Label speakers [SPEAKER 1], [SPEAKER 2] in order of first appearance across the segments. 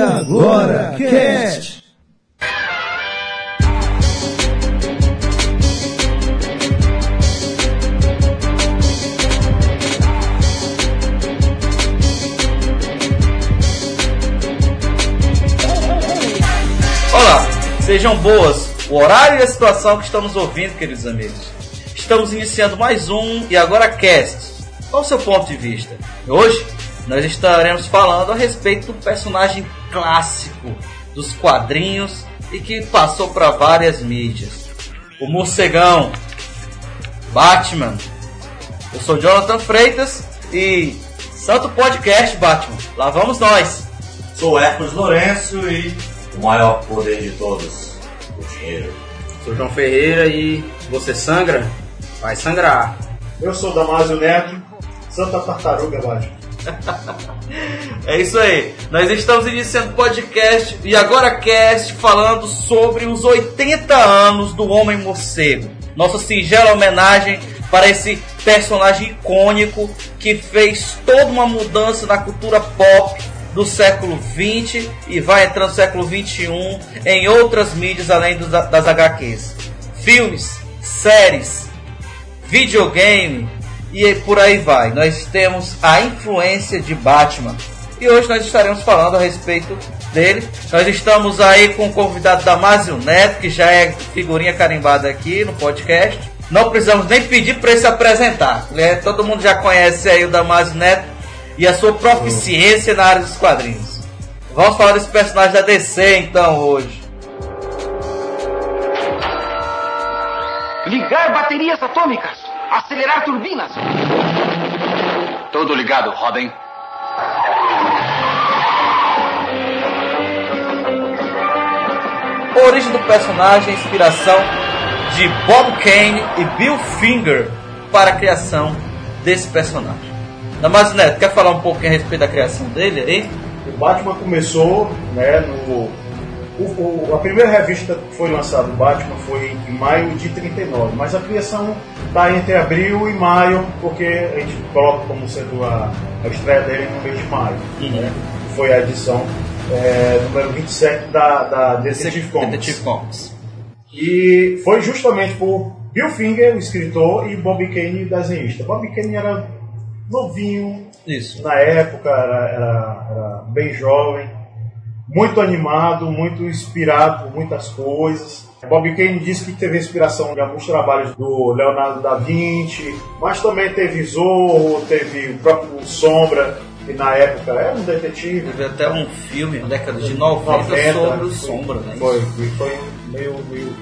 [SPEAKER 1] agora, Cast!
[SPEAKER 2] Olá, sejam boas. O horário e a situação que estamos ouvindo, queridos amigos. Estamos iniciando mais um e agora cast. Qual o seu ponto de vista? Hoje nós estaremos falando a respeito do personagem clássico dos quadrinhos e que passou para várias mídias. O morcegão, Batman. Eu sou Jonathan Freitas e Santo Podcast Batman. Lá vamos nós.
[SPEAKER 3] Sou Hércules Lourenço e o maior poder de todos, o dinheiro.
[SPEAKER 4] Sou João Ferreira e você sangra? Vai sangrar.
[SPEAKER 5] Eu sou Damásio Neto, Santa Tartaruga Batman.
[SPEAKER 2] É isso aí. Nós estamos iniciando podcast e agora cast falando sobre os 80 anos do Homem Morcego. Nossa singela homenagem para esse personagem icônico que fez toda uma mudança na cultura pop do século 20 e vai entrar no século 21 em outras mídias além das HQs. Filmes, séries, videogame e por aí vai. Nós temos a influência de Batman. E hoje nós estaremos falando a respeito dele. Nós estamos aí com o convidado Damásio Neto, que já é figurinha carimbada aqui no podcast. Não precisamos nem pedir para ele se apresentar. né? Todo mundo já conhece aí o Damásio Neto e a sua proficiência na área dos quadrinhos. Vamos falar desse personagem da DC então hoje.
[SPEAKER 6] Ligar baterias atômicas. Acelerar turbinas. Tudo ligado, Robin.
[SPEAKER 2] Origem do personagem é a inspiração de Bob Kane e Bill Finger para a criação desse personagem. Damásio Neto, quer falar um pouquinho a respeito da criação dele aí?
[SPEAKER 5] O Batman começou, né, no... o- o- a primeira revista que foi lançada do Batman foi em maio de 39, mas a criação está entre abril e maio, porque a gente coloca como sendo a, a estreia dele no mês de maio. Né? Foi a edição é, número 27 da, da Detective Comics.
[SPEAKER 2] Detective Comics.
[SPEAKER 5] E foi justamente por Bill Finger, o escritor, e Bob Kane, o desenhista. Bob Kane era novinho,
[SPEAKER 2] Isso.
[SPEAKER 5] na época era, era- era bem jovem, muito animado, muito inspirado por muitas coisas. Bob Kane disse que teve inspiração de alguns trabalhos do Leonardo da Vinci, mas também teve Zorro, teve o próprio Sombra, que na época era um detetive.
[SPEAKER 2] Teve até um filme na década de 90,
[SPEAKER 5] 90,
[SPEAKER 2] sobre o Sombra, né?
[SPEAKER 5] Foi, foi, foi meio, meio,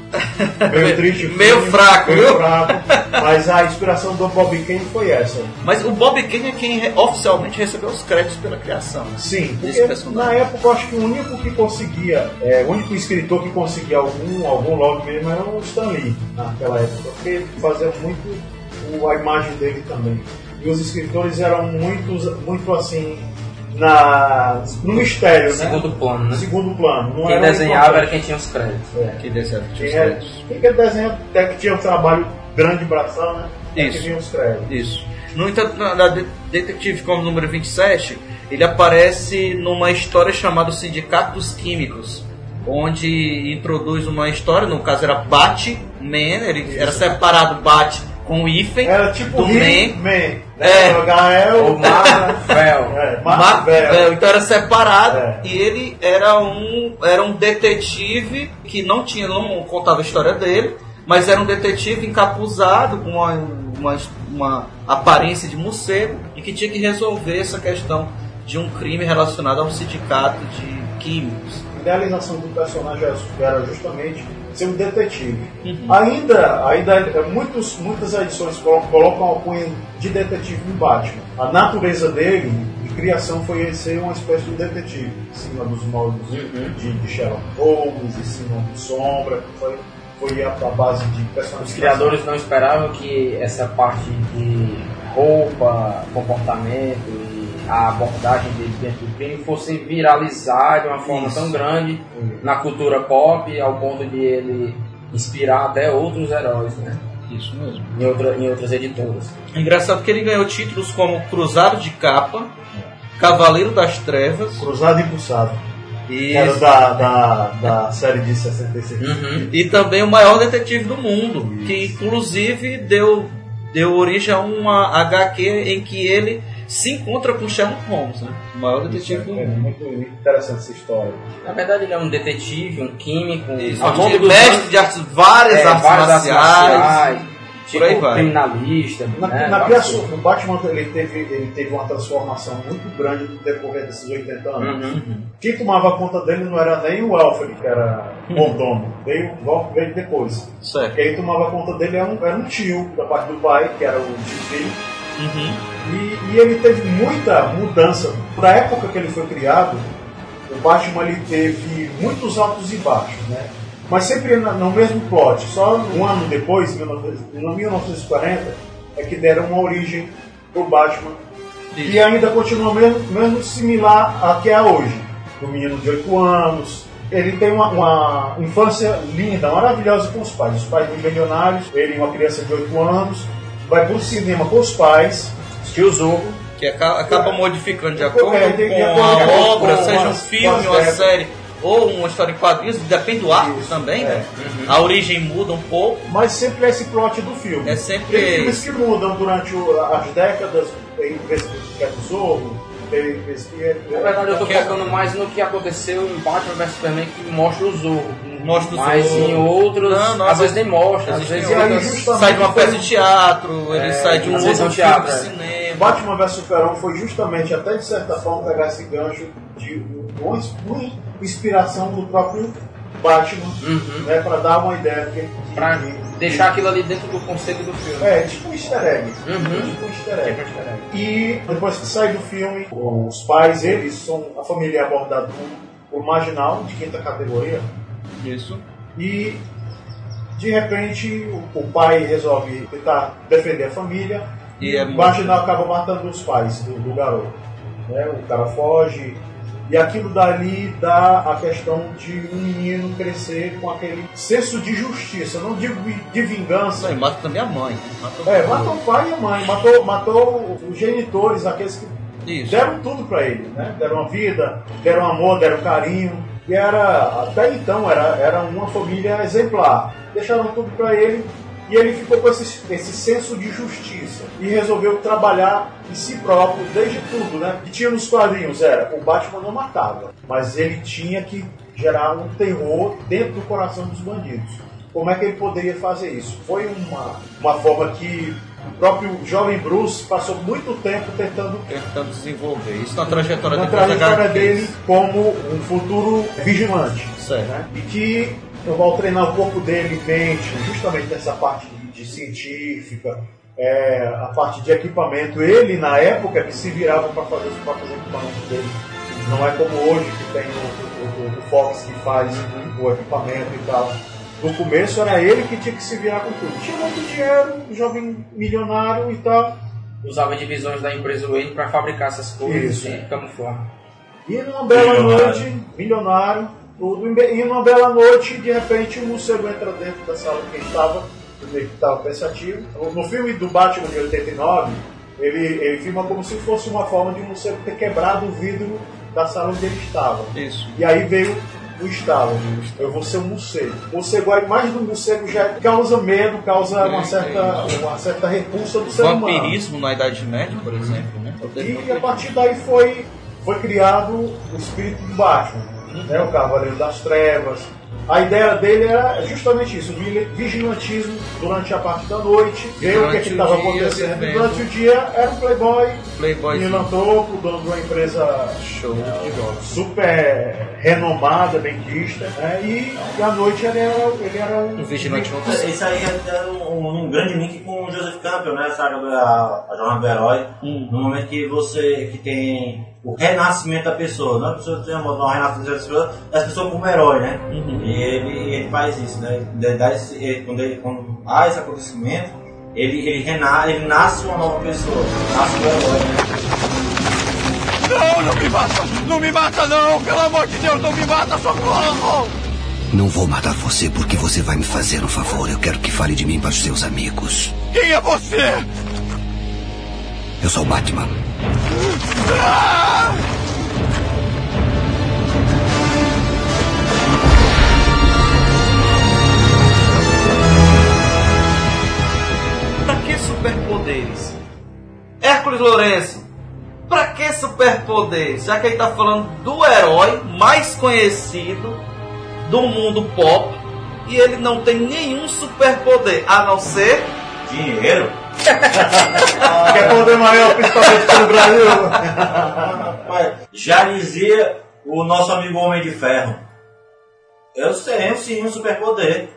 [SPEAKER 5] meio triste.
[SPEAKER 2] Meio
[SPEAKER 5] filme,
[SPEAKER 2] fraco,
[SPEAKER 5] meio
[SPEAKER 2] viu?
[SPEAKER 5] fraco. Mas a inspiração do Bob Kane foi essa.
[SPEAKER 2] Mas o Bob Kane é quem oficialmente recebeu os créditos pela criação. né?
[SPEAKER 5] Sim, porque na época eu acho que o único que conseguia, é, o único escritor que conseguia algum, algum log mesmo era o Stan Lee, naquela época, porque ele fazia muito a imagem dele também. E os escritores eram muito, muito assim, na, no mistério, né?
[SPEAKER 4] Segundo plano, né?
[SPEAKER 5] Segundo plano. Não
[SPEAKER 4] Quem
[SPEAKER 5] era
[SPEAKER 4] desenhava era quem tinha os créditos.
[SPEAKER 5] É.
[SPEAKER 2] Que desse tinha os
[SPEAKER 5] Quem,
[SPEAKER 2] créditos.
[SPEAKER 5] quem que desenha, até que tinha um trabalho grande bração, né? É
[SPEAKER 2] Isso.
[SPEAKER 5] que vinha os créditos.
[SPEAKER 2] Isso. No entanto, na, na De- Detective Comics número 27, ele aparece numa história chamada Sindicato dos Químicos, onde introduz uma história, no caso era Batman, ele era separado Bat o hífen
[SPEAKER 5] Era tipo
[SPEAKER 2] do Man. É.
[SPEAKER 5] O Gael,
[SPEAKER 4] O Marvel.
[SPEAKER 5] é,
[SPEAKER 2] Ma-
[SPEAKER 5] Marvel.
[SPEAKER 2] então era separado
[SPEAKER 5] É.
[SPEAKER 2] e ele era um era um detetive que não tinha não contava a história dele mas era um detetive encapuzado com uma, uma, uma aparência de morcego e que tinha que resolver essa questão de um crime relacionado a um sindicato de químicos
[SPEAKER 5] A idealização do personagem era justamente ser um detetive. Ainda, ainda é, muitos, muitas edições colo- colocam a cunha de detetive no Batman. A natureza dele, de criação, foi ser uma espécie de detetive, em cima dos moldes de, de Sherlock Holmes, em cima do Sombra, foi, foi a, base de personagens.
[SPEAKER 4] Os criadores não esperavam que essa parte de roupa, comportamento a abordagem dele dentro do crime fosse viralizar de uma forma
[SPEAKER 2] Isso.
[SPEAKER 4] tão grande na cultura pop ao ponto de ele inspirar até outros heróis, né?
[SPEAKER 2] isso mesmo
[SPEAKER 4] Em, outra, em outras editoras.
[SPEAKER 2] engraçado que ele ganhou títulos como Cruzado de Capa Cavaleiro das Trevas
[SPEAKER 5] Cruzado e Impulsado. Que era
[SPEAKER 2] Isso.
[SPEAKER 5] da, da, da série de 66.
[SPEAKER 4] Uhum.
[SPEAKER 2] E também o maior detetive do mundo, que inclusive deu, deu origem a uma HQ em que ele se encontra com Sherlock Holmes, né? O maior detetive do
[SPEAKER 5] É
[SPEAKER 2] mundo.
[SPEAKER 5] muito interessante essa história.
[SPEAKER 4] Na verdade, ele é um detetive, um químico,
[SPEAKER 2] Isso,
[SPEAKER 4] longo
[SPEAKER 2] de
[SPEAKER 4] dos
[SPEAKER 2] mestre de artes, várias
[SPEAKER 4] é,
[SPEAKER 2] artes
[SPEAKER 4] várias artes
[SPEAKER 2] marciais.
[SPEAKER 4] marciais, tipo,
[SPEAKER 2] aí vai.
[SPEAKER 4] criminalista.
[SPEAKER 5] Na,
[SPEAKER 4] né,
[SPEAKER 5] na no Batman ele teve, ele teve uma transformação muito grande no decorrer desses 80 anos.
[SPEAKER 4] Uhum.
[SPEAKER 5] Quem tomava conta dele não era nem o Alfred, que era mordomo, veio, veio depois.
[SPEAKER 2] Certo.
[SPEAKER 5] Quem tomava conta dele era um, era um tio, da parte do pai, que era o tio filho.
[SPEAKER 2] Uhum.
[SPEAKER 5] E, e ele teve muita mudança. Da época que ele foi criado, o Batman ele teve muitos altos e baixos, né? Mas sempre no mesmo plot. Só um ano depois, em 19- em 1940, é que deram uma origem pro Batman.
[SPEAKER 2] Isso.
[SPEAKER 5] E ainda continua mesmo, mesmo similar a que é hoje. Um menino de 8 anos. Ele tem uma, uma infância linda, maravilhosa com os pais. Os pais milionários, ele uma criança de 8 anos, vai pro cinema com os pais, assistir o Zorro,
[SPEAKER 2] Que acaba, acaba modificando de acordo
[SPEAKER 5] É, de
[SPEAKER 2] com a obra,
[SPEAKER 5] com
[SPEAKER 2] seja um filme, uma
[SPEAKER 5] épocas.
[SPEAKER 2] série ou uma história em quadrinhos, depende do arco também, né? A origem muda um pouco.
[SPEAKER 5] mas sempre é esse plot do filme.
[SPEAKER 2] É sempre
[SPEAKER 5] Tem filmes que mudam durante o- as décadas, tem vezes que é do Zorro, tem vezes que é...
[SPEAKER 4] Na verdade, eu tô focando mais no que aconteceu em Batman vs Superman, que mostra o Zorro.
[SPEAKER 2] Mostra o
[SPEAKER 4] Mas em outros,
[SPEAKER 2] Não, não,
[SPEAKER 4] às vezes nem mostra. Às vezes
[SPEAKER 5] E justamente,
[SPEAKER 2] sai de uma peça de teatro, ele
[SPEAKER 4] É,
[SPEAKER 2] sai de um
[SPEAKER 4] vezes
[SPEAKER 2] outro
[SPEAKER 4] é um teatro,
[SPEAKER 2] filme de
[SPEAKER 4] é.
[SPEAKER 2] cinema.
[SPEAKER 5] Batman vs Superman foi justamente, até de certa forma, pegar esse gancho de uma inspiração do próprio Batman,
[SPEAKER 4] Uhum.
[SPEAKER 5] né, para dar uma ideia de, de-
[SPEAKER 4] Pra
[SPEAKER 5] de-
[SPEAKER 4] deixar aquilo ali dentro do conceito do filme.
[SPEAKER 5] É, tipo um easter egg.
[SPEAKER 4] Uhum.
[SPEAKER 5] Tipo um easter egg. E depois que sai do filme, os pais, eles são. A família é abordada por marginal de quinta categoria.
[SPEAKER 2] Isso.
[SPEAKER 5] E de repente o, o pai resolve tentar defender a família
[SPEAKER 2] E
[SPEAKER 5] e,
[SPEAKER 2] é
[SPEAKER 5] o marginal acaba matando os pais do, do garoto. Né? O cara foge. E aquilo dali dá a questão de um menino crescer com aquele senso de justiça, não digo de vingança,
[SPEAKER 2] Ele mata também a mãe. Mata
[SPEAKER 5] é, matou o pai e a mãe, matou, matou os genitores, aqueles que
[SPEAKER 2] Isso.
[SPEAKER 5] deram tudo pra ele, né? Deram a vida, deram amor, deram carinho. E era, até então, era, era uma família exemplar. Deixaram tudo pra ele e ele ficou com esse, esse senso de justiça. E resolveu trabalhar em si próprio, desde tudo, né? Que tinha nos quadrinhos, era, o Batman não matava, mas ele tinha que gerar um terror dentro do coração dos bandidos. Como é que ele poderia fazer isso? Foi uma, uma forma que o próprio jovem Bruce passou muito tempo tentando
[SPEAKER 2] Tentando desenvolver. Isso na trajetória
[SPEAKER 5] na trajetória dele como um futuro vigilante.
[SPEAKER 2] Certo.
[SPEAKER 5] né? E que ao treinar o corpo dele, mente, justamente nessa parte de científica, é, a parte de equipamento, ele na época que se virava para fazer os próprios equipamentos dele. Não é como hoje que tem o, o- o Fox que faz o equipamento e tal. No começo era ele que tinha que se virar com tudo. Tinha muito dinheiro, um jovem milionário e tal.
[SPEAKER 4] Usava divisões da empresa Wayne para fabricar essas coisas
[SPEAKER 5] Isso.
[SPEAKER 4] e camuflar.
[SPEAKER 5] E numa bela
[SPEAKER 3] Milionário.
[SPEAKER 5] noite, milionário, tudo, e numa bela noite, de repente, o morcego entra dentro da sala que ele estava, ele estava pensativo. No filme do Batman de 89, ele, ele filma como se fosse uma forma de o morcego ter quebrado o vidro da sala onde ele estava.
[SPEAKER 2] Isso.
[SPEAKER 5] E aí veio o estalo. Eu vou ser um morcego. Morcego, a imagem do morcego já causa medo, causa uma certa, uma certa repulsa do ser humano.
[SPEAKER 2] Vampirismo na Idade Média, por exemplo, né?
[SPEAKER 5] E a partir daí foi, foi criado o espírito do Batman, né, o Cavaleiro das Trevas. A ideia dele era justamente isso, vigilantismo durante a parte da noite, ver o que
[SPEAKER 2] Durante
[SPEAKER 5] estava acontecendo. Durante o dia era um playboy,
[SPEAKER 2] Playboy
[SPEAKER 5] filantropo, dono de uma empresa
[SPEAKER 2] show de
[SPEAKER 5] super renomada, benquista, né, e, e à noite ele era, ele era um...
[SPEAKER 2] Um vigilante não
[SPEAKER 3] Isso aí é um, um grande link com o Joseph Campbell, né? A saga da a Jornada do Herói.
[SPEAKER 2] Hum.
[SPEAKER 3] No momento que você que tem o renascimento da pessoa, não é a pessoa tem uma, uma renascimento da pessoa, as pessoas como herói, né?
[SPEAKER 2] Uhum.
[SPEAKER 3] E ele, ele faz isso, né? Ele dá esse- ele- quando, ele, quando há esse acontecimento, ele, ele, rena, ele nasce uma nova pessoa, nasce um herói, né?
[SPEAKER 1] Não, não me mata! Não me mata, não! Pelo amor de Deus, não me mata, socorro!
[SPEAKER 7] Não vou matar você porque você vai me fazer um favor. Eu quero que fale de mim para os seus amigos.
[SPEAKER 1] Quem é você?
[SPEAKER 7] Eu sou o Batman.
[SPEAKER 1] Pra que
[SPEAKER 2] superpoderes? Hércules Lourenço, pra que superpoderes? Já que ele tá falando do herói mais conhecido do mundo pop e ele não tem nenhum superpoder a não ser
[SPEAKER 3] dinheiro.
[SPEAKER 5] Quer poder maior, principalmente pelo Brasil?
[SPEAKER 3] Já dizia o nosso amigo Homem de Ferro. Eu tenho sim um superpoder.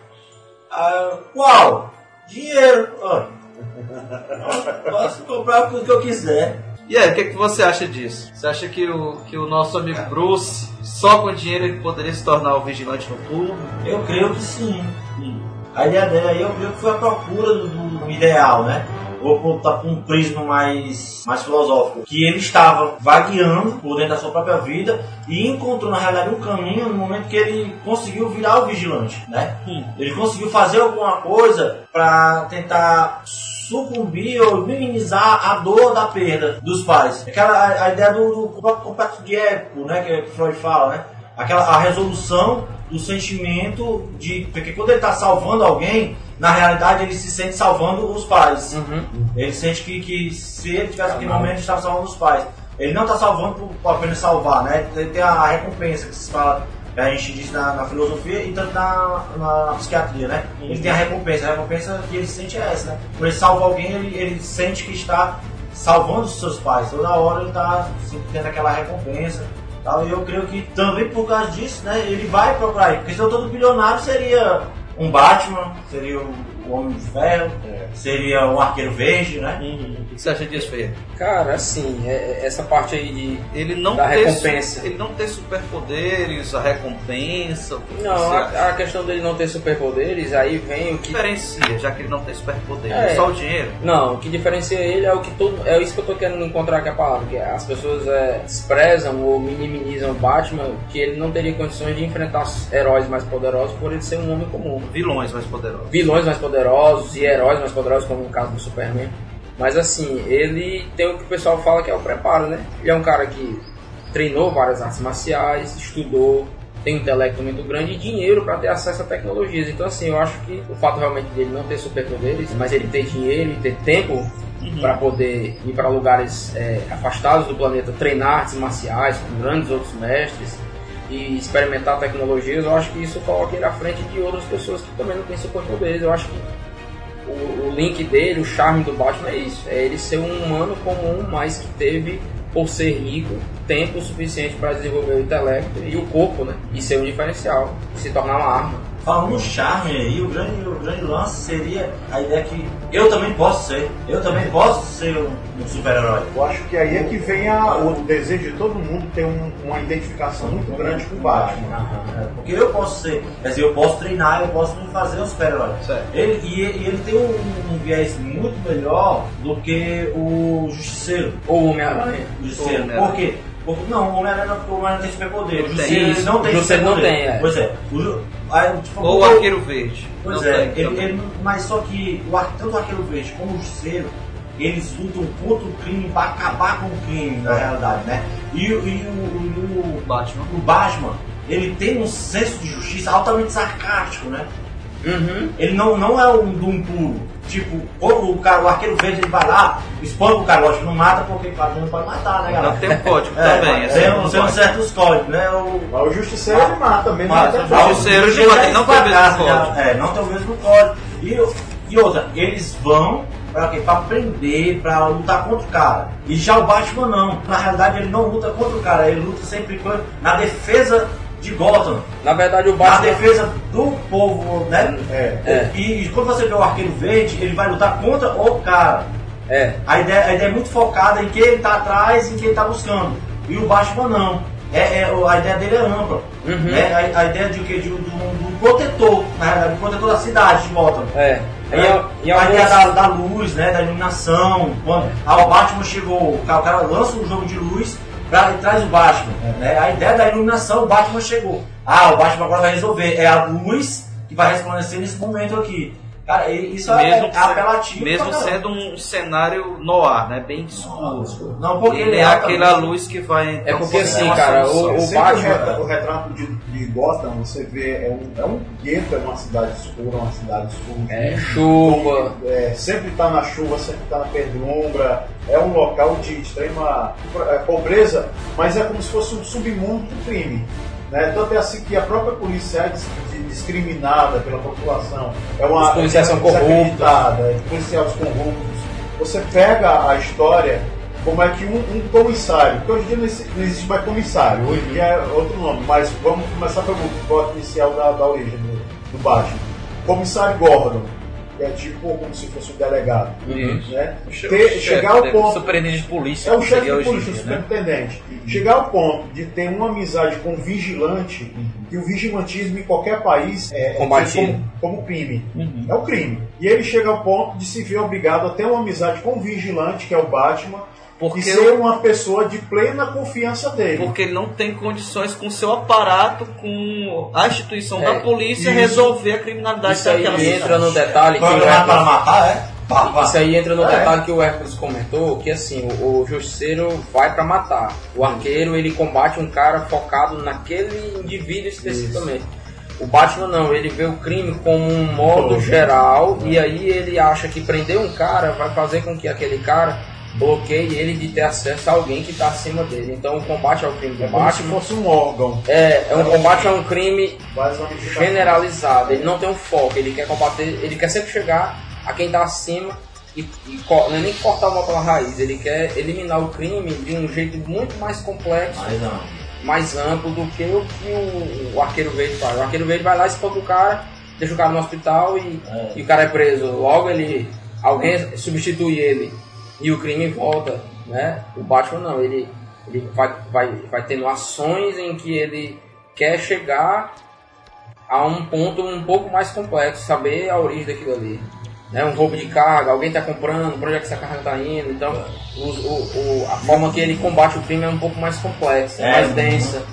[SPEAKER 3] Ah, qual? Dinheiro. Ó. Posso comprar o que eu quiser.
[SPEAKER 2] E aí, o que, que você acha disso? Você acha que o, que o nosso amigo Bruce, só com dinheiro, ele poderia se tornar o vigilante noturno?
[SPEAKER 3] Eu creio que sim. A ideia dele aí, eu creio que foi a procura do, do ideal, né? Vou apontar para um prisma mais, mais filosófico. Que ele estava vagueando por dentro da sua própria vida e encontrou, na realidade, um caminho no momento que ele conseguiu virar o vigilante, né? Ele conseguiu fazer alguma coisa para tentar sucumbir ou minimizar a dor da perda dos pais. Aquela a, a ideia do, do complexo de Édipo, né, que Freud fala, né? Aquela a resolução do sentimento de porque quando ele está salvando alguém, na realidade ele se sente salvando os pais. Ele sente que, que se ele tivesse naquele momento ele estava salvando os pais. Ele não está salvando por, apenas salvar, né? Ele tem a recompensa que se fala que a gente diz na, na filosofia e tanto na, na, na psiquiatria, né? Ele tem a recompensa, a recompensa que ele sente é essa, né? Quando ele salva alguém, ele, ele sente que está salvando os seus pais. Toda hora ele está tendo aquela recompensa. Tal, e eu creio que também por causa disso, né, ele vai procurar. Porque senão todo bilionário seria um Batman, seria o Homem de Ferro, seria um Arqueiro Verde, né?
[SPEAKER 2] O que você acha disso, Ferreira?
[SPEAKER 4] Cara, assim, é- é- essa parte aí de.
[SPEAKER 2] Ele não
[SPEAKER 4] Da
[SPEAKER 2] ter,
[SPEAKER 4] recompensa.
[SPEAKER 2] Ele não ter superpoderes, a recompensa. o que você
[SPEAKER 4] Não,
[SPEAKER 2] acha?
[SPEAKER 4] a, a questão dele não ter superpoderes, aí vem o que.
[SPEAKER 2] diferencia, já que ele não tem superpoderes?
[SPEAKER 4] É.
[SPEAKER 2] É só o dinheiro?
[SPEAKER 4] Não, o que diferencia ele é o que todo. É isso que eu tô querendo encontrar aqui a palavra, que é, as pessoas é, desprezam ou minimizam o Batman, que ele não teria condições de enfrentar heróis mais poderosos por ele ser um homem comum.
[SPEAKER 2] Vilões mais poderosos.
[SPEAKER 4] vilões mais poderosos e heróis mais poderosos, como no caso do Superman. Mas assim, ele tem o que o pessoal fala que é o preparo, né? Ele é um cara que treinou várias artes marciais, estudou, tem um intelecto muito grande e dinheiro para ter acesso a tecnologias. Então assim, eu acho que o fato realmente dele não ter superpoderes, mas ele ter dinheiro e ter tempo para poder ir para lugares é, afastados do planeta, treinar artes marciais com grandes outros mestres e experimentar tecnologias, eu acho que isso coloca ele à frente de outras pessoas que também não têm superpoderes. Eu acho que o, o link dele, o charme do Batman é isso: é ele ser um humano comum, mas que teve, por ser rico, tempo suficiente para desenvolver o intelecto e o corpo, né? E ser um diferencial, se tornar uma arma.
[SPEAKER 3] Falando no charme aí, o grande, o grande lance seria a ideia que eu também posso ser, eu também posso ser um, um super-herói.
[SPEAKER 5] Eu acho que aí é que vem a- o desejo de todo mundo ter um- uma identificação muito grande com o Batman.
[SPEAKER 3] É, Porque eu posso ser, quer dizer, eu posso treinar, eu posso me fazer um super-herói. Ele, e, ele- e ele tem um, um viés muito melhor do que o Justiceiro.
[SPEAKER 4] Ou o Homem-Aranha.
[SPEAKER 3] O Justiceiro. Por quê? Não, o Homem-Aranha não, o tem superpoder. O
[SPEAKER 4] isso.
[SPEAKER 3] não tem
[SPEAKER 4] O Justiceiro não
[SPEAKER 3] superpoder.
[SPEAKER 4] tem, é.
[SPEAKER 3] Pois é. O, Ju- aí, tipo,
[SPEAKER 2] Ou o Arqueiro Verde.
[SPEAKER 3] Pois
[SPEAKER 2] Não
[SPEAKER 3] é,
[SPEAKER 2] tem
[SPEAKER 3] ele, ele- mas só que o, ar- tanto o Arqueiro Verde como o Justiceiro, eles lutam contra o crime para acabar com o crime, na realidade, né? E, o- e o, e o,
[SPEAKER 2] Batman.
[SPEAKER 3] o Batman, ele tem um senso de justiça altamente sarcástico, né?
[SPEAKER 4] Uhum.
[SPEAKER 3] Ele não, não é um doom puro. Tipo, o, o, cara, o Arqueiro Verde ele vai lá, espanca o cara, lógico, não mata porque claro, não pode matar, né,
[SPEAKER 2] Não
[SPEAKER 3] galera?
[SPEAKER 2] tem um código
[SPEAKER 3] É,
[SPEAKER 2] também. assim,
[SPEAKER 3] tem,
[SPEAKER 2] não
[SPEAKER 3] um- tem um
[SPEAKER 2] pode.
[SPEAKER 3] certos códigos, né? O,
[SPEAKER 5] Mas o Justiceiro ele mata mesmo.
[SPEAKER 3] Mas,
[SPEAKER 2] o. Justiceiro
[SPEAKER 3] o
[SPEAKER 2] de fato, não tem o mesmo código.
[SPEAKER 3] É, não tem o mesmo código. E, e outra, eles vão pra quê? Pra prender, pra lutar contra o cara. E já o Batman não. Na realidade ele não luta contra o cara, ele luta sempre na defesa de Gotham.
[SPEAKER 4] Na verdade, o Batman.
[SPEAKER 3] defesa do povo, né?
[SPEAKER 5] É.
[SPEAKER 4] É.
[SPEAKER 3] E, e quando você vê o Arqueiro Verde, ele vai lutar contra o cara.
[SPEAKER 4] É.
[SPEAKER 3] A ideia, a ideia é muito focada em quem ele tá atrás e em quem ele tá buscando. E o Batman não. É, é- a ideia dele é ampla.
[SPEAKER 4] Uhum.
[SPEAKER 3] né? A, a ideia de, o quê? de, um- de um, de um protetor, na realidade, um protetor da cidade de Gotham.
[SPEAKER 4] É. E,
[SPEAKER 3] Né?
[SPEAKER 4] e, e
[SPEAKER 3] a ideia da, da luz, né? da iluminação. Quando ah, o Batman chegou, o cara lança um jogo de luz pra, traz o Batman. Né? A ideia da iluminação, o Batman chegou. Ah, o Batman agora vai resolver. É a luz que vai resplandecer nesse momento aqui. Cara, isso
[SPEAKER 2] Mesmo,
[SPEAKER 3] é, é apelativo.
[SPEAKER 2] mesmo sendo um cenário no ar, né? Bem escuro.
[SPEAKER 3] Não, porque
[SPEAKER 2] Ele é
[SPEAKER 3] altamente-
[SPEAKER 2] aquela luz que vai.
[SPEAKER 4] É porque
[SPEAKER 2] então,
[SPEAKER 4] assim,
[SPEAKER 2] uma
[SPEAKER 4] cara, o-
[SPEAKER 5] Sempre
[SPEAKER 4] Batman-
[SPEAKER 5] retra- o retrato de, de Gotham, você vê, é um, é um gueto, é uma cidade escura, uma cidade suja.
[SPEAKER 4] É, chuva.
[SPEAKER 5] É, sempre está na chuva, sempre está na penumbra. É um local de extrema é, pobreza, mas é como se fosse um submundo do crime. Né? Tanto é assim que a própria polícia é dis- di- discriminada pela população. É uma,
[SPEAKER 4] Os policiais são corruptos.
[SPEAKER 5] é policiais corruptos. Você pega a história como é que um, um comissário, porque hoje em dia não existe, mais comissário, hoje em dia é outro nome, mas vamos começar pelo voto inicial da, da origem do, do Batman. Comissário Gordon, que é tipo como se fosse o delegado.
[SPEAKER 2] Isso.
[SPEAKER 5] Né? Ter-
[SPEAKER 2] o chefe
[SPEAKER 5] chegar ao ponto.
[SPEAKER 2] Superintendente de polícia.
[SPEAKER 5] É o chefe de polícia,
[SPEAKER 2] né?
[SPEAKER 5] superintendente. Chegar ao ponto de ter uma amizade com um vigilante, e o vigilantismo em qualquer país é, é
[SPEAKER 4] Combatido.
[SPEAKER 5] como, como crime.
[SPEAKER 2] Uhum.
[SPEAKER 5] É um crime. E ele chega ao ponto de se ver obrigado a ter uma amizade com um vigilante, que é o Batman,
[SPEAKER 2] Porque
[SPEAKER 5] e ser uma pessoa de plena confiança dele.
[SPEAKER 2] Porque ele não tem condições com o seu aparato, com a instituição
[SPEAKER 4] É,
[SPEAKER 2] da polícia,
[SPEAKER 5] isso.
[SPEAKER 2] resolver a criminalidade
[SPEAKER 4] Isso aí
[SPEAKER 2] daquela
[SPEAKER 4] entra no detalhe que o
[SPEAKER 3] Programado para
[SPEAKER 4] Hércules,
[SPEAKER 3] matar, é? Pá, pá.
[SPEAKER 4] isso aí entra no
[SPEAKER 5] É.
[SPEAKER 4] detalhe que o Hércules comentou, que assim, o, o justiceiro vai pra matar. O arqueiro, ele combate um cara focado naquele indivíduo especificamente. O Batman não, ele vê o crime como um modo
[SPEAKER 5] Todo.
[SPEAKER 4] geral e aí ele acha que prender um cara vai fazer com que aquele cara bloqueie ele de ter acesso a alguém que está acima dele. Então o combate ao crime do
[SPEAKER 5] É como se fosse um órgão.
[SPEAKER 4] é, é um combate a um crime generalizado, ele não tem um foco, ele quer combater, ele quer sempre chegar a quem está acima e, e não é nem cortar o mal pela raiz, ele quer eliminar o crime de um jeito muito mais complexo,
[SPEAKER 3] Mas não.
[SPEAKER 4] mais amplo do que o que o, o arqueiro verde faz. O arqueiro verde vai lá, espanca o cara, deixa o cara no hospital e,
[SPEAKER 3] É.
[SPEAKER 4] e o cara é preso. Logo ele, alguém substitui ele e o crime volta, né? O Batman não, ele, ele vai, vai, vai tendo ações em que ele quer chegar a um ponto um pouco mais complexo, saber a origem daquilo ali. Né, um roubo de carga, alguém está comprando, para onde é que essa carga está indo. Então, o, o- o- a forma que ele combate o crime é um pouco mais complexa,
[SPEAKER 3] É,
[SPEAKER 4] mais
[SPEAKER 3] uhum.
[SPEAKER 4] densa.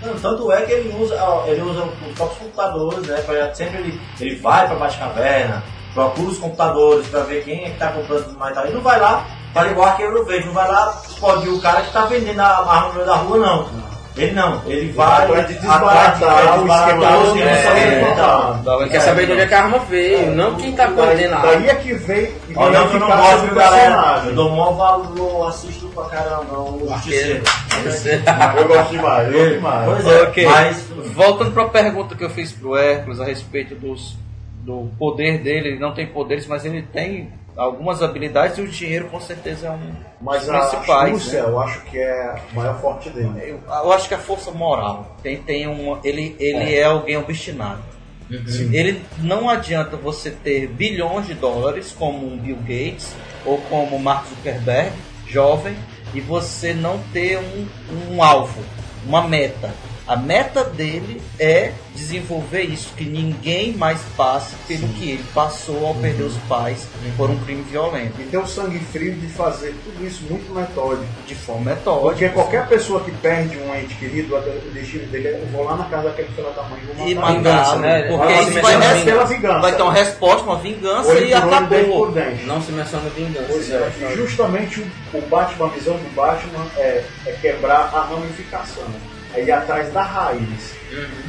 [SPEAKER 3] Não, tanto é que ele usa, ó, ele usa os próprios computadores, né? Pra, sempre ele, ele vai pra Batcaverna, procura os computadores pra ver quem é que tá comprando mais. Ele não vai lá, faz igual arqueiro verde, não vai lá explodir o cara que tá vendendo a arma no meio da rua, não. Ele não, ele vai
[SPEAKER 5] Atrás de desbaratar o esquema
[SPEAKER 4] é, é,
[SPEAKER 3] contar.
[SPEAKER 4] Ele quer saber de onde é que a arma veio, não quem está coordenando.
[SPEAKER 5] daí é que vem, que
[SPEAKER 3] Ó,
[SPEAKER 5] vem
[SPEAKER 3] não, que eu não gosto,
[SPEAKER 5] do
[SPEAKER 3] galera? Eu dou maior valor, assisto pra caramba, o Justiceiro.
[SPEAKER 5] Eu gosto demais, eu gosto demais.
[SPEAKER 3] Pois é,
[SPEAKER 2] Ok.
[SPEAKER 3] mas
[SPEAKER 2] Voltando para a pergunta que eu fiz pro Hércules a respeito dos, do poder dele, ele não tem poderes, mas ele tem algumas habilidades e o dinheiro com certeza é um
[SPEAKER 5] Mas
[SPEAKER 2] dos
[SPEAKER 5] a
[SPEAKER 2] principais.
[SPEAKER 5] astúcia,
[SPEAKER 2] né?
[SPEAKER 5] eu acho que é o maior forte dele.
[SPEAKER 2] eu, eu acho que a força moral tem, tem um, ele, ele é. alguém obstinado. Ele não adianta você ter bilhões de dólares como um Bill Gates ou como Mark Zuckerberg, jovem, e você não ter um, um alvo, uma meta. A meta dele é desenvolver isso, que ninguém mais passe pelo que ele passou ao perder os pais por um crime violento.
[SPEAKER 5] E ter o sangue frio de fazer tudo isso muito metódico.
[SPEAKER 2] De forma metódica.
[SPEAKER 5] Porque qualquer pessoa que perde um ente querido, o destino dele é eu vou lá na casa daquele filho da mãe e vou
[SPEAKER 2] E
[SPEAKER 5] matar ele.
[SPEAKER 4] Vingança,
[SPEAKER 2] matar,
[SPEAKER 4] né?
[SPEAKER 2] Porque isso vai, res-
[SPEAKER 5] pela vingança.
[SPEAKER 2] vai ter uma resposta, uma vingança
[SPEAKER 5] Olho
[SPEAKER 2] e
[SPEAKER 5] dente
[SPEAKER 2] acabou.
[SPEAKER 5] por dente.
[SPEAKER 4] Não se menciona vingança.
[SPEAKER 5] Pois é, e justamente o, o Batman, a visão do Batman é, é quebrar a ramificação, é ir atrás da raiz.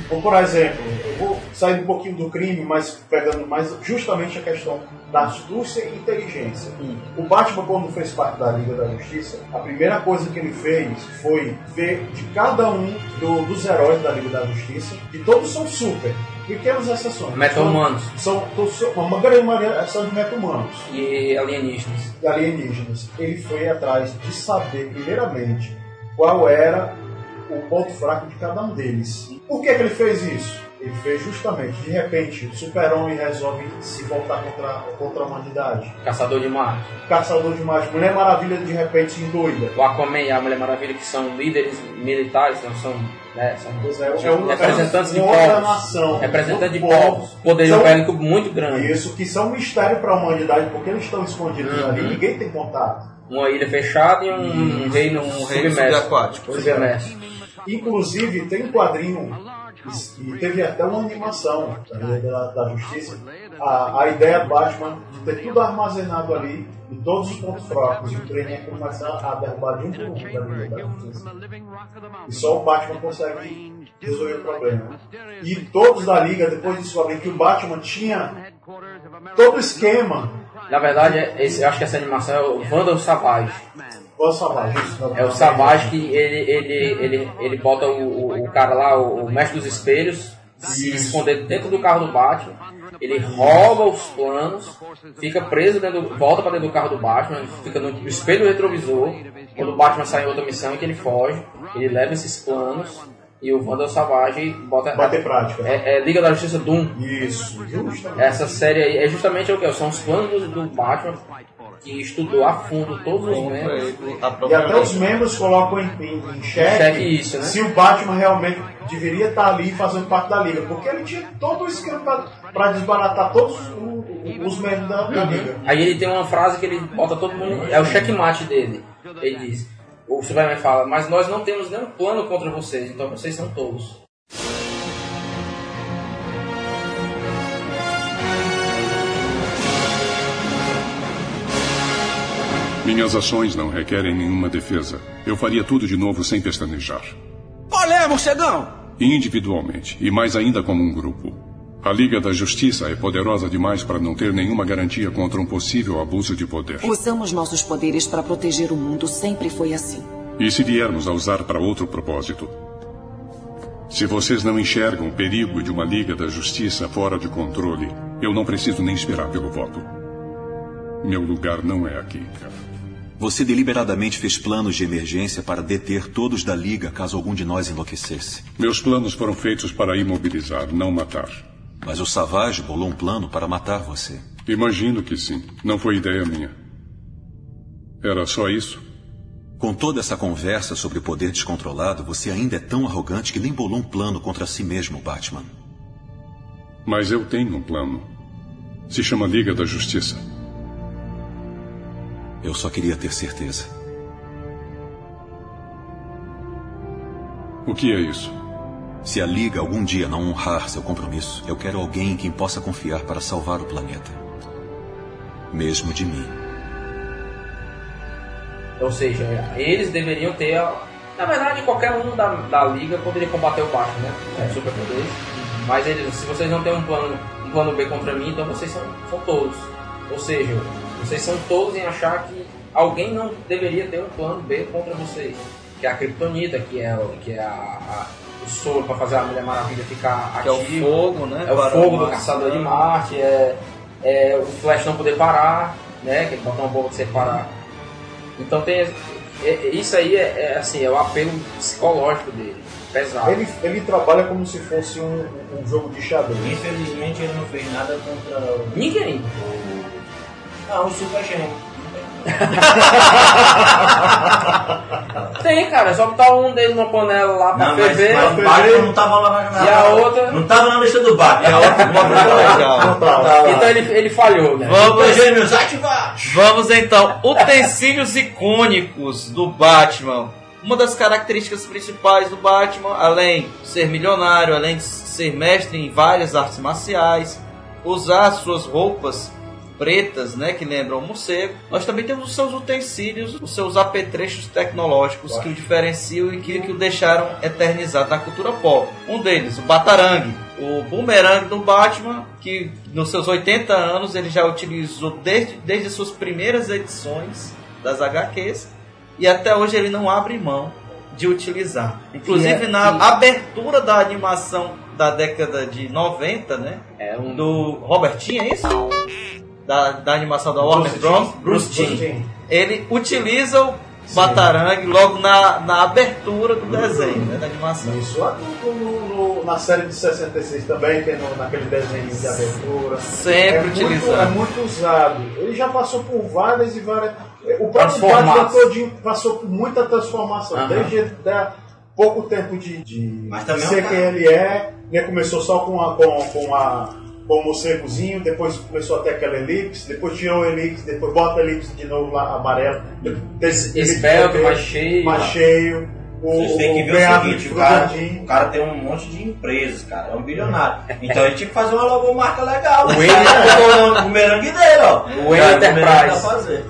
[SPEAKER 5] Como, por exemplo, eu vou sair um pouquinho do crime, mas pegando mais justamente a questão da astúcia e inteligência. O Batman, quando fez parte da Liga da Justiça, a primeira coisa que ele fez foi ver de cada um do- dos heróis da Liga da Justiça, que todos são super, pequenas exceções.
[SPEAKER 4] Meta-humanos.
[SPEAKER 5] São, são uma grande maioria são de meta-humanos
[SPEAKER 4] E alienígenas.
[SPEAKER 5] alienígenas. Ele foi atrás de saber, primeiramente, qual era o ponto fraco de cada um deles. Por que, que ele fez isso? Ele fez justamente, de repente, o super-homem resolve se voltar contra, contra a humanidade.
[SPEAKER 4] Caçador de Marte.
[SPEAKER 5] Caçador de Marte, Mulher Maravilha de repente se endoida.
[SPEAKER 4] O Aquaman e a Mulher Maravilha, que são líderes militares, não são, né, são
[SPEAKER 5] é, é um-
[SPEAKER 4] representantes de
[SPEAKER 5] uma outra
[SPEAKER 4] povos.
[SPEAKER 5] nação.
[SPEAKER 4] Representantes de povos. Poderio
[SPEAKER 5] São-
[SPEAKER 4] bélico muito grande.
[SPEAKER 5] Isso, que são um mistério para a humanidade, porque eles estão escondidos
[SPEAKER 4] Uhum.
[SPEAKER 5] ali, ninguém tem contato.
[SPEAKER 4] Uma ilha fechada e um, reino
[SPEAKER 2] Um reino
[SPEAKER 4] submerso.
[SPEAKER 2] subaquático.
[SPEAKER 4] Submerso.
[SPEAKER 5] Inclusive, tem um quadrinho E, teve até uma animação da da, Justiça. A, a ideia Batman de ter tudo armazenado ali e todos os pontos fracos e o trem ia começar a derrubar de um por um da Justiça. E só o Batman consegue resolver o problema. E todos da Liga depois descobrem que o Batman tinha todo o esquema.
[SPEAKER 4] Na verdade, esse, eu acho que essa animação é o Vandal Savage.
[SPEAKER 5] O Savage,
[SPEAKER 4] É o Savage que ele, ele, ele, ele bota o, o, o cara lá, o, o mestre dos espelhos, se esconder dentro do carro do Batman. Ele rouba os planos, fica preso dentro, do- volta para dentro do carro do Batman, fica no espelho retrovisor. Quando o Batman sai em outra missão que ele foge, ele leva esses planos e o Vandal Savage bota.
[SPEAKER 5] Bater prática.
[SPEAKER 4] É, é Liga da Justiça Doom.
[SPEAKER 5] Isso, justamente.
[SPEAKER 4] Essa série aí é justamente o que? São os planos do, do Batman que estudou a fundo todos os membros.
[SPEAKER 5] E até os membros colocam em, em, em xeque,
[SPEAKER 4] Xeque isso, né?
[SPEAKER 5] se o Batman realmente deveria estar ali fazendo parte da liga, porque ele tinha todo o esquema para desbaratar todos o- o- os membros da, da liga.
[SPEAKER 4] Aí ele tem uma frase que ele bota todo mundo. É o checkmate dele. Ele diz. O Superman fala, mas nós não temos nenhum plano contra vocês, então vocês são tolos.
[SPEAKER 8] Minhas ações não requerem nenhuma defesa. Eu faria tudo de novo sem pestanejar.
[SPEAKER 1] Qual é, morcegão?
[SPEAKER 8] Individualmente, e mais ainda como um grupo. A Liga da Justiça é poderosa demais para não ter nenhuma garantia contra um possível abuso de poder.
[SPEAKER 9] Usamos nossos poderes para proteger o mundo, sempre foi assim.
[SPEAKER 8] E se viermos a usar para outro propósito? Se vocês não enxergam o perigo de uma Liga da Justiça fora de controle, eu não preciso nem esperar pelo voto. Meu lugar não é aqui.
[SPEAKER 10] Você deliberadamente fez planos de emergência para deter todos da Liga caso algum de nós enlouquecesse.
[SPEAKER 8] Meus planos foram feitos para imobilizar, não matar.
[SPEAKER 10] Mas o Savage bolou um plano para matar você.
[SPEAKER 8] Imagino que sim. Não foi ideia minha. Era só isso?
[SPEAKER 10] Com toda essa conversa sobre poder descontrolado, você ainda é tão arrogante que nem bolou um plano contra si mesmo, Batman.
[SPEAKER 8] Mas eu tenho um plano. Se chama Liga da Justiça.
[SPEAKER 10] Eu só queria ter certeza.
[SPEAKER 8] O que é isso?
[SPEAKER 10] Se a Liga algum dia não honrar seu compromisso, eu quero alguém em quem possa confiar para salvar o planeta. Mesmo de mim.
[SPEAKER 4] Ou seja, eles deveriam ter. a- Na verdade, qualquer um da, da liga poderia combater o Batman, né? É, superpoderes. Mas eles, se vocês não têm um plano, um plano B contra mim, então vocês são, são tolos. Ou seja, vocês são tolos em achar que alguém não deveria ter um plano B contra vocês. Que é a Kryptonita, que é, o- que é a, a- o soro para fazer a Mulher Maravilha ficar
[SPEAKER 2] Que é o
[SPEAKER 4] ativa.
[SPEAKER 2] fogo, né?
[SPEAKER 4] É o
[SPEAKER 2] Para
[SPEAKER 4] fogo do caçador de Marte, é, é o Flash não poder parar, né? Que ele bota uma bomba pra você parar. Então tem. é- é- isso aí é, é, assim, é o apelo psicológico dele. Pesado.
[SPEAKER 5] Ele, ele trabalha como se fosse um, um jogo de xadrez.
[SPEAKER 3] Infelizmente ele não fez nada contra o.
[SPEAKER 4] Ninguém.
[SPEAKER 3] Não, o Super Gênio.
[SPEAKER 4] Tem, cara, é só botar um deles numa panela lá pra
[SPEAKER 3] Não, mas,
[SPEAKER 4] ferver.
[SPEAKER 3] mas o Batman não tava lá na
[SPEAKER 4] E a outra-
[SPEAKER 3] Não tava na lista do Batman.
[SPEAKER 2] E a outra bota
[SPEAKER 5] tá lá.
[SPEAKER 4] Então ele, ele falhou, né?
[SPEAKER 2] Vamos,
[SPEAKER 3] Gêmeos, ativar!
[SPEAKER 2] vamos então. Utensílios icônicos do Batman. Uma das características principais do Batman, além de ser milionário, além de ser mestre em várias artes marciais, usar suas roupas pretas, né, que lembram o morcego. Nós também temos os seus utensílios, os seus apetrechos tecnológicos que o diferenciam e que, que o deixaram eternizado na cultura pop. Um deles, o batarangue, o boomerang do Batman, que nos seus 80 anos ele já utilizou desde, desde suas primeiras edições das HQs e até hoje ele não abre mão de utilizar. Inclusive
[SPEAKER 4] é-
[SPEAKER 2] na
[SPEAKER 4] que-
[SPEAKER 2] abertura da animação da década de 90, né?
[SPEAKER 4] É um
[SPEAKER 2] do Robertinho, é isso? Da, da animação da Warner Bros.
[SPEAKER 4] Bruce Timm.
[SPEAKER 5] Timm.
[SPEAKER 2] Ele utiliza o Batarangue logo na, na abertura do desenho, né, da animação.
[SPEAKER 5] Isso lá no- no- no- na série de 66 também, tem no, naquele desenho de abertura.
[SPEAKER 2] Sempre
[SPEAKER 5] é muito,
[SPEAKER 2] utilizado.
[SPEAKER 5] é muito usado. Ele já passou por várias e várias. O próprio. Batman todinho passou por muita transformação.
[SPEAKER 4] Aham.
[SPEAKER 5] Desde da, pouco tempo de, de
[SPEAKER 3] Mas também é um
[SPEAKER 5] ser quem ele é. Ele começou só com a, com, com a o morcegozinho, depois começou a ter aquela elipse, depois tirou a elipse, depois bota a elipse de novo lá amarelo. Fica
[SPEAKER 4] mais cheio.
[SPEAKER 5] mais cheio. o,
[SPEAKER 3] Vocês têm que
[SPEAKER 5] o
[SPEAKER 3] ver o
[SPEAKER 5] Affleck
[SPEAKER 3] seguinte, o cara, o cara tem um monte de empresas, cara, é um bilionário. Então ele tinha que fazer uma logomarca legal.
[SPEAKER 4] O
[SPEAKER 3] O,
[SPEAKER 4] Wayne-
[SPEAKER 3] o merengue dele, ó.
[SPEAKER 4] O Wayne
[SPEAKER 3] Cara,
[SPEAKER 4] Enterprise.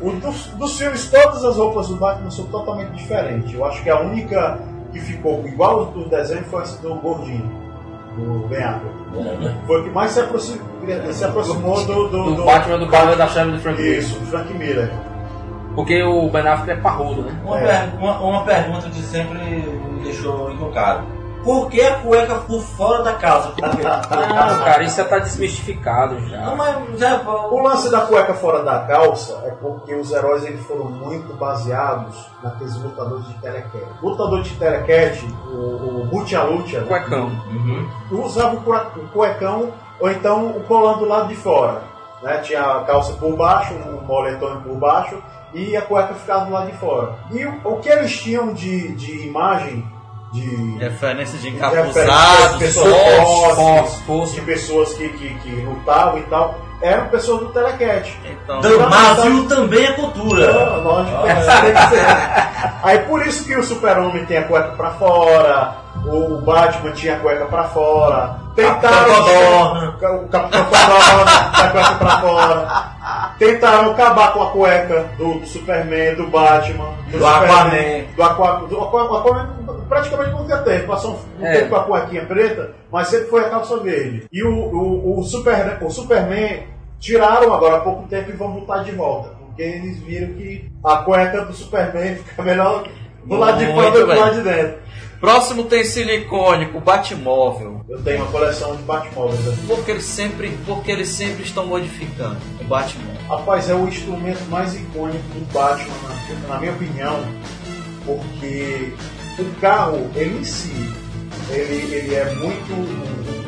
[SPEAKER 5] O dos, dos filmes, todas as roupas do Batman são totalmente diferentes. Eu acho que a única que ficou igual aos do desenho foi essa do Gordinho, do Ben Affleck. Foi o que mais se aproximou, se aproximou do, do,
[SPEAKER 4] Do Batman do Cavaleiro da Chave do Frank Miller.
[SPEAKER 5] Isso, do Frank Miller.
[SPEAKER 4] Porque o Ben Affleck é parrudo, né?
[SPEAKER 3] Uma,
[SPEAKER 5] É.
[SPEAKER 3] per- uma- uma pergunta que sempre me deixou encucado. Por que a cueca por fora da calça? Por quê?
[SPEAKER 4] Não, cara, isso já tá desmistificado já.
[SPEAKER 3] Não, mas já,
[SPEAKER 5] O lance da cueca fora da calça é porque os heróis eles foram muito baseados naqueles lutadores de telecat. Lutador de telecat, o, o Lucha Lucha,
[SPEAKER 4] Cuecão.
[SPEAKER 3] Uhum.
[SPEAKER 5] usava o cuecão ou então o colando do lado de fora. Né? Tinha a calça por baixo, um moletom por baixo e a cueca ficava do lado de fora. E o, o que eles tinham de, de imagem de
[SPEAKER 2] Referência de
[SPEAKER 5] referência de
[SPEAKER 2] encapuzados,
[SPEAKER 5] pessoas
[SPEAKER 2] fortes,
[SPEAKER 5] fortes. de pessoas que, que, que lutavam e tal, eram pessoas do telecat.
[SPEAKER 2] Então,
[SPEAKER 3] Brasil também é cultura.
[SPEAKER 5] Ah, lógico, é, tem que ser. Aí por isso que o super-homem tem a cueca pra fora, o Batman tinha a cueca pra fora. Tentaram. O Capitão Codorna a cueca pra fora. Tentaram acabar com a cueca do, do Superman, do Batman,
[SPEAKER 3] Do
[SPEAKER 5] Superman,
[SPEAKER 3] Aquaman.
[SPEAKER 5] Do Aquaman. Do Aquaman praticamente nunca teve. Passou um
[SPEAKER 4] É.
[SPEAKER 5] tempo com a cuequinha preta, mas sempre foi a calça verde. E o, o, o, Super, o Superman tiraram agora há pouco tempo e vão botar de volta. Porque eles viram que a cueca do Superman fica melhor do lado de fora do que do lado de dentro.
[SPEAKER 2] Próximo tem silicônico, Batmóvel.
[SPEAKER 5] Eu tenho uma coleção de Batmóveis aqui.
[SPEAKER 2] Porque eles sempre, porque eles sempre estão modificando o Batmóvel.
[SPEAKER 5] Rapaz, é o instrumento mais icônico do Batman, na, na minha opinião, porque o carro, ele em si, ele, ele é muito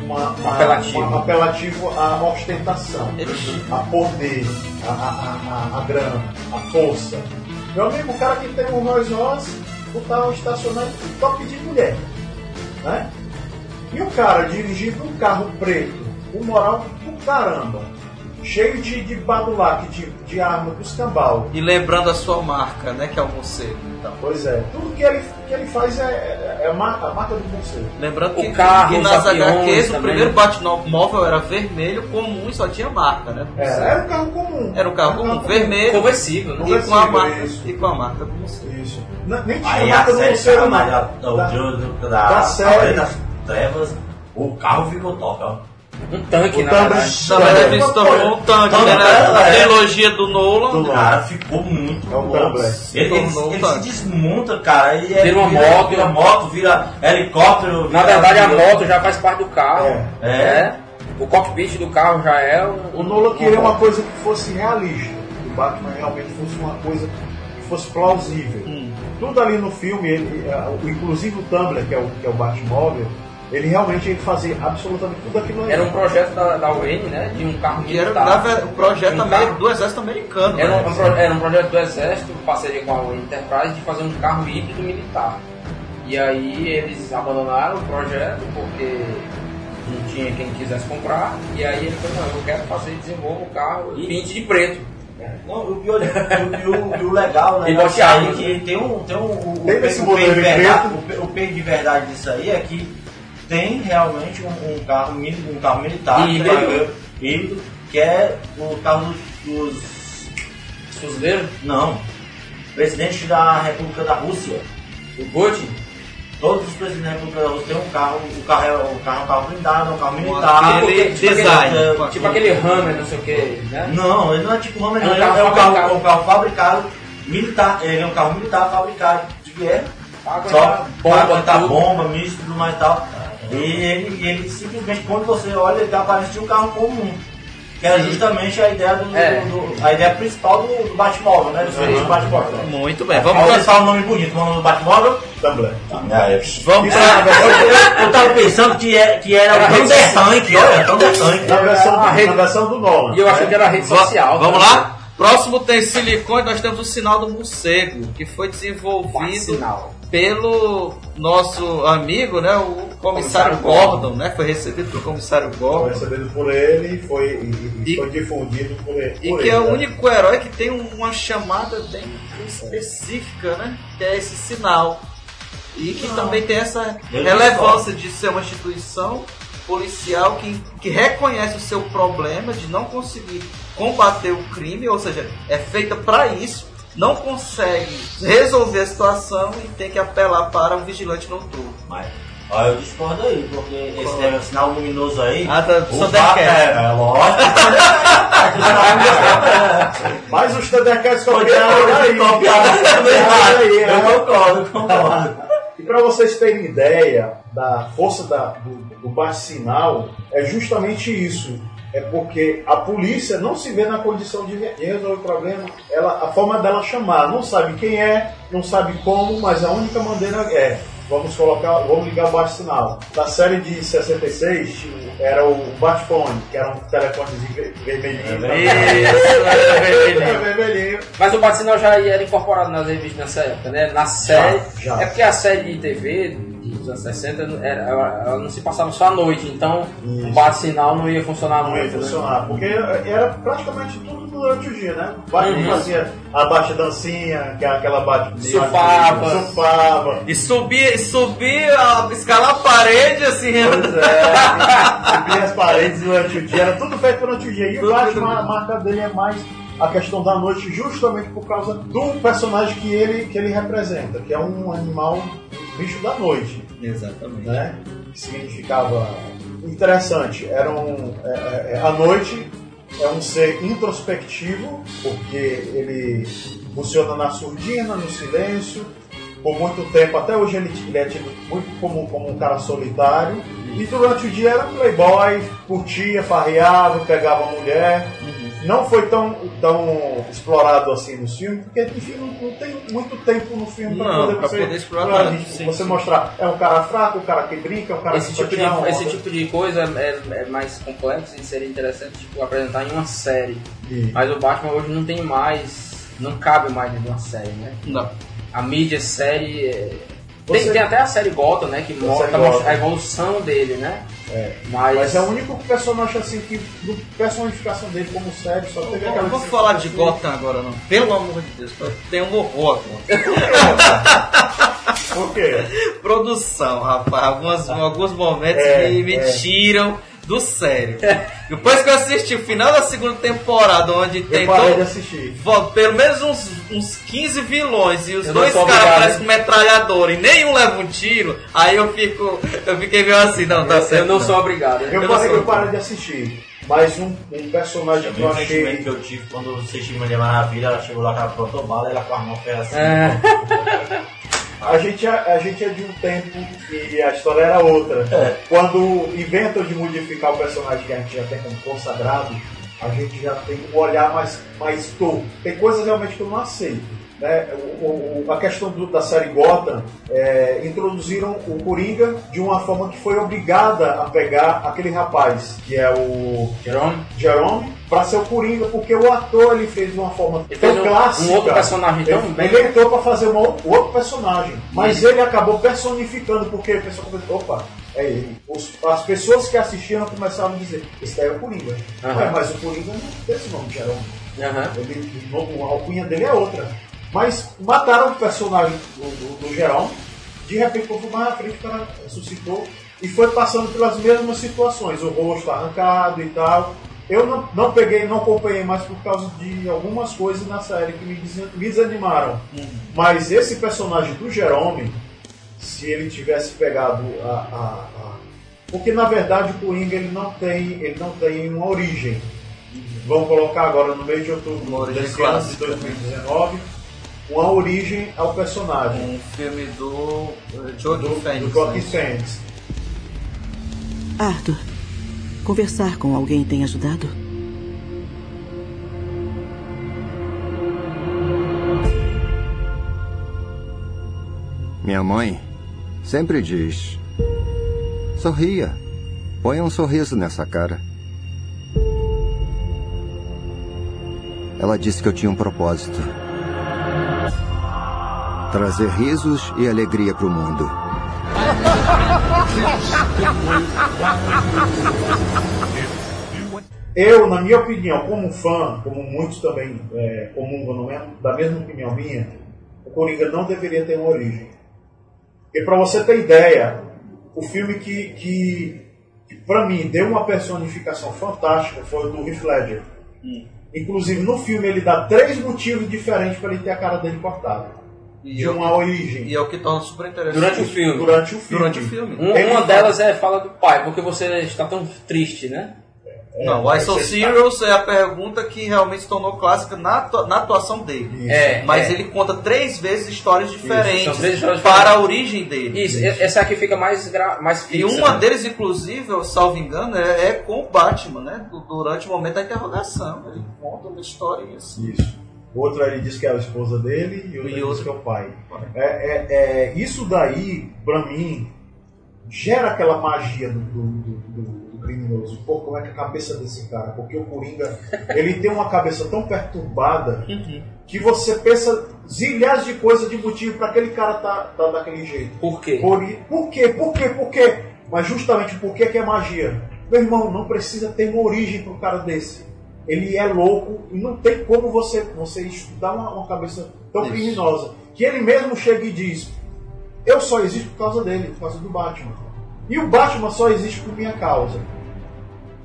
[SPEAKER 5] uma, uma-
[SPEAKER 4] Apelativo.
[SPEAKER 5] uma- apelativo à ostentação,
[SPEAKER 2] Ele-
[SPEAKER 5] a poder, a, a, a, a grana, a força. Meu amigo, o cara que tem um Rolls Royce, o carro estacionado, só pedir mulher. Né? E o cara dirigindo um carro preto, com moral do caramba, cheio de, de badulaque, de, de arma dos cambal.
[SPEAKER 2] E lembrando a sua marca, né? Que é o morcego. Então.
[SPEAKER 5] Pois é, tudo que ele, que ele faz é, é, é a, marca, a marca do morcego.
[SPEAKER 2] Lembrando
[SPEAKER 4] O
[SPEAKER 2] que,
[SPEAKER 4] carro,
[SPEAKER 2] que nas HQs o primeiro Batmóvel era vermelho, comum e só tinha marca, né?
[SPEAKER 5] É, era um carro comum.
[SPEAKER 2] Era um carro comum, vermelho
[SPEAKER 4] Conversível, né?
[SPEAKER 2] e com a marca,
[SPEAKER 5] isso.
[SPEAKER 2] e com a marca do morcego.
[SPEAKER 5] Isso. N- nem tinha
[SPEAKER 3] Aí
[SPEAKER 5] marca
[SPEAKER 3] a
[SPEAKER 5] do
[SPEAKER 3] chama
[SPEAKER 5] não.
[SPEAKER 3] da, da,
[SPEAKER 5] Da-
[SPEAKER 3] do- do-
[SPEAKER 5] da
[SPEAKER 3] da,
[SPEAKER 5] série.
[SPEAKER 3] Cavaleiro das Trevas, o carro ficou top, ó.
[SPEAKER 4] Um tanque,
[SPEAKER 5] O
[SPEAKER 4] na verdade.
[SPEAKER 2] Verdade, eles tornou um tanque, né? Na trilogia do Nolan.
[SPEAKER 5] Do-
[SPEAKER 3] Cara, ficou muito
[SPEAKER 5] É um
[SPEAKER 3] bom.
[SPEAKER 5] Tumblr.
[SPEAKER 3] Ele, ele, ele se desmonta, cara. E
[SPEAKER 4] Vira uma moto.
[SPEAKER 3] Vira moto, vira helicóptero.
[SPEAKER 4] Na verdade, a moto já faz parte do carro.
[SPEAKER 5] É.
[SPEAKER 3] É.
[SPEAKER 4] O cockpit do carro já é.
[SPEAKER 5] O Nolan queria uma coisa que fosse realista, que o Batman realmente fosse uma coisa que fosse plausível.
[SPEAKER 2] Hum.
[SPEAKER 5] Tudo ali no filme, ele, é, inclusive o Tumblr, que é o, que é o Batmóvel, ele realmente ele fazia absolutamente tudo aquilo ali.
[SPEAKER 4] Era um projeto da, da Wayne, né? De um carro
[SPEAKER 2] Que era
[SPEAKER 4] militar.
[SPEAKER 2] ver- o projeto
[SPEAKER 4] Um
[SPEAKER 2] também
[SPEAKER 4] carro-
[SPEAKER 2] do exército americano.
[SPEAKER 4] Era
[SPEAKER 2] né?
[SPEAKER 4] um, pro- era um projeto do Exército, parceria com a Wayne Enterprise, de fazer um carro híbrido militar. E aí eles abandonaram o projeto porque não tinha quem quisesse comprar. E aí ele falou, não, eu quero fazer, desenvolvo o carro e pinte de preto.
[SPEAKER 3] Não, o, pior, e, o, o- o legal, né?
[SPEAKER 4] E
[SPEAKER 3] aí
[SPEAKER 4] água.
[SPEAKER 3] que tem um. Tem um o, o,
[SPEAKER 5] Tem
[SPEAKER 3] o o, o peito de verdade disso aí é que tem realmente um, um carro, um carro militar
[SPEAKER 4] Híbrido.
[SPEAKER 3] é- híbrido, que é o carro dos. dos
[SPEAKER 4] Fuzileiro,
[SPEAKER 3] não. Presidente da República da Rússia.
[SPEAKER 4] o Putin,
[SPEAKER 3] Todos os presidentes da República da Rússia têm um carro, o carro é, o carro é um carro blindado, é um carro
[SPEAKER 2] Com
[SPEAKER 3] militar.
[SPEAKER 2] aquele
[SPEAKER 3] Tipo
[SPEAKER 2] design.
[SPEAKER 3] aquele-
[SPEAKER 2] com
[SPEAKER 4] tipo
[SPEAKER 2] aquele-
[SPEAKER 4] Hammer, não sei o que, né?
[SPEAKER 3] Não, ele não é tipo Hammer,
[SPEAKER 4] É um
[SPEAKER 3] não. Ele
[SPEAKER 4] carro
[SPEAKER 3] é um carro,
[SPEAKER 4] fabricado.
[SPEAKER 3] é um carro fabricado militar. Ele é um carro militar fabricado de guerra. Só bomba,
[SPEAKER 4] tudo.
[SPEAKER 3] bomba, míssil e tudo mais e tal. E ele, ele simplesmente, quando você olha, ele aparece de um carro comum. Que é justamente a ideia do,
[SPEAKER 4] É.
[SPEAKER 3] do- do- a ideia principal do, do Batmóvel, né? Do serviço do Batmóvel.
[SPEAKER 2] Muito bem,
[SPEAKER 3] Vamos
[SPEAKER 2] vamos
[SPEAKER 3] começar o nome bonito, o nome do Batmóvel.
[SPEAKER 5] Tumblr.
[SPEAKER 2] Vamos
[SPEAKER 3] Isso, eu, eu tava pensando que, é, que era o Thunder Tank, olha, Thunder Tank.
[SPEAKER 5] Na versão,
[SPEAKER 4] a
[SPEAKER 5] do,
[SPEAKER 4] rede-
[SPEAKER 5] na versão do Nolan.
[SPEAKER 4] E eu achei que era rede
[SPEAKER 2] Va-
[SPEAKER 4] social.
[SPEAKER 2] Vamos
[SPEAKER 4] tá?
[SPEAKER 2] lá? Próximo tem silicone, nós temos o sinal do morcego, que foi desenvolvido
[SPEAKER 4] Sinal.
[SPEAKER 2] Pelo nosso amigo, né, o comissário,
[SPEAKER 4] Comissário
[SPEAKER 2] Gordon, né, foi recebido pelo comissário
[SPEAKER 5] Foi
[SPEAKER 2] Gordon,
[SPEAKER 5] recebido por ele e foi, e, e
[SPEAKER 2] E-
[SPEAKER 5] foi difundido por ele.
[SPEAKER 2] e
[SPEAKER 5] por
[SPEAKER 2] que
[SPEAKER 5] ele,
[SPEAKER 2] é o
[SPEAKER 5] né?
[SPEAKER 2] único herói que tem uma chamada bem específica, né, que é esse sinal. E que também tem essa
[SPEAKER 3] Eu
[SPEAKER 2] relevância de ser uma instituição policial que, que reconhece o seu problema de não conseguir combater o crime, ou seja, é feita para isso, não consegue resolver a situação e tem que apelar para um vigilante noturno.
[SPEAKER 3] Mas, ó, eu discordo aí, porque esse
[SPEAKER 2] Qual?
[SPEAKER 3] negócio, sinal luminoso aí.
[SPEAKER 2] Ah, tá,
[SPEAKER 3] o
[SPEAKER 2] Deadcat.
[SPEAKER 3] é, é lógico.
[SPEAKER 5] Mas os Thundercats olhar aí. Aí,
[SPEAKER 3] Eu concordo, eu concordo.
[SPEAKER 5] E para vocês terem ideia da força da, do, do bate-sinal, é justamente isso. É porque a polícia não se vê na condição de re- de resolver o problema. Ela, a forma dela chamar, não sabe quem é, não sabe como, mas a única maneira é vamos colocar, vamos ligar o bate-sinal. Na série de 66 tinha- era o bate-fone, que era um telefonezinho ver- vermelhinho. É, vermelhinho.
[SPEAKER 4] Mas o bate-sinal já era incorporado nas revistas nessa época, né? Na série.
[SPEAKER 5] já.
[SPEAKER 4] É porque a série de TV dos anos 60 era, ela, ela não se passava só à noite, então o bate-sinal não ia funcionar
[SPEAKER 5] Não ia
[SPEAKER 4] muito. né?
[SPEAKER 5] funcionar, porque era praticamente tudo durante o dia, né? Bate
[SPEAKER 4] Uhum.
[SPEAKER 5] fazia a bate dancinha, que é aquela bate
[SPEAKER 4] Surfava.
[SPEAKER 5] surfava.
[SPEAKER 2] E subir, e subir, a- escalar a parede, assim.
[SPEAKER 5] Pois é, subia as paredes durante o dia, era tudo feito durante o dia. E eu acho que a marca dele é mais a questão da noite, justamente por causa do personagem que ele, que ele representa, que é um animal, um bicho da noite.
[SPEAKER 2] Exatamente.
[SPEAKER 5] né? Que significava interessante. Era um, é, é, é, a noite é um ser introspectivo, porque ele funciona na surdina, no silêncio. Por muito tempo, até hoje ele, ele é tido muito como, como um cara solitário. E durante o dia era playboy, curtia, farreava, pegava mulher. Não foi tão, tão explorado assim no filme, porque enfim, não, não tem muito tempo no filme para poder,
[SPEAKER 2] pra
[SPEAKER 5] você,
[SPEAKER 2] poder explorar
[SPEAKER 5] pra
[SPEAKER 2] sim,
[SPEAKER 5] você
[SPEAKER 2] sim.
[SPEAKER 5] mostrar. É um cara fraco, um cara que brinca, é um cara
[SPEAKER 4] Esse
[SPEAKER 5] que
[SPEAKER 4] tipo, de, esse tipo de coisa é, é mais complexo e seria interessante tipo, apresentar em uma série.
[SPEAKER 5] Sim.
[SPEAKER 4] Mas o Batman hoje não tem mais. Não cabe mais de uma série, né?
[SPEAKER 2] Não.
[SPEAKER 4] A mídia série. é- Tem,
[SPEAKER 5] Você-
[SPEAKER 4] tem até a série Gotham, né? Que mostra a evolução dele, né?
[SPEAKER 5] É.
[SPEAKER 4] Mas,
[SPEAKER 5] Mas é o único personagem assim que, do personificação dele como série, só teve aquela.
[SPEAKER 2] não vou falar de Gotham agora, não. Pelo amor de Deus, eu tenho um horror agora.
[SPEAKER 5] Por quê?
[SPEAKER 2] Produção, rapaz. Algumas, alguns momentos
[SPEAKER 5] É,
[SPEAKER 2] me, me
[SPEAKER 5] é.
[SPEAKER 2] tiram do sério. Depois que eu assisti o final da segunda temporada, onde tem
[SPEAKER 5] Eu parei de
[SPEAKER 2] todo,
[SPEAKER 5] assistir.
[SPEAKER 2] vo- pelo menos uns, uns 15 vilões e os
[SPEAKER 4] Eu não
[SPEAKER 2] dois caras parecem com metralhadora e nenhum leva um tiro, aí eu fico. Eu fiquei meio assim, não, tá
[SPEAKER 4] eu,
[SPEAKER 2] certo.
[SPEAKER 4] eu não sou obrigado.
[SPEAKER 5] Eu,
[SPEAKER 2] Eu não
[SPEAKER 5] parei, eu parei de assistir. Mas um, um personagem que eu
[SPEAKER 3] O sentimento
[SPEAKER 5] achei.
[SPEAKER 3] que eu tive quando eu assisti Mulher Maravilha, ela chegou lá com a protobala, ela com a mão fez assim.
[SPEAKER 4] É.
[SPEAKER 5] A gente, é- a gente é de um tempo que a história era outra. Quando inventam de modificar o personagem que a gente já tem como consagrado, a gente já tem um olhar mais, mais torto. Tem coisas realmente que eu não aceito. Né? O- o- a questão do- da série Gotham é, introduziram o Coringa de uma forma que foi obrigada a pegar aquele rapaz, que é o
[SPEAKER 4] Jerome?
[SPEAKER 5] Jerome, para ser o Coringa, porque o ator ele fez de uma forma
[SPEAKER 4] Ele
[SPEAKER 5] tão clássica.
[SPEAKER 4] um outro personagem tão
[SPEAKER 5] ele,
[SPEAKER 4] bem-
[SPEAKER 5] ele entrou para fazer uma, outro personagem, mas ele acabou personificando, porque a pessoa começou, opa, é ele. Os- as pessoas que assistiram começaram a dizer, esse daí é o Coringa. Ué, mas o Coringa não tem esse nome, Jerome.
[SPEAKER 4] Aham.
[SPEAKER 5] Ele, o a alcunha dele é outra. Mas mataram o personagem do, do, do Jerome, de repente, quando mais à frente, o cara ressuscitou e foi passando pelas mesmas situações, o rosto arrancado e tal. Eu não, não peguei, não acompanhei mais por causa de algumas coisas na série que me desanimaram. Mas esse personagem do Jerome, se ele tivesse pegado a, a- a- porque na verdade o Coringa ele não tem, ele não tem uma origem. Vamos colocar agora no mês de outubro desse ano de
[SPEAKER 2] clássica.
[SPEAKER 5] 2019 uma origem ao personagem
[SPEAKER 2] Um filme do eh, Joaquin
[SPEAKER 5] do,
[SPEAKER 2] Phoenix.
[SPEAKER 5] do Joaquin
[SPEAKER 2] né?
[SPEAKER 5] Phoenix.
[SPEAKER 11] Arthur, conversar com alguém tem ajudado?
[SPEAKER 12] Minha mãe sempre diz: sorria, ponha um sorriso nessa cara. Ela disse que eu tinha um propósito: trazer risos e alegria para o mundo.
[SPEAKER 5] Eu, na minha opinião, como fã, como muitos também é, comungam no mesmo- da mesma opinião minha, o Coringa não deveria ter uma origem. Porque pra você ter ideia, o filme que, que, que para mim deu uma personificação fantástica foi o do Heath Ledger. Inclusive no filme ele dá três motivos diferentes para ele ter a cara dele cortada.
[SPEAKER 2] E
[SPEAKER 5] de
[SPEAKER 2] é
[SPEAKER 5] uma
[SPEAKER 2] que-
[SPEAKER 5] origem.
[SPEAKER 2] E é o que torna super interessante.
[SPEAKER 4] Durante o filme.
[SPEAKER 5] Durante o filme.
[SPEAKER 2] Durante o filme.
[SPEAKER 4] Um- uma delas é fala do pai, porque você está tão triste, né?
[SPEAKER 2] Não, Why So Serious é a pergunta que realmente se tornou clássica na, na atuação dele.
[SPEAKER 5] Isso.
[SPEAKER 4] É,
[SPEAKER 2] Mas
[SPEAKER 4] é.
[SPEAKER 2] ele conta três vezes histórias diferentes
[SPEAKER 4] três histórias
[SPEAKER 2] para
[SPEAKER 4] diferentes.
[SPEAKER 2] a origem dele.
[SPEAKER 4] Isso, e- essa aqui fica mais, gra... mais
[SPEAKER 2] E
[SPEAKER 4] fixa.
[SPEAKER 2] uma
[SPEAKER 4] né?
[SPEAKER 2] deles, inclusive, eu salvo engano, é, é com o Batman, né? Du- Durante o momento da interrogação. Ele conta uma história assim.
[SPEAKER 5] Isso. Outro ele diz que é a esposa dele e outro
[SPEAKER 2] E
[SPEAKER 5] diz
[SPEAKER 2] outro-
[SPEAKER 5] que é o pai. É, é, é, isso daí, pra mim, gera aquela magia do, do, do- do- do criminoso. Pô, como é que a cabeça desse cara? Porque o Coringa, ele tem uma cabeça tão perturbada que você pensa zilhares de coisas de motivo para aquele cara tá, tá daquele jeito.
[SPEAKER 4] Por quê?
[SPEAKER 5] Por, por quê? Por quê? Por quê? Mas justamente por que que é magia? Meu irmão, não precisa ter uma origem para um cara desse. Ele é louco e não tem como você, você estudar uma, uma cabeça tão
[SPEAKER 2] Isso.
[SPEAKER 5] criminosa. Que ele mesmo chega e diz: Eu só existo por causa dele, por causa do Batman. E o Batman só existe por minha causa.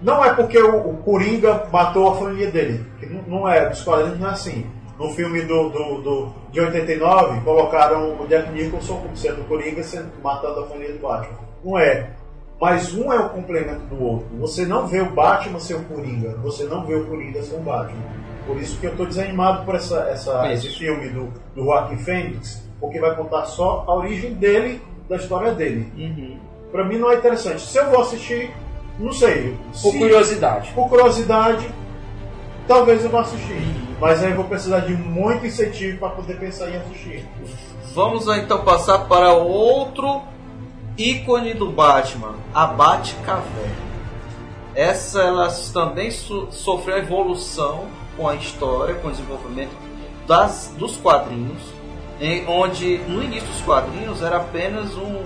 [SPEAKER 5] Não é porque o, o Coringa matou a família dele. Não, é, dos quadrinhos não é assim. No filme do, do, do- de 89, colocaram o Jack Nicholson como sendo o Coringa sendo, matando a família do Batman. Não é. Mas um é o complemento do outro. Você não vê o Batman ser o Coringa. Você não vê o Coringa ser o Batman. Por isso que eu estou desanimado por essa, essa, esse filme do, do Joaquim Fênix, porque vai contar só a origem dele, da história dele. Pra mim não é interessante. Se eu vou assistir, não sei.
[SPEAKER 4] Por
[SPEAKER 5] se-
[SPEAKER 4] curiosidade.
[SPEAKER 5] por curiosidade, talvez eu vá assistir. Mas aí eu vou precisar de muito incentivo para poder pensar em assistir.
[SPEAKER 2] Vamos então passar para outro ícone do Batman, a Batcaverna. Essa ela também so- sofreu evolução com a história, com o desenvolvimento das, dos quadrinhos, em, onde no início dos quadrinhos era apenas um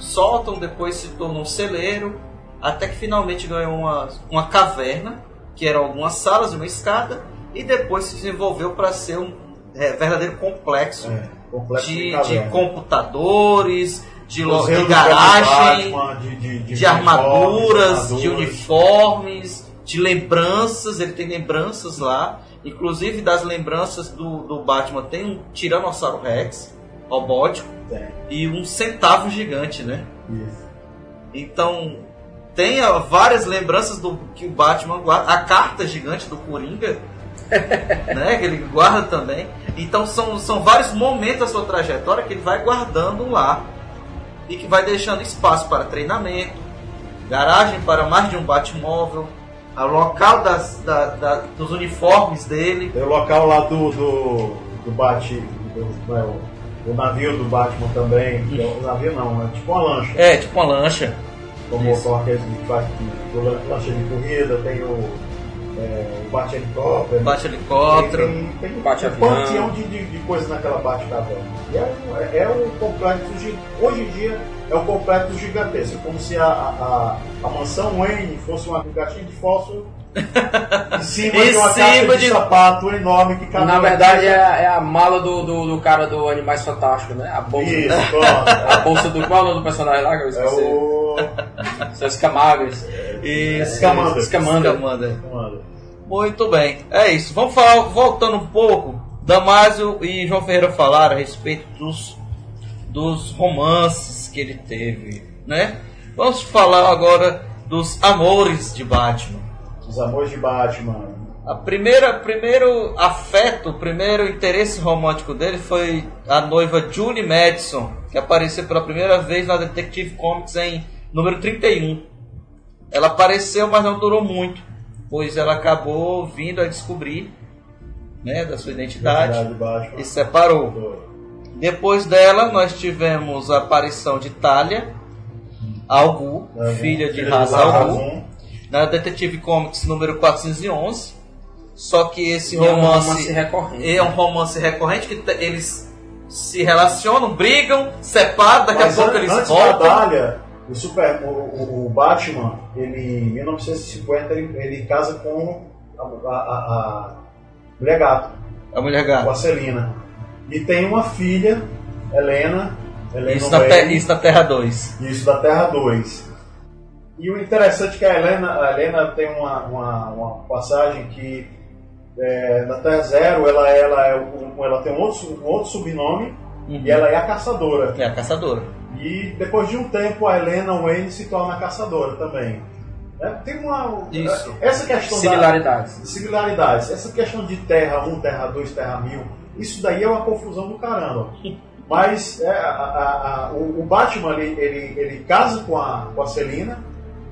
[SPEAKER 2] sótão, depois se tornou um celeiro, até que finalmente ganhou uma, uma caverna, que eram algumas salas, uma escada, e depois se desenvolveu para ser um é, verdadeiro complexo
[SPEAKER 5] É, complexo
[SPEAKER 2] de,
[SPEAKER 5] de
[SPEAKER 2] de computadores, de, lo- de garagem,
[SPEAKER 5] de, de,
[SPEAKER 2] armaduras, de uniformes, de lembranças. Ele tem lembranças lá, inclusive das lembranças do, do Batman tem um Tiranossauro Rex robótico
[SPEAKER 5] Tem.
[SPEAKER 2] e um centavo gigante, né?
[SPEAKER 5] Isso.
[SPEAKER 2] Então tem ó, várias lembranças do que o Batman guarda, a carta gigante do Coringa, né? Que ele guarda também. Então são, são vários momentos da sua trajetória que ele vai guardando lá e que vai deixando espaço para treinamento, garagem para mais de um Batmóvel, o local das, da- da- dos uniformes dele.
[SPEAKER 5] Tem o local lá do, do, do Bat. Do, não é, navio do Batman também. que é O navio não, é tipo uma lancha.
[SPEAKER 2] É, tipo uma lancha.
[SPEAKER 5] Como
[SPEAKER 2] Isso.
[SPEAKER 5] com aqueles que faz que- o lan- lancha de corrida, tem o, é, o bate-helicóptero.
[SPEAKER 2] Bate-helicóptero.
[SPEAKER 5] Tem, tem, tem
[SPEAKER 4] Bate-avião.
[SPEAKER 5] um panteão de, de, de coisas naquela bate-caverna. E é, um- é um complexo, gi- hoje em dia, é um complexo gigantesco. Como se a, a, a, mansão Wayne fosse uma caixinha de fósforo em cima
[SPEAKER 2] Em
[SPEAKER 5] de uma
[SPEAKER 2] cima
[SPEAKER 5] caixa de,
[SPEAKER 2] de-
[SPEAKER 5] sapato enorme que cabe
[SPEAKER 4] Na
[SPEAKER 5] na
[SPEAKER 4] verdade é, é a mala do, do, do cara do Animais Fantásticos, né? A bolsa.
[SPEAKER 5] Isso, pronto.
[SPEAKER 4] A bolsa do. Qual é o nome do personagem lá que eu
[SPEAKER 5] É
[SPEAKER 4] esqueci?
[SPEAKER 5] o.
[SPEAKER 4] São Escamagres.
[SPEAKER 2] Isso.
[SPEAKER 5] Scamander.
[SPEAKER 4] Scamander.
[SPEAKER 2] Scamander.
[SPEAKER 5] Mano,
[SPEAKER 2] Muito bem, é isso. Vamos falar, voltando um pouco. Damásio e João Ferreira falaram a respeito dos, dos romances que ele teve, né? Vamos falar agora dos amores de Batman.
[SPEAKER 5] Os amores de Batman.
[SPEAKER 2] A primeira, primeiro afeto, o primeiro interesse romântico dele foi a noiva Julie Madison, que apareceu pela primeira vez na Detective Comics em número 31. Ela apareceu, mas não durou muito, pois ela acabou vindo a descobrir né, da sua identidade e separou. Depois dela, nós tivemos a aparição de Talia Algu,
[SPEAKER 5] Uhum.
[SPEAKER 2] filha de Ra's
[SPEAKER 5] de
[SPEAKER 2] al
[SPEAKER 5] Ra's
[SPEAKER 2] Ghul,
[SPEAKER 5] al
[SPEAKER 2] na Detective Comics número 411. Só que esse
[SPEAKER 4] E é um
[SPEAKER 2] romance,
[SPEAKER 4] romance recorrente.
[SPEAKER 2] é um romance recorrente que eles se relacionam, brigam, separam, daqui
[SPEAKER 5] Mas
[SPEAKER 2] a pouco
[SPEAKER 5] an-
[SPEAKER 2] eles
[SPEAKER 5] antes
[SPEAKER 2] voltam.
[SPEAKER 5] da Dália, o, super, o, o- o Batman, ele, em 1950, ele, ele casa com a, a, a, a Mulher Gato,
[SPEAKER 2] A mulher
[SPEAKER 5] com a. Celina. E tem uma filha, Helena, Helena
[SPEAKER 2] Isso na,
[SPEAKER 5] Wayne.
[SPEAKER 2] te, isso na Terra 2.
[SPEAKER 5] Isso da Terra 2. E o interessante é que a Helena, a Helena tem uma, uma, uma passagem que é, na Terra Zero ela, ela, é, ela tem um outro, um outro subnome e ela é a caçadora.
[SPEAKER 2] É a caçadora.
[SPEAKER 5] E depois de um tempo a Helena Wayne se torna caçadora também. É, tem uma.
[SPEAKER 2] Isso.
[SPEAKER 5] Essa questão
[SPEAKER 4] Similaridades.
[SPEAKER 5] Da, similaridades. Essa questão de Terra 1, Terra 2, Terra 1000, isso daí é uma confusão do caramba. Mas é, a- a- a- o, o Batman ele, ele, ele casa com a, com a Celina,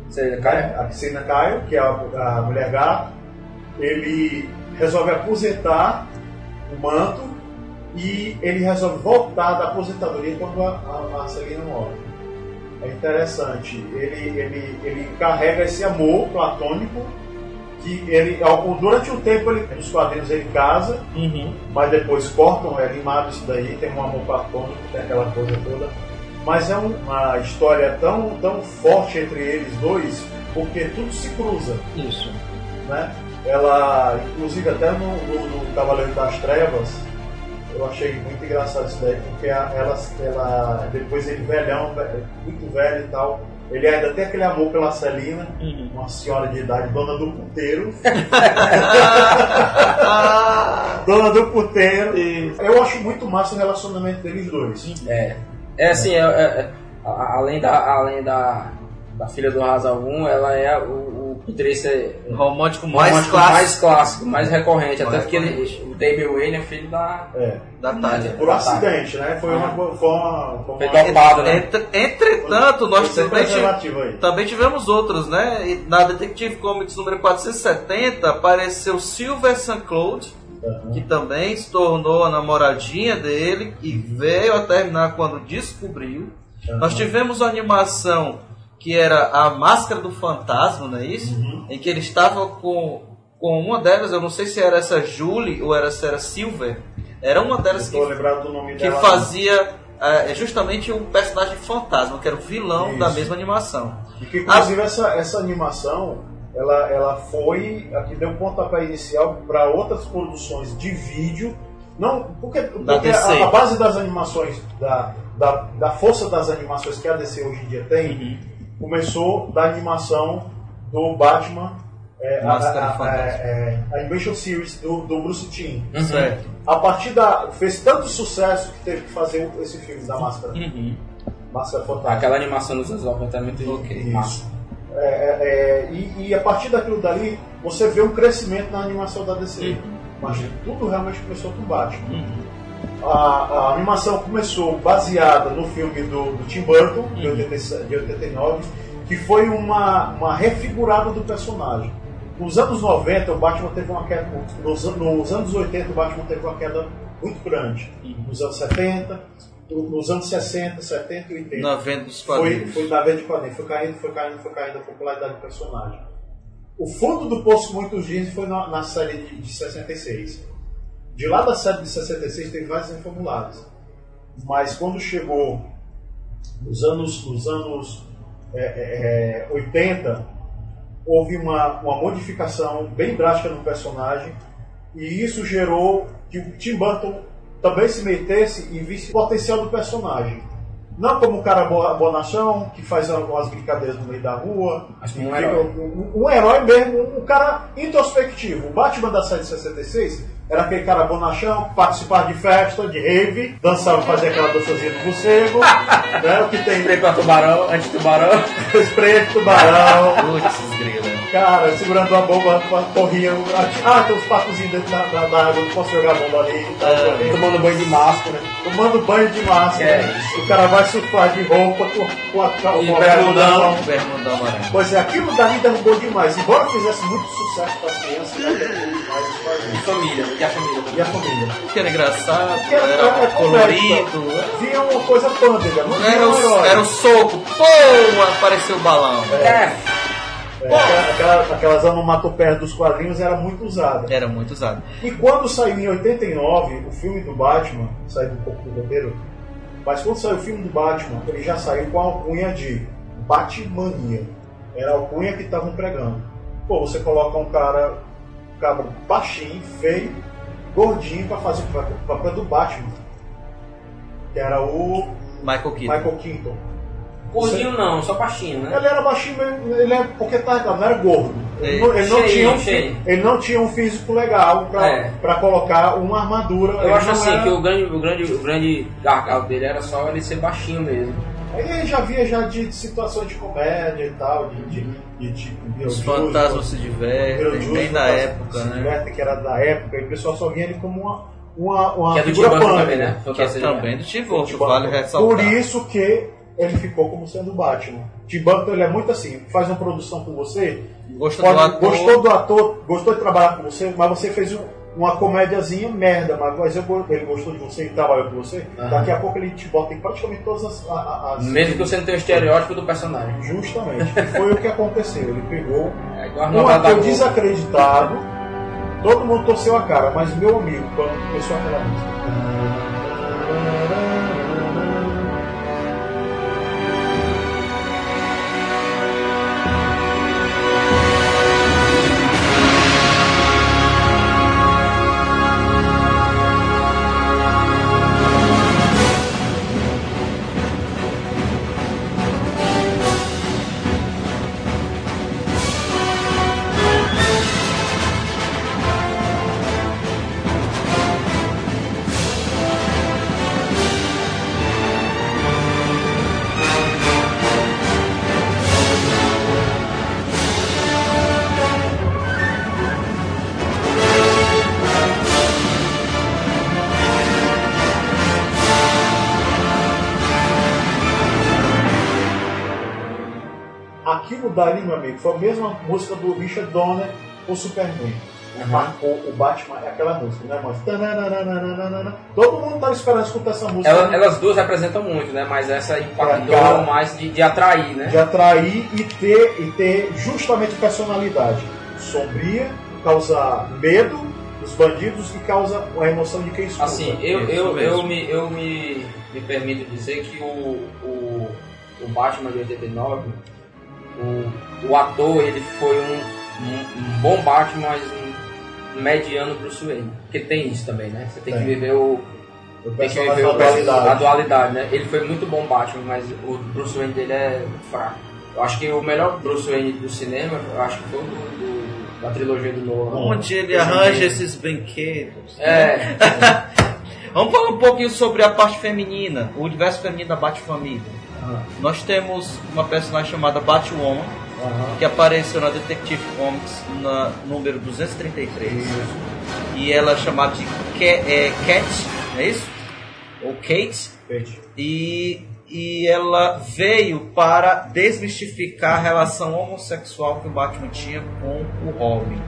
[SPEAKER 4] Você
[SPEAKER 5] né, a Celina Caio, que é a, a mulher gato. Ele resolve aposentar o manto e ele resolve voltar da aposentadoria quando a, a, a Celina morre. É interessante. Ele, ele, ele carrega esse amor platônico que ele, durante um tempo, ele, nos quadrinhos ele casa, mas depois cortam, é limado isso daí, tem um amor platônico, tem aquela coisa toda. Mas é um- uma história tão, tão forte entre eles dois, porque tudo se cruza.
[SPEAKER 2] Isso.
[SPEAKER 5] Né? Ela, inclusive até no, no, no Cavaleiro das Trevas, eu achei muito engraçado isso daí, porque ela, ela depois ele velhão, ve- muito velho e tal, ele ainda tem aquele amor pela Celina, uma senhora de idade, dona do puteiro. dona do puteiro. Eu acho muito massa o relacionamento deles dois.
[SPEAKER 4] É. É assim, é- é- é, além da, além da, da filha do Hazavun, ela é o, o Patrícia
[SPEAKER 2] romântico mais
[SPEAKER 4] romântico
[SPEAKER 2] clássico.
[SPEAKER 4] mais clássico, mais recorrente.
[SPEAKER 2] Mais
[SPEAKER 4] Até porque ele, o David Wayne é filho da.
[SPEAKER 5] É.
[SPEAKER 2] Da Thalia.
[SPEAKER 5] Por acidente, né? Foi uma. Foi uma, foi uma
[SPEAKER 4] Foi topado, né?
[SPEAKER 2] Entre- entretanto, nós
[SPEAKER 5] Foi
[SPEAKER 2] também, também tivemos outros, né? E Na Detective Comics número 470 apareceu Silver St. Claude, que também se tornou a namoradinha dele e veio a terminar quando descobriu. Nós tivemos uma animação que era a Máscara do Fantasma, não é isso? Em que ele estava com, com uma delas, eu não sei se era essa Julie ou era, se era Silver. Era uma delas que que fazia é, justamente o personagem fantasma, que era o vilão
[SPEAKER 5] Isso.
[SPEAKER 2] da mesma animação.
[SPEAKER 5] E que, inclusive, essa, essa animação ela, ela foi a que deu pontapé inicial para outras produções de vídeo. Não, porque, porque a, a base das animações, da, da, da força das animações que a DC hoje em dia tem,
[SPEAKER 2] Uhum.
[SPEAKER 5] Começou da animação do Batman, é, a, a, a, é, a Invention Series do, do Bruce Timm.
[SPEAKER 2] Certo.
[SPEAKER 5] A partir da. fez tanto sucesso que teve que fazer esse filme da Máscara.
[SPEAKER 2] Uhum.
[SPEAKER 5] Máscara Fantástica.
[SPEAKER 4] Aquela animação dos anos 90 é muito massa.
[SPEAKER 5] É, é, é, e, e a partir daquilo dali, você vê um crescimento na animação da DC. Mas tudo realmente começou com Batman. A, a animação começou baseada no filme do, do Tim Burton, de, 87 de 89, que foi uma, uma refigurada do personagem. Nos anos 90, o Batman teve uma queda. Nos, nos anos 80, o Batman teve uma queda muito grande. Nos anos 70, nos anos 60, 70 e 80.
[SPEAKER 2] Na venda dos
[SPEAKER 5] Foi,
[SPEAKER 2] quadrinhos.
[SPEAKER 5] foi na venda de quadrinhos. Foi caindo, foi caindo, foi caindo a popularidade do personagem. O fundo do poço, muitos dizem, foi na, na série de, de 66. De lá da série de 66 teve vários reformulados. Mas quando chegou nos anos, nos anos é, é, é, 80, houve uma, uma modificação bem drástica no personagem e isso gerou que o Tim Burton também se metesse e visse o potencial do personagem. Não como um cara bo- bonachão, que faz algumas brincadeiras no meio da rua.
[SPEAKER 4] Mas como um herói.
[SPEAKER 5] Um, um herói mesmo, um cara introspectivo. O Batman da série de 66 era aquele cara bonachão, que participava de festa, de rave, dançava, fazia aquela dançazinha do morcego, né? O que tem
[SPEAKER 4] Spray pra tubarão, anti-tubarão.
[SPEAKER 5] spray tubarão,
[SPEAKER 2] Putz, grila.
[SPEAKER 5] Cara, segurando a bomba, corria. Ah, tem uns patozinhos dentro da, da, da água, não posso jogar a bomba ali. Tá, ali.
[SPEAKER 4] Tomando banho de máscara.
[SPEAKER 5] Tomando banho de máscara.
[SPEAKER 4] É.
[SPEAKER 5] O cara vai surfar de roupa com, com a, com a
[SPEAKER 4] E bermudão.
[SPEAKER 5] bermudão.
[SPEAKER 2] Amarelo.
[SPEAKER 5] Pois é, aquilo dali derrubou demais. Embora fizesse muito sucesso para as crianças,
[SPEAKER 4] E família. E a família.
[SPEAKER 5] E a família.
[SPEAKER 2] Porque era engraçado,
[SPEAKER 5] Porque era,
[SPEAKER 2] era
[SPEAKER 5] era
[SPEAKER 2] colorido.
[SPEAKER 5] Via uma coisa pândega, não
[SPEAKER 2] Era o, era o soco, pô, apareceu o balão.
[SPEAKER 4] É.
[SPEAKER 5] É, aquela- aquela- aquelas onomatopeias dos quadrinhos era muito usada.
[SPEAKER 2] Era muito usado.
[SPEAKER 5] E quando saiu em 89 o filme do Batman, saiu um pouco do roteiro, mas quando saiu o filme do Batman, ele já saiu com a alcunha de Batmania. Era a alcunha que estavam pregando. Pô, você coloca um cara, um cara baixinho, feio, gordinho, pra fazer o papel do Batman. Que era o
[SPEAKER 2] Michael Keaton.
[SPEAKER 5] Michael Keaton.
[SPEAKER 4] Gordinho não, só baixinho, né?
[SPEAKER 5] Ele era baixinho, mas ele é porque tá, não era gordo. Ele,
[SPEAKER 2] É,
[SPEAKER 5] não, ele não
[SPEAKER 4] cheio,
[SPEAKER 5] tinha um,
[SPEAKER 4] cheio.
[SPEAKER 5] ele não tinha um físico legal pra,
[SPEAKER 4] É.
[SPEAKER 5] pra colocar uma armadura.
[SPEAKER 4] Eu
[SPEAKER 5] Ele
[SPEAKER 4] acho assim
[SPEAKER 5] era-
[SPEAKER 4] que o grande, o, grande, o grande gargalo dele era só ele ser baixinho mesmo.
[SPEAKER 5] Ele já via já de situações de comédia e tal, de, de, de tipo.
[SPEAKER 2] Os
[SPEAKER 5] de-
[SPEAKER 2] fantasmas se
[SPEAKER 5] de-
[SPEAKER 2] divertem,
[SPEAKER 5] de-
[SPEAKER 2] bem
[SPEAKER 5] de-
[SPEAKER 2] da
[SPEAKER 5] se
[SPEAKER 2] época, né?
[SPEAKER 5] divertem, que era da época, e o pessoal só via ele como uma, uma, uma
[SPEAKER 4] Que é do
[SPEAKER 5] figura punk,
[SPEAKER 4] também, né?
[SPEAKER 2] Que é
[SPEAKER 4] de
[SPEAKER 2] também do Tim vale ressaltar.
[SPEAKER 5] Por isso que ele ficou como sendo o Batman. Tim Burton ele é muito assim, faz uma produção com você,
[SPEAKER 2] Gostou
[SPEAKER 5] pode-
[SPEAKER 2] do ator.
[SPEAKER 5] gostou do ator, gostou de trabalhar com você, mas você fez um- uma comédiazinha merda, mas ele gostou de você e trabalhou com você,
[SPEAKER 4] Aham.
[SPEAKER 5] daqui a pouco ele te bota em praticamente todas as... as-
[SPEAKER 4] Mesmo que você não tenha o estereótipo do personagem.
[SPEAKER 5] Justamente. E foi o que aconteceu. Ele pegou
[SPEAKER 4] É
[SPEAKER 5] um ator desacreditado, todo mundo torceu a cara, mas meu amigo, quando começou aquela música. Meu amigo, foi a mesma música do Richard Donner com Superman. Marcou o Batman, é aquela música, né? Mas... Todo mundo estava esperando escutar essa música.
[SPEAKER 4] Ela- elas duas representam muito, né? Mas essa impactou
[SPEAKER 5] É,
[SPEAKER 4] mais de, de atrair, né?
[SPEAKER 5] de atrair e ter, e ter justamente personalidade sombria, causa medo dos bandidos e causa a emoção de quem escuta.
[SPEAKER 4] Assim, eu, eu, eu, me, eu me, me permito dizer que o, o, o Batman de 89, o, o ator, ele foi um, um, um bom Batman, mas um mediano Bruce Wayne. Porque tem isso também, né? Você tem, que viver o...
[SPEAKER 5] O
[SPEAKER 4] Tem que viver o,
[SPEAKER 5] da dualidade.
[SPEAKER 4] a dualidade, né? Ele foi muito bom Batman, mas o Bruce Wayne dele é fraco. Eu acho que o melhor Bruce Wayne do cinema, eu acho que foi o do, do- da trilogia do Nolan.
[SPEAKER 2] Onde ele arranja esses brinquedos.
[SPEAKER 4] É.
[SPEAKER 2] Vamos falar um pouquinho sobre a parte feminina, o universo feminino da Batfamília. Nós temos uma personagem chamada Batwoman, que apareceu na Detective Comics na número 233. E ela é chamada de Ca- é, Cat, não é isso? Ou Kate. E, e ela veio para desmistificar a relação homossexual que o Batman tinha com o Robin.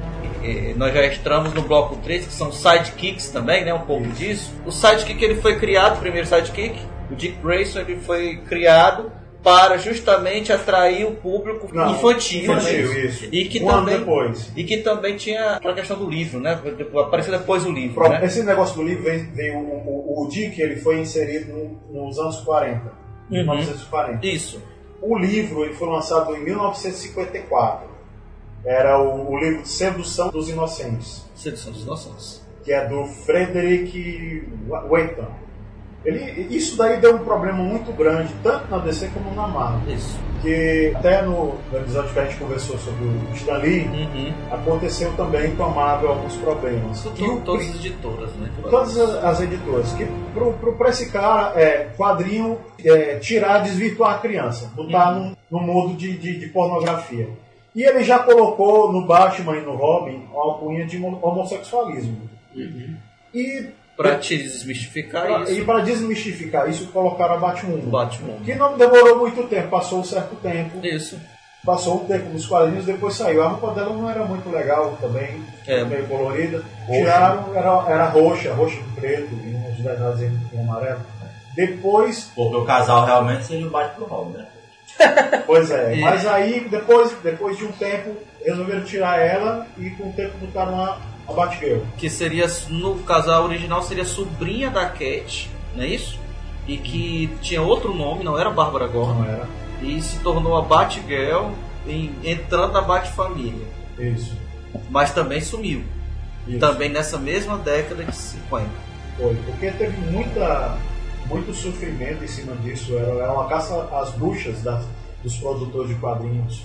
[SPEAKER 2] Nós já entramos no bloco 3, que são sidekicks também, né? Um pouco disso. O sidekick ele foi criado, o primeiro sidekick, o Dick Grayson, ele foi criado para justamente atrair o público
[SPEAKER 5] Não,
[SPEAKER 2] infantil,
[SPEAKER 5] infantil,
[SPEAKER 2] né?
[SPEAKER 5] isso.
[SPEAKER 2] E que
[SPEAKER 5] Um
[SPEAKER 2] também
[SPEAKER 5] depois.
[SPEAKER 2] e que também tinha aquela questão do livro, né? Apareceu depois o livro,
[SPEAKER 5] Pronto,
[SPEAKER 2] né?
[SPEAKER 5] Esse negócio do livro veio, veio o, o, o Dick, ele foi inserido no- nos anos 40.
[SPEAKER 2] Uhum.
[SPEAKER 5] 1940.
[SPEAKER 2] Isso.
[SPEAKER 5] O livro ele foi lançado em 1954. Era o, o livro Sedução dos Inocentes.
[SPEAKER 2] Sedução dos Inocentes.
[SPEAKER 5] Que é do Frederick Weighton. Ele, isso daí deu um problema muito grande, tanto na DC como na Marvel.
[SPEAKER 2] Isso.
[SPEAKER 5] Que até no, no episódio que a gente conversou sobre o Stan Lee,
[SPEAKER 2] Uhum.
[SPEAKER 5] aconteceu também com a Marvel alguns problemas.
[SPEAKER 2] Isso
[SPEAKER 5] E o
[SPEAKER 2] todas as editoras, né?
[SPEAKER 5] todas as, as editoras que pro, pro, pra esse cara é quadrinho é, tirar, desvirtuar a criança, botar
[SPEAKER 2] Uhum.
[SPEAKER 5] num, num mundo de, de, de pornografia. E ele já colocou no Batman e no Robin uma alcunha de homo- homossexualismo. E
[SPEAKER 2] Pra te desmistificar
[SPEAKER 5] pra-
[SPEAKER 2] isso.
[SPEAKER 5] e para desmistificar isso, colocaram a Batwoman.
[SPEAKER 2] Batman.
[SPEAKER 5] Que não demorou muito tempo, passou um certo tempo.
[SPEAKER 2] Isso.
[SPEAKER 5] Passou um tempo nos quadrinhos, depois saiu. A roupa dela não era muito legal também,
[SPEAKER 2] É.
[SPEAKER 5] meio colorida.
[SPEAKER 3] Roxa.
[SPEAKER 5] Tiraram, era, era roxa, roxa com preto, e uns detalhes em, amarelo. Depois,
[SPEAKER 3] Porque o casal realmente seria o Batman pro Robin, né?
[SPEAKER 5] pois é,
[SPEAKER 2] E-
[SPEAKER 5] mas aí depois, depois de um tempo, resolveram tirar ela e com o tempo botaram a, a Batgirl.
[SPEAKER 2] Que seria, no casal original, seria sobrinha da Cat, não é isso? E que tinha outro nome, não era Bárbara Gordon.
[SPEAKER 5] Não era?
[SPEAKER 2] E se tornou a Batgirl em- entrando na Batfamília.
[SPEAKER 5] Isso.
[SPEAKER 2] Mas também sumiu.
[SPEAKER 5] Isso.
[SPEAKER 2] Também nessa mesma década de 50.
[SPEAKER 5] Foi, porque teve muita, muito sofrimento em cima disso. Era, era uma caça às bruxas das, dos produtores de quadrinhos.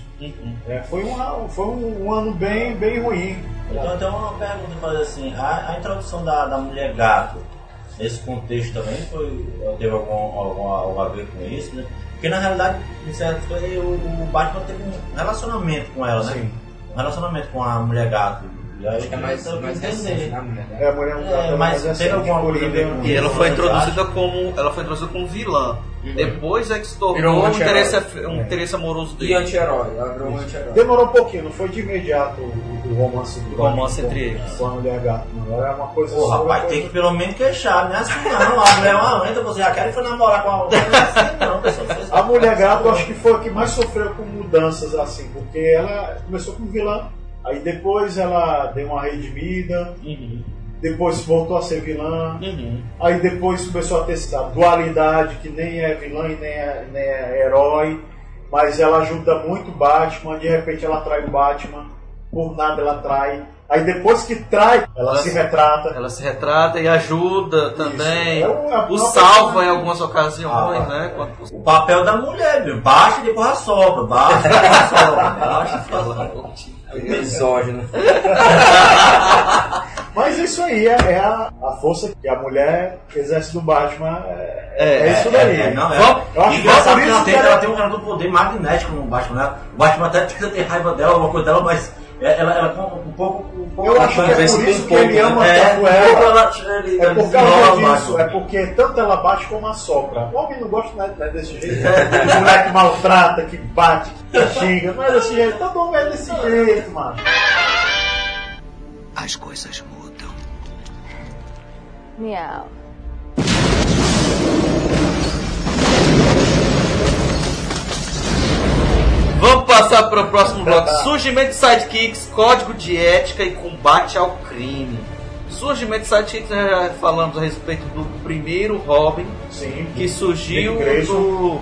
[SPEAKER 5] É, foi um, foi um, um ano bem, bem ruim.
[SPEAKER 3] Então, tem uma pergunta fazer assim: a, a introdução da, da mulher gato, nesse contexto também, foi, teve algum, algum, algum a ver com isso, né? Porque na realidade, em certo, o, o Batman teve um relacionamento com ela, né?
[SPEAKER 5] Sim.
[SPEAKER 3] Um relacionamento com a mulher gato. E
[SPEAKER 4] Acho que é mais, mais recente, né, mulher?
[SPEAKER 5] É, a mulher
[SPEAKER 3] É,
[SPEAKER 5] gato,
[SPEAKER 3] mas
[SPEAKER 5] recente,
[SPEAKER 3] teve alguma coisa
[SPEAKER 2] E ela foi introduzida como ela foi introduzida como vilã. Depois é que se tornou
[SPEAKER 4] um
[SPEAKER 2] um
[SPEAKER 4] anti-herói.
[SPEAKER 2] interesse, um interesse amoroso
[SPEAKER 4] E
[SPEAKER 2] dele.
[SPEAKER 4] anti-herói, ela virou um anti-herói.
[SPEAKER 5] Demorou um pouquinho, não foi de imediato o, o romance do
[SPEAKER 2] O romance
[SPEAKER 5] com-
[SPEAKER 2] entre eles.
[SPEAKER 5] Com a mulher gato. Não, era uma coisa
[SPEAKER 3] Pô, rapaz,
[SPEAKER 5] uma
[SPEAKER 3] tem
[SPEAKER 5] coisa-
[SPEAKER 3] que pelo menos queixar, não é assim não. A mulher é uma lenta, você já quer e foi namorar com a outra. Não é assim não, pessoal.
[SPEAKER 5] A mulher gato, eu acho que foi a que mais sofreu com mudanças assim, porque ela começou como vilã, aí depois ela deu uma redimida, depois voltou a ser vilã, aí depois começou a ter essa dualidade que nem é vilã e nem é, nem é herói, mas ela ajuda muito o Batman, de repente ela trai o Batman, por nada ela trai. Aí depois que trai, ela,
[SPEAKER 2] Ela
[SPEAKER 5] se
[SPEAKER 2] se-
[SPEAKER 5] retrata.
[SPEAKER 2] Ela se retrata e ajuda também.
[SPEAKER 5] É uma-
[SPEAKER 2] o
[SPEAKER 5] uma
[SPEAKER 2] salva em algumas ocasiões,
[SPEAKER 3] Ah,
[SPEAKER 2] né? Quando
[SPEAKER 3] O papel da mulher, meu. Baixa e depois assopra. Baixa e depois assopra. Baixa e depois assopra.
[SPEAKER 4] Misógino.
[SPEAKER 5] Mas isso aí é, é a, a força que a mulher exerce do Batman. É,
[SPEAKER 2] É,
[SPEAKER 5] é isso daí.
[SPEAKER 3] É, não, é.
[SPEAKER 5] Eu acho que
[SPEAKER 3] que
[SPEAKER 5] isso
[SPEAKER 3] ela tem,
[SPEAKER 5] que ela-
[SPEAKER 3] ela tem um cara do poder magnético no Batman, né? O Batman até tenta ter raiva dela, alguma coisa dela, mas é- ela, um pouco. Um pouco
[SPEAKER 5] Eu acho que é por isso que ele ama
[SPEAKER 3] né?
[SPEAKER 5] tanto
[SPEAKER 3] É,
[SPEAKER 5] ela.
[SPEAKER 3] ela- ele-
[SPEAKER 5] É por causa disso,
[SPEAKER 3] Batman.
[SPEAKER 5] é porque tanto ela bate como assopra. O homem não gosta né, né, desse jeito. O moleque maltrata, que bate, que xinga. Não é desse jeito. Todo homem é desse jeito, mano.
[SPEAKER 7] As coisas mudam.
[SPEAKER 13] Miau.
[SPEAKER 2] Vamos passar para o próximo bloco. Surgimento de sidekicks, código de ética e combate ao crime. Surgimento de sidekicks, nós já falamos a respeito do primeiro Robin,
[SPEAKER 5] Sim.
[SPEAKER 2] que surgiu do-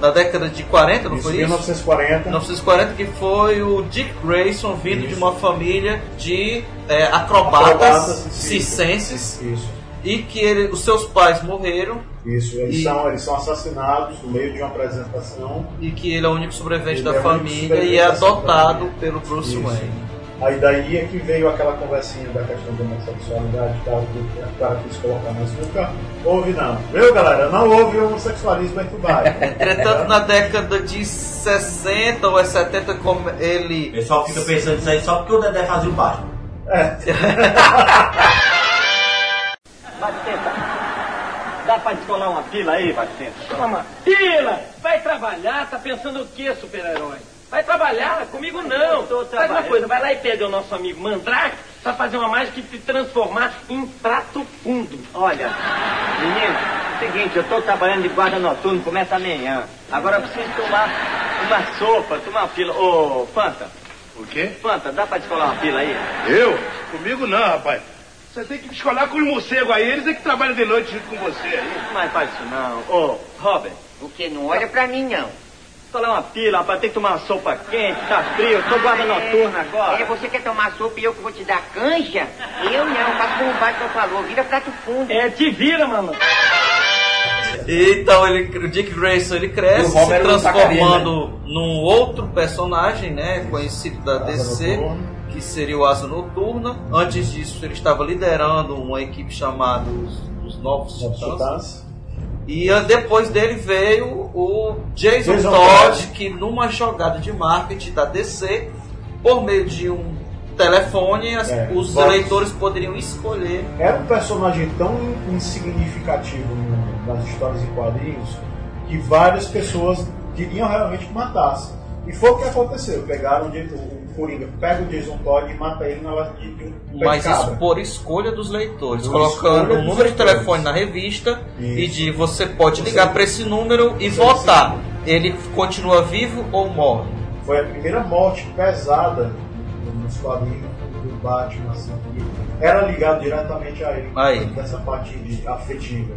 [SPEAKER 2] na década de 40, não
[SPEAKER 5] Isso,
[SPEAKER 2] foi isso?
[SPEAKER 5] 1940.
[SPEAKER 2] 1940, que foi o Dick Grayson vindo de uma família de é, acrobatas,
[SPEAKER 5] Acrobatas
[SPEAKER 2] circenses
[SPEAKER 5] Isso.
[SPEAKER 2] E que ele- os seus pais morreram
[SPEAKER 5] Isso, eles,
[SPEAKER 2] E-
[SPEAKER 5] são, eles são assassinados no meio de uma apresentação.
[SPEAKER 2] e que ele é o único sobrevivente da
[SPEAKER 5] é o
[SPEAKER 2] família e
[SPEAKER 5] sobrevivente
[SPEAKER 2] é
[SPEAKER 5] dessa
[SPEAKER 2] adotado pelo Bruce
[SPEAKER 5] Isso.
[SPEAKER 2] Wayne.
[SPEAKER 5] Aí daí é que veio aquela conversinha da questão da homossexualidade e que o cara quis colocar, mas nunca houve não. Viu galera? Não houve homossexualismo entre o bairro.
[SPEAKER 2] Entretanto, na década de 60 ou é 70, como
[SPEAKER 3] O
[SPEAKER 2] ele.
[SPEAKER 3] pessoal fica pensando nisso aí só porque o Dedé fazia o Batman.
[SPEAKER 14] Batista, dá pra descolar uma pila aí, Batista? Uma pila? Vai trabalhar, tá pensando o que, super-herói? Vai trabalhar, comigo não. Faz uma coisa, vai lá e pede ao nosso amigo Mandrake pra fazer uma mágica e te transformar em prato fundo.
[SPEAKER 15] Olha, menino, é o seguinte, eu tô trabalhando de guarda noturno, começa amanhã. Agora eu preciso tomar uma sopa, tomar uma pila. Ô, Fanta.
[SPEAKER 16] O quê?
[SPEAKER 15] Fanta, dá pra descolar uma pila aí?
[SPEAKER 16] Eu? Comigo não, rapaz. Você tem que descolar com os morcegos aí, eles é que trabalham de noite junto com você aí.
[SPEAKER 15] Mas faz isso não. Ô, Robert.
[SPEAKER 17] O que? Não olha pra mim, não.
[SPEAKER 15] Descolar uma pila, rapaz, tem que tomar uma sopa quente, tá frio, eu tô guarda noturna agora.
[SPEAKER 17] É, você quer tomar sopa e eu que vou te dar canja? Eu não, faço como o Batman falou, vira prato fundo.
[SPEAKER 14] É, te vira, mano.
[SPEAKER 2] Então ele, o Dick Grayson ele cresce se
[SPEAKER 4] não
[SPEAKER 2] transformando num outro personagem, né, conhecido da DC, que seria o Asa Noturna. Antes disso ele estava liderando uma equipe chamada os, os Novos Titãs. E ah, depois dele veio o Jason,
[SPEAKER 5] Jason
[SPEAKER 2] Todd,
[SPEAKER 5] Todd.
[SPEAKER 2] que numa jogada de marketing da DC, por meio de um telefone, as-
[SPEAKER 5] É,
[SPEAKER 2] os
[SPEAKER 5] vários-
[SPEAKER 2] eleitores poderiam escolher
[SPEAKER 5] Era um personagem tão insignificativo nas histórias em quadrinhos que várias pessoas queriam realmente que matasse. E foi o que aconteceu. Pegaram o Coringa, pega o Jason Todd e mata ele na lata de, de um
[SPEAKER 2] Mas isso por escolha dos leitores,
[SPEAKER 5] Por
[SPEAKER 2] colocando o número de telefone na revista e
[SPEAKER 5] Isso.
[SPEAKER 2] de você pode
[SPEAKER 5] Você-
[SPEAKER 2] ligar para esse número e votar. Ele continua vivo ou morre?
[SPEAKER 5] Foi a primeira morte pesada nos quadrinhos do Batman, assim, era ligado diretamente a ele,
[SPEAKER 2] A ele.
[SPEAKER 5] dessa parte de afetiva.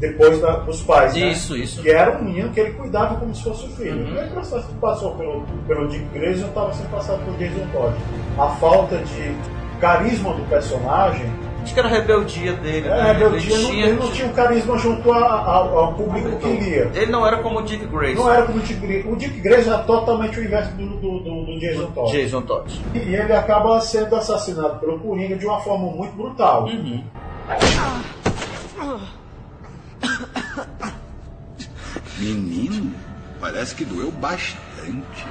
[SPEAKER 5] Depois da- dos pais, né?
[SPEAKER 2] Isso, isso.
[SPEAKER 5] Que era um menino que ele cuidava como se fosse o filho.
[SPEAKER 2] Uhum.
[SPEAKER 5] Ele processo que passou pelo, pelo Dick Grayson estava sendo passado por Jason Todd. A falta de carisma do personagem
[SPEAKER 2] Acho que era a rebeldia dele.
[SPEAKER 5] É,
[SPEAKER 2] né?
[SPEAKER 5] rebeldia,
[SPEAKER 2] ele,
[SPEAKER 5] não,
[SPEAKER 2] tinha,
[SPEAKER 5] ele não tinha um carisma junto a- ao, ao público que queria.
[SPEAKER 2] ele não era como o Dick Grayson.
[SPEAKER 5] Não era como o Dick Grayson. O Dick Grayson era totalmente o inverso do, do, do, do Jason Todd.
[SPEAKER 2] Jason Todd.
[SPEAKER 5] E ele acaba sendo assassinado pelo Coringa de uma forma muito brutal.
[SPEAKER 2] Uhum.
[SPEAKER 13] Menino, parece que doeu bastante.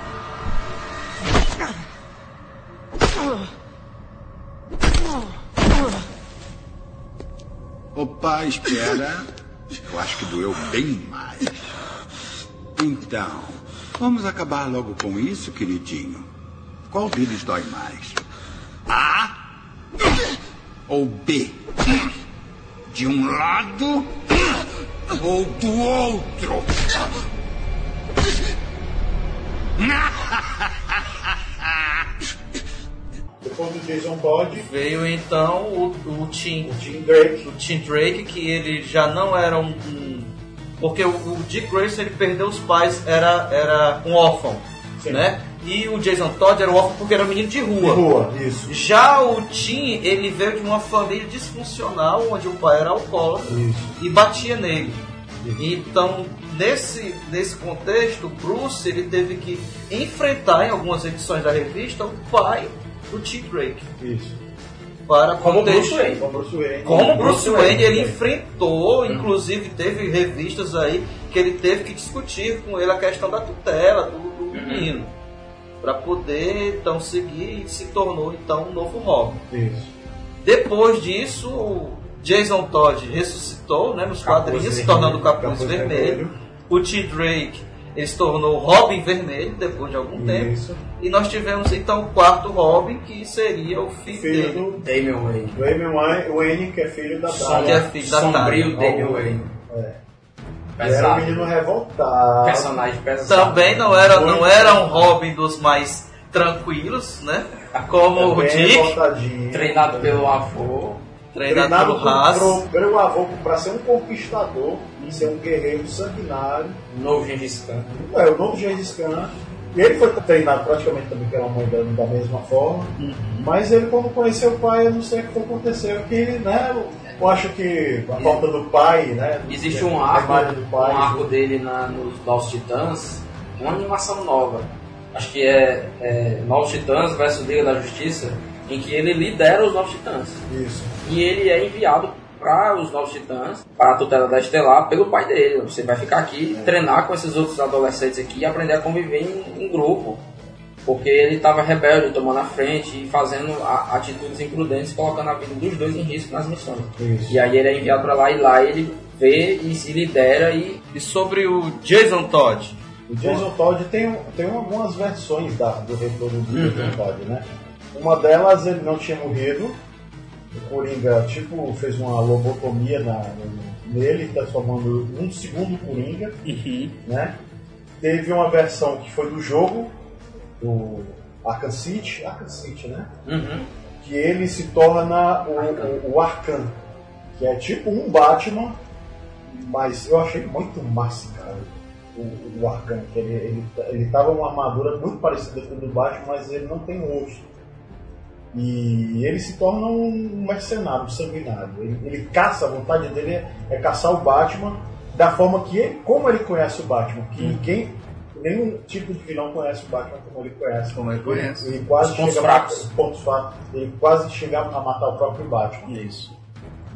[SPEAKER 13] Opa, espera. Eu acho que doeu bem mais. Então, vamos acabar logo com isso, queridinho. Qual deles dói mais? A ou B? De um lado ou do outro?
[SPEAKER 5] Depois do Jason Todd,
[SPEAKER 2] Veio então o, o Tim.
[SPEAKER 5] Tim Drake.
[SPEAKER 2] O Tim Drake, que ele já não era um. um- porque o, o Dick Grayson ele perdeu os pais, era, era um órfão.
[SPEAKER 5] Sim.
[SPEAKER 2] Né? E o Jason Todd era órfão porque era um menino de rua.
[SPEAKER 5] De rua, isso.
[SPEAKER 2] Já o Tim, ele veio de uma família disfuncional, onde o pai era alcoólatra
[SPEAKER 5] Isso.
[SPEAKER 2] e batia nele. Então, nesse, nesse contexto, o Bruce ele teve que enfrentar em algumas edições da revista o pai do Tim Drake.
[SPEAKER 5] Isso.
[SPEAKER 2] Para
[SPEAKER 4] Como Bruce Wayne.
[SPEAKER 5] Como Bruce Wayne.
[SPEAKER 2] como Bruce Wayne, ele enfrentou, inclusive teve revistas aí que ele teve que discutir com ele a questão da tutela do, do menino. Para poder então seguir e se tornou então um novo Robin.
[SPEAKER 5] Isso.
[SPEAKER 2] Depois disso, o Jason Todd ressuscitou né, nos
[SPEAKER 5] Capuz
[SPEAKER 2] quadrinhos, se tornando o Capuz,
[SPEAKER 5] Capuz
[SPEAKER 2] vermelho.
[SPEAKER 5] vermelho.
[SPEAKER 2] O Tim Drake ele se tornou o Robin Vermelho depois de algum tempo.
[SPEAKER 5] Isso.
[SPEAKER 2] E nós tivemos então o quarto Robin, que seria o filho,
[SPEAKER 5] Filho
[SPEAKER 2] dele.
[SPEAKER 5] do
[SPEAKER 4] Damian Wayne.
[SPEAKER 5] Damian Wayne- que é filho da
[SPEAKER 2] Que
[SPEAKER 5] Talia.
[SPEAKER 2] é filho da
[SPEAKER 4] Sombrio
[SPEAKER 2] Talia.
[SPEAKER 4] Damian Wayne.
[SPEAKER 5] É. Ele era um
[SPEAKER 4] Pesado.
[SPEAKER 5] menino revoltado.
[SPEAKER 4] Personagem pesado.
[SPEAKER 2] Também não era, não era um. Robin dos mais tranquilos, né? Como o
[SPEAKER 5] Também
[SPEAKER 2] Dick,
[SPEAKER 5] revoltadinho.
[SPEAKER 4] Treinado pelo avô.
[SPEAKER 2] treinado pelo Haas.
[SPEAKER 5] pro- pelo avô para ser um conquistador e ser um guerreiro sanguinário.
[SPEAKER 4] Novo Gengis Khan.
[SPEAKER 5] É, o novo Gengis Khan. E ele foi treinado praticamente também pela mãe dele da mesma forma.
[SPEAKER 2] Uhum.
[SPEAKER 5] Mas ele, quando conheceu o pai, eu não sei o que aconteceu, que, né, eu acho que a falta do pai, né?
[SPEAKER 4] Existe um
[SPEAKER 5] a
[SPEAKER 4] arco,
[SPEAKER 5] do pai,
[SPEAKER 4] um arco dele na, nos Novos Titãs, uma animação nova. Acho que é, é Novos Titãs versus Liga da Justiça, em que ele lidera os Novos Titãs.
[SPEAKER 5] Isso.
[SPEAKER 4] E ele é enviado para os Novos Titãs, para a tutela da Estelar, pelo pai dele. Você vai ficar aqui, treinar com esses outros adolescentes aqui e aprender a conviver em, em grupo. Porque ele estava rebelde, tomando a frente e fazendo a- atitudes imprudentes, colocando a vida dos dois em risco nas missões.
[SPEAKER 5] Isso.
[SPEAKER 4] E aí ele é enviado para lá e lá ele vê e se lidera e
[SPEAKER 2] E sobre o Jason Todd,
[SPEAKER 5] O Jason Todd tem, tem algumas versões da, do retorno do
[SPEAKER 4] Uhum.
[SPEAKER 5] Jason Todd, né? Uma delas ele não tinha morrido. O Coringa, tipo, fez uma lobotomia na, nele, transformando um segundo Coringa, né? Teve uma versão que foi do jogo, do Arkham City, Arkham City, né?
[SPEAKER 4] Uhum.
[SPEAKER 5] Que ele se torna o, o, o Arkham, que é tipo um Batman, mas eu achei muito massa, cara o, o Arcano, que ele, ele, ele tava uma armadura muito parecida com a do Batman, mas ele não tem rosto. E ele se torna um mercenário, um sanguinário. Ele, ele caça, a vontade dele é, é caçar o Batman da forma que ele, como ele conhece o Batman, que ninguém, nenhum tipo de vilão conhece o Batman como ele conhece.
[SPEAKER 2] Como ele conhece.
[SPEAKER 5] Ele quase
[SPEAKER 4] Os pontos
[SPEAKER 5] chega a
[SPEAKER 4] fracos.
[SPEAKER 5] os pontos fracos. Ele quase chega a matar o próprio Batman.
[SPEAKER 2] Isso.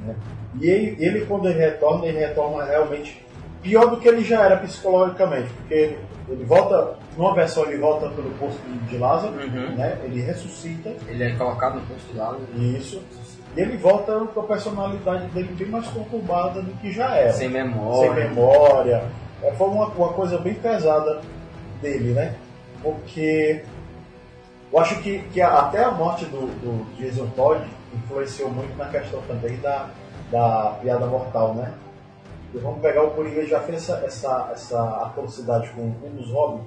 [SPEAKER 5] né? E ele, ele, quando ele retorna, ele retorna realmente pior do que ele já era psicologicamente, porque ele, ele volta, numa versão ele volta pelo posto de Lázaro,
[SPEAKER 4] Uhum.
[SPEAKER 5] né? ele ressuscita,
[SPEAKER 4] ele é colocado no posto lá.
[SPEAKER 5] isso, e ele volta com a personalidade dele bem mais conturbada do que já era.
[SPEAKER 4] Sem memória.
[SPEAKER 5] Sem memória. É, foi uma, uma coisa bem pesada dele, né? Porque eu acho que, que a- até a morte do, do Jason Todd influenciou muito na questão também da, da piada mortal, né? E vamos pegar o Coringa, ele já fez essa, essa, essa atrocidade com um dos Robin,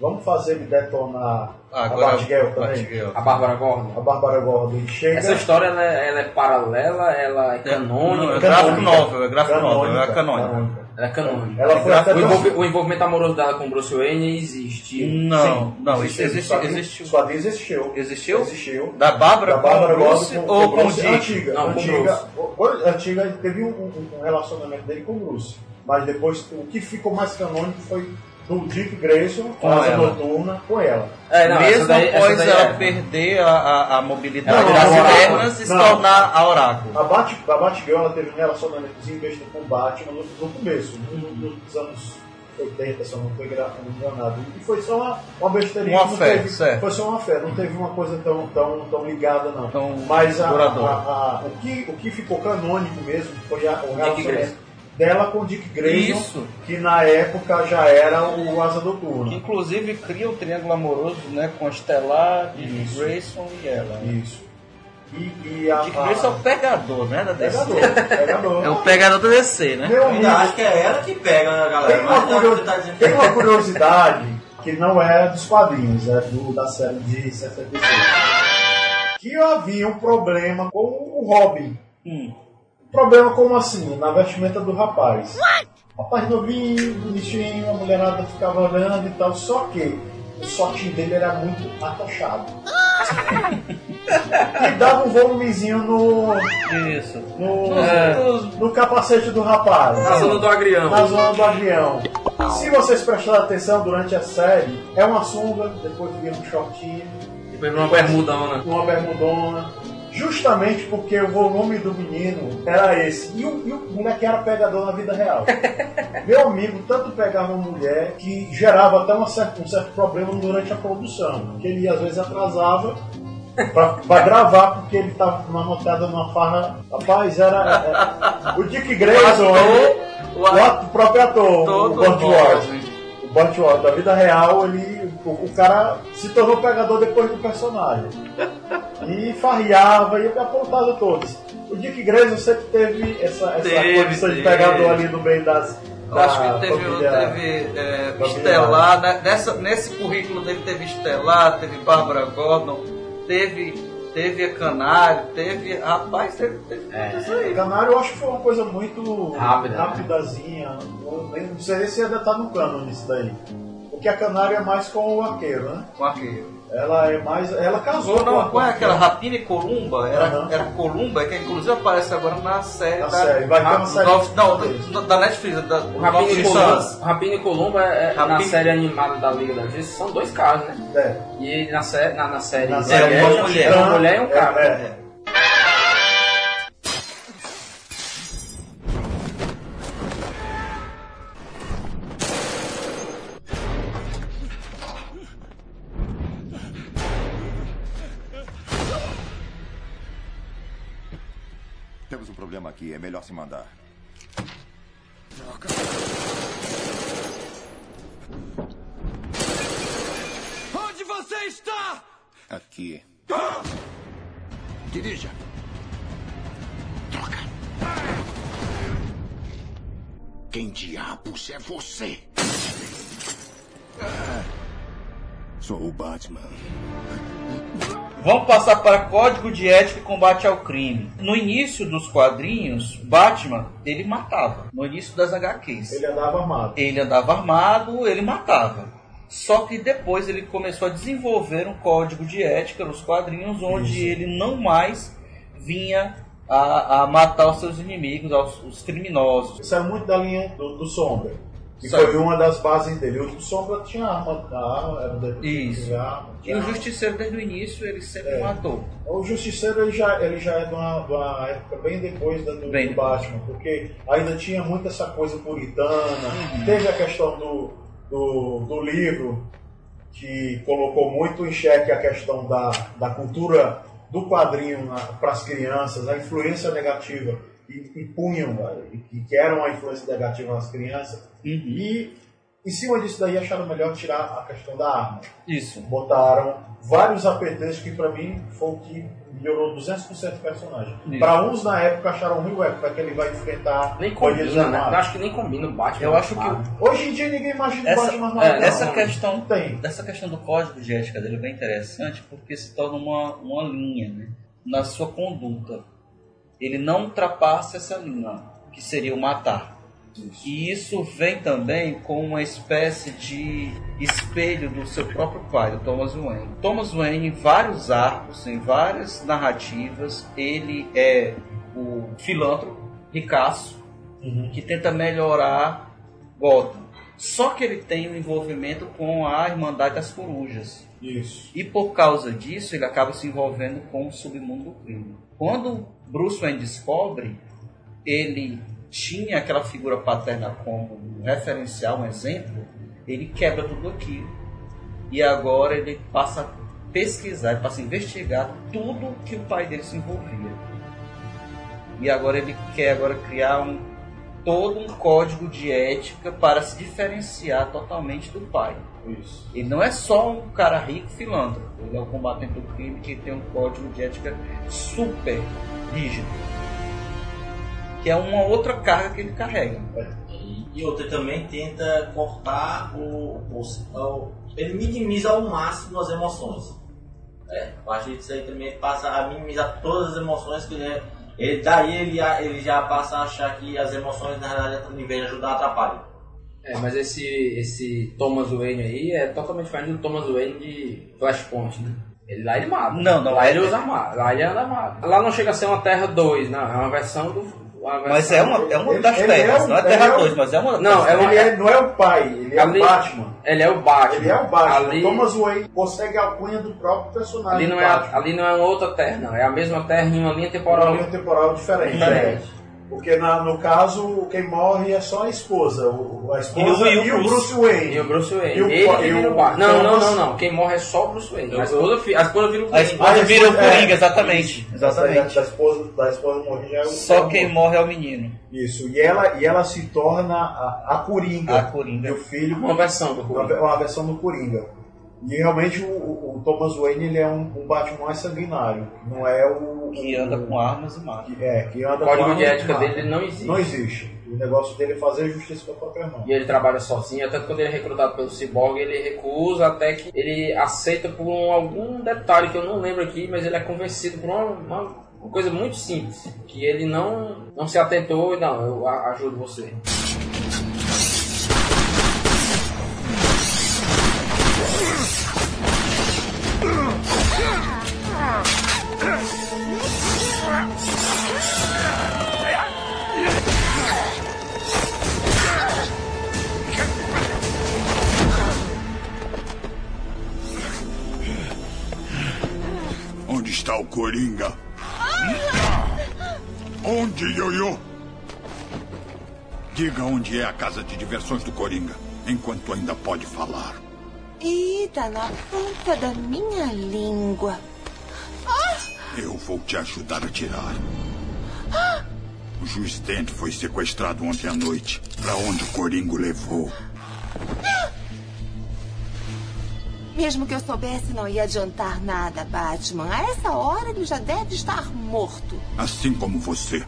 [SPEAKER 5] vamos fazer ele detonar
[SPEAKER 2] Agora,
[SPEAKER 5] a Batgirl também.
[SPEAKER 2] Batgirl.
[SPEAKER 4] A Bárbara Gordon.
[SPEAKER 5] A Bárbara Gordon. E chega...
[SPEAKER 4] Essa história ela é, ela é paralela, ela é canônica.
[SPEAKER 2] Não, é gráfico novel, é gráfico novel, é canônica.
[SPEAKER 4] Ela é canônica.
[SPEAKER 5] Ela foi até
[SPEAKER 4] o, envolve- o envolvimento amoroso dela com Bruce Wayne existe.
[SPEAKER 2] Não,
[SPEAKER 5] Sim,
[SPEAKER 2] não, isso
[SPEAKER 5] existiu.
[SPEAKER 2] existe,
[SPEAKER 5] Os quadrinhos-
[SPEAKER 2] existiu.
[SPEAKER 5] Existiu.
[SPEAKER 2] Existiu?
[SPEAKER 5] Existiu.
[SPEAKER 2] Da Bárbara
[SPEAKER 5] Da
[SPEAKER 2] com
[SPEAKER 5] Bárbara
[SPEAKER 2] o Bruce
[SPEAKER 5] Gordon
[SPEAKER 2] ou com o? Dick?
[SPEAKER 5] Antiga.
[SPEAKER 4] Não, com o
[SPEAKER 5] antiga, o- o- antiga teve um, um- um relacionamento dele com o Bruce. Mas depois, o que ficou mais canônico foi do Dick Grayson com Asa. Noturna com ela.
[SPEAKER 4] É, não,
[SPEAKER 2] Mesmo
[SPEAKER 4] daí-
[SPEAKER 2] após ela
[SPEAKER 4] é.
[SPEAKER 2] perder a, a, a mobilidade
[SPEAKER 5] Não,
[SPEAKER 2] das pernas e se tornar a oráculo.
[SPEAKER 5] A, Bat, a Batgirl ela teve um relacionamentozinho besta com o Batman no, no começo, no- nos anos 80, se eu não estou enganado. E foi só uma, uma besteirinha.
[SPEAKER 2] Uma fé,
[SPEAKER 5] teve-
[SPEAKER 2] certo.
[SPEAKER 5] Foi só uma fé, não teve uma coisa tão, tão, tão ligada, não.
[SPEAKER 2] Tão
[SPEAKER 5] Mas a, a- a- o, que, o que ficou canônico mesmo foi a, o
[SPEAKER 4] Grayson.
[SPEAKER 5] relacionamento dela com o Dick Grayson,
[SPEAKER 2] Isso.
[SPEAKER 5] que na época já era o Asa Noturna.
[SPEAKER 2] Que inclusive cria o triângulo amoroso né, com a Estelar, Dick
[SPEAKER 5] Isso.
[SPEAKER 2] Grayson e ela.
[SPEAKER 5] Isso. E, e a,
[SPEAKER 2] Dick
[SPEAKER 5] a-
[SPEAKER 2] Grayson é o pegador, né? Da DC.
[SPEAKER 5] Pegador, pegador.
[SPEAKER 2] É o pegador da DC, né?
[SPEAKER 3] Eu ainda acho que é ela que pega a galera.
[SPEAKER 5] Tem uma,
[SPEAKER 3] Mas não,
[SPEAKER 5] curio-
[SPEAKER 3] você tá dizendo
[SPEAKER 5] tem uma curiosidade que não é dos quadrinhos, é do, da série de 66. Que havia um problema com o Robin.
[SPEAKER 2] Hum.
[SPEAKER 5] Problema como assim? Na vestimenta do rapaz. Rapaz novinho, bonitinho, a mulherada ficava olhando e tal, só que o shortinho dele era muito atochado. e dava um volumezinho no,
[SPEAKER 2] Isso.
[SPEAKER 5] no,
[SPEAKER 2] É.
[SPEAKER 5] no capacete do rapaz.
[SPEAKER 4] Na zona do agrião.
[SPEAKER 5] Na zona do agrião. Se vocês prestarem atenção durante a série, é uma sunga, depois vira um shortinho,
[SPEAKER 4] Depois uma bermudona.
[SPEAKER 5] uma bermudona. Justamente porque o volume do menino era esse. E o, e o moleque era pegador na vida real. Meu amigo tanto pegava uma mulher que gerava até certa- um certo problema durante a produção. Que ele às vezes atrasava pra, pra gravar porque ele tava numa notada numa farra. Rapaz, era. é, o Dick Grayson, o, ato- o próprio ator, o Burt. Ward. O Burt Ward, da vida real, ele, o, o cara se tornou pegador depois do personagem. E farriava e apontava todos. O Dick Grayson sempre teve essa, essa
[SPEAKER 2] Teve,
[SPEAKER 5] condição de
[SPEAKER 2] teve.
[SPEAKER 5] pegador ali no meio das.
[SPEAKER 2] Eu acho
[SPEAKER 5] da
[SPEAKER 2] que teve,
[SPEAKER 5] família-
[SPEAKER 2] teve é, Estelar, né? Nessa, nesse currículo dele teve Estelar, teve Bárbara Gordon, teve, teve Canário, teve. Rapaz, teve, teve tudo isso aí.
[SPEAKER 5] Canário eu acho que foi uma coisa muito
[SPEAKER 4] Rápida, né?
[SPEAKER 5] rapidazinha. Não, nem- não sei nem se ainda tá no cano nisso daí. Porque a Canário é mais com o arqueiro, né?
[SPEAKER 2] Com aquele.
[SPEAKER 5] Ela é mais. Ela casou
[SPEAKER 2] Ou não,
[SPEAKER 5] com
[SPEAKER 2] qual é aquela Rapina e Columba? Era,
[SPEAKER 5] Aham.
[SPEAKER 2] era Columba, que inclusive aparece agora na série
[SPEAKER 5] Na
[SPEAKER 2] da.
[SPEAKER 5] série, vai ter uma série
[SPEAKER 2] não, da, da Netflix, da
[SPEAKER 4] O Rapina e Columba. Rapina e Columba é, na
[SPEAKER 2] Rapina-
[SPEAKER 4] série animada da Liga da Justiça são dois caras, né?
[SPEAKER 5] É.
[SPEAKER 4] E na, sé na, na série
[SPEAKER 5] Na série
[SPEAKER 4] Liga
[SPEAKER 2] uma
[SPEAKER 4] é
[SPEAKER 2] mulher.
[SPEAKER 4] uma mulher e um cara.
[SPEAKER 5] É,
[SPEAKER 18] mandar.
[SPEAKER 2] Passar para Código de Ética e Combate ao Crime. No início dos quadrinhos, Batman, ele matava. No início das HQs.
[SPEAKER 5] Ele andava armado.
[SPEAKER 2] Ele andava armado, ele matava. Só que depois ele começou a desenvolver um código de ética nos quadrinhos, onde
[SPEAKER 5] Isso.
[SPEAKER 2] ele não mais vinha a, a matar os seus inimigos, os, os criminosos.
[SPEAKER 5] Saiu muito da linha do, do Sombra.
[SPEAKER 2] Saiu.
[SPEAKER 5] foi uma das bases dele. O Sombra tinha arma, arma era detetive,
[SPEAKER 2] Isso.
[SPEAKER 5] tinha arma,
[SPEAKER 2] E
[SPEAKER 5] tinha
[SPEAKER 2] o
[SPEAKER 5] arma.
[SPEAKER 2] Justiceiro, desde o início, ele sempre
[SPEAKER 5] É.
[SPEAKER 2] matou.
[SPEAKER 5] O Justiceiro ele já, ele já é de uma, de uma época bem depois da, do,
[SPEAKER 2] Bem
[SPEAKER 5] do Batman, porque ainda tinha muito essa coisa puritana. Teve a questão do, do, do livro, que colocou muito em xeque a questão da, da cultura do quadrinho para as crianças, a influência negativa e, e punham, e que, que era uma influência negativa nas crianças. E em cima disso daí acharam melhor tirar a questão da arma
[SPEAKER 2] Isso.
[SPEAKER 5] botaram vários apetrechos que para mim foi o que melhorou 200% o personagem. Pra uns na época acharam ruim, ué, como é que ele vai enfrentar
[SPEAKER 4] Nem combina, né? Eu acho que nem combina o Batman.
[SPEAKER 2] Eu acho que.
[SPEAKER 5] Hoje em dia ninguém imagina o
[SPEAKER 2] Essa,
[SPEAKER 5] Batman armado.
[SPEAKER 2] é,
[SPEAKER 5] não.
[SPEAKER 2] essa questão
[SPEAKER 5] tem.
[SPEAKER 2] dessa questão do código de ética dele é bem interessante porque se torna uma, uma linha né, na sua conduta. Ele não ultrapassa essa linha, que seria o matar. E isso vem também com uma espécie de espelho do seu próprio pai, do Thomas Wayne. Thomas Wayne, em vários arcos, em várias narrativas, ele é o filântropo, ricaço, que tenta melhorar Gotham. Só que ele tem um envolvimento com a Irmandade das Corujas.
[SPEAKER 5] Isso.
[SPEAKER 2] E por causa disso, ele acaba se envolvendo com o submundo do crime. Quando Bruce Wayne descobre, ele tinha aquela figura paterna como um referencial, um exemplo, ele quebra tudo aquilo. E agora ele passa a pesquisar, ele passa a investigar tudo que o pai dele se envolvia. E agora ele quer agora criar um, todo um código de ética para se diferenciar totalmente do pai.
[SPEAKER 5] Isso.
[SPEAKER 2] Ele não é só um cara rico filântropo, ele é o combatente do crime que tem um código de ética super rígido. Que é uma outra carga que ele carrega.
[SPEAKER 3] E outra também tenta cortar o, o, Ele minimiza ao máximo as emoções. É, a partir disso aí também passa a minimizar todas as emoções que ele. ele daí ele, ele já passa a achar que as emoções, na realidade, em vez de ajudar, atrapalham.
[SPEAKER 4] É, mas esse, esse Thomas Wayne aí é totalmente diferente do Thomas Wayne de Flashpoint, né? Ele, lá ele mata.
[SPEAKER 2] Não, não,
[SPEAKER 4] Lá ele
[SPEAKER 2] é-
[SPEAKER 4] usa armado. Lá ele anda armado. Lá não chega a ser uma Terra 2, não. É uma versão do... uma
[SPEAKER 2] Mas
[SPEAKER 4] versão-
[SPEAKER 2] é uma, é uma
[SPEAKER 5] Ele-
[SPEAKER 2] das
[SPEAKER 5] ele é
[SPEAKER 2] terras,
[SPEAKER 5] um-
[SPEAKER 2] não é
[SPEAKER 5] ele
[SPEAKER 2] Terra
[SPEAKER 5] é um-
[SPEAKER 2] 2, mas é uma
[SPEAKER 4] Não,
[SPEAKER 2] das
[SPEAKER 4] é uma-
[SPEAKER 5] Ele é- não é o pai, ele é
[SPEAKER 4] Ali-
[SPEAKER 5] o Batman.
[SPEAKER 4] Ele é o Batman.
[SPEAKER 5] Ele é o Batman.
[SPEAKER 4] Ali,
[SPEAKER 5] Thomas Wayne consegue a alcunha do próprio personagem.
[SPEAKER 4] ali, não é, ali não é uma outra Terra, não. É a mesma Terra em uma linha temporal.
[SPEAKER 5] Uma linha temporal diferente.
[SPEAKER 4] Diferente.
[SPEAKER 5] Porque na- no caso, quem morre é só a esposa. O, a esposa
[SPEAKER 4] E o-
[SPEAKER 5] e,
[SPEAKER 4] e o
[SPEAKER 5] o Bruce Wayne.
[SPEAKER 4] E o Bruce Wayne.
[SPEAKER 5] E o-
[SPEAKER 4] Ele que
[SPEAKER 5] e
[SPEAKER 4] vira
[SPEAKER 5] o
[SPEAKER 4] Batman. Não, não, não, não. Quem morre é só o Bruce Wayne. A esposa, fi- a esposa vira o
[SPEAKER 2] A
[SPEAKER 4] Coringa.
[SPEAKER 2] esposa vira o
[SPEAKER 5] é,
[SPEAKER 2] Coringa, exatamente.
[SPEAKER 5] Da,
[SPEAKER 2] Exatamente.
[SPEAKER 5] da esposa, da esposa morrer é o
[SPEAKER 2] Só quem morre é o menino.
[SPEAKER 5] Isso, e ela, e ela se torna a, a Coringa.
[SPEAKER 2] A Coringa.
[SPEAKER 5] E o filho.
[SPEAKER 4] Uma versão do Coringa.
[SPEAKER 5] Uma, uma versão do Coringa. E realmente o, o- o Thomas Wayne ele é um, um Batman mais sanguinário. Não é o.
[SPEAKER 2] Que anda com armas e mata.
[SPEAKER 5] É, que anda
[SPEAKER 4] O código
[SPEAKER 5] com
[SPEAKER 4] de
[SPEAKER 5] armas
[SPEAKER 4] ética dele não existe.
[SPEAKER 5] Não existe. O negócio dele é fazer justiça com a própria mão.
[SPEAKER 4] E ele trabalha sozinho, até quando ele é recrutado pelo Cyborg, ele recusa até que ele aceita por um- algum detalhe que eu não lembro aqui, mas ele é convencido por uma, uma- uma coisa muito simples, que ele não, não se atentou e não, eu ajudo você.
[SPEAKER 13] Onde está o Coringa? Onde, Ioiô? Diga onde é a casa de diversões do Coringa, enquanto ainda pode falar.
[SPEAKER 19] Ih, tá na ponta da minha língua.
[SPEAKER 13] Eu vou te ajudar a tirar. O juiz Dent foi sequestrado ontem à noite. Para onde o Coringa o levou?
[SPEAKER 19] Mesmo que eu soubesse, não ia adiantar nada, Batman. A essa hora ele já deve estar morto.
[SPEAKER 13] Assim como você.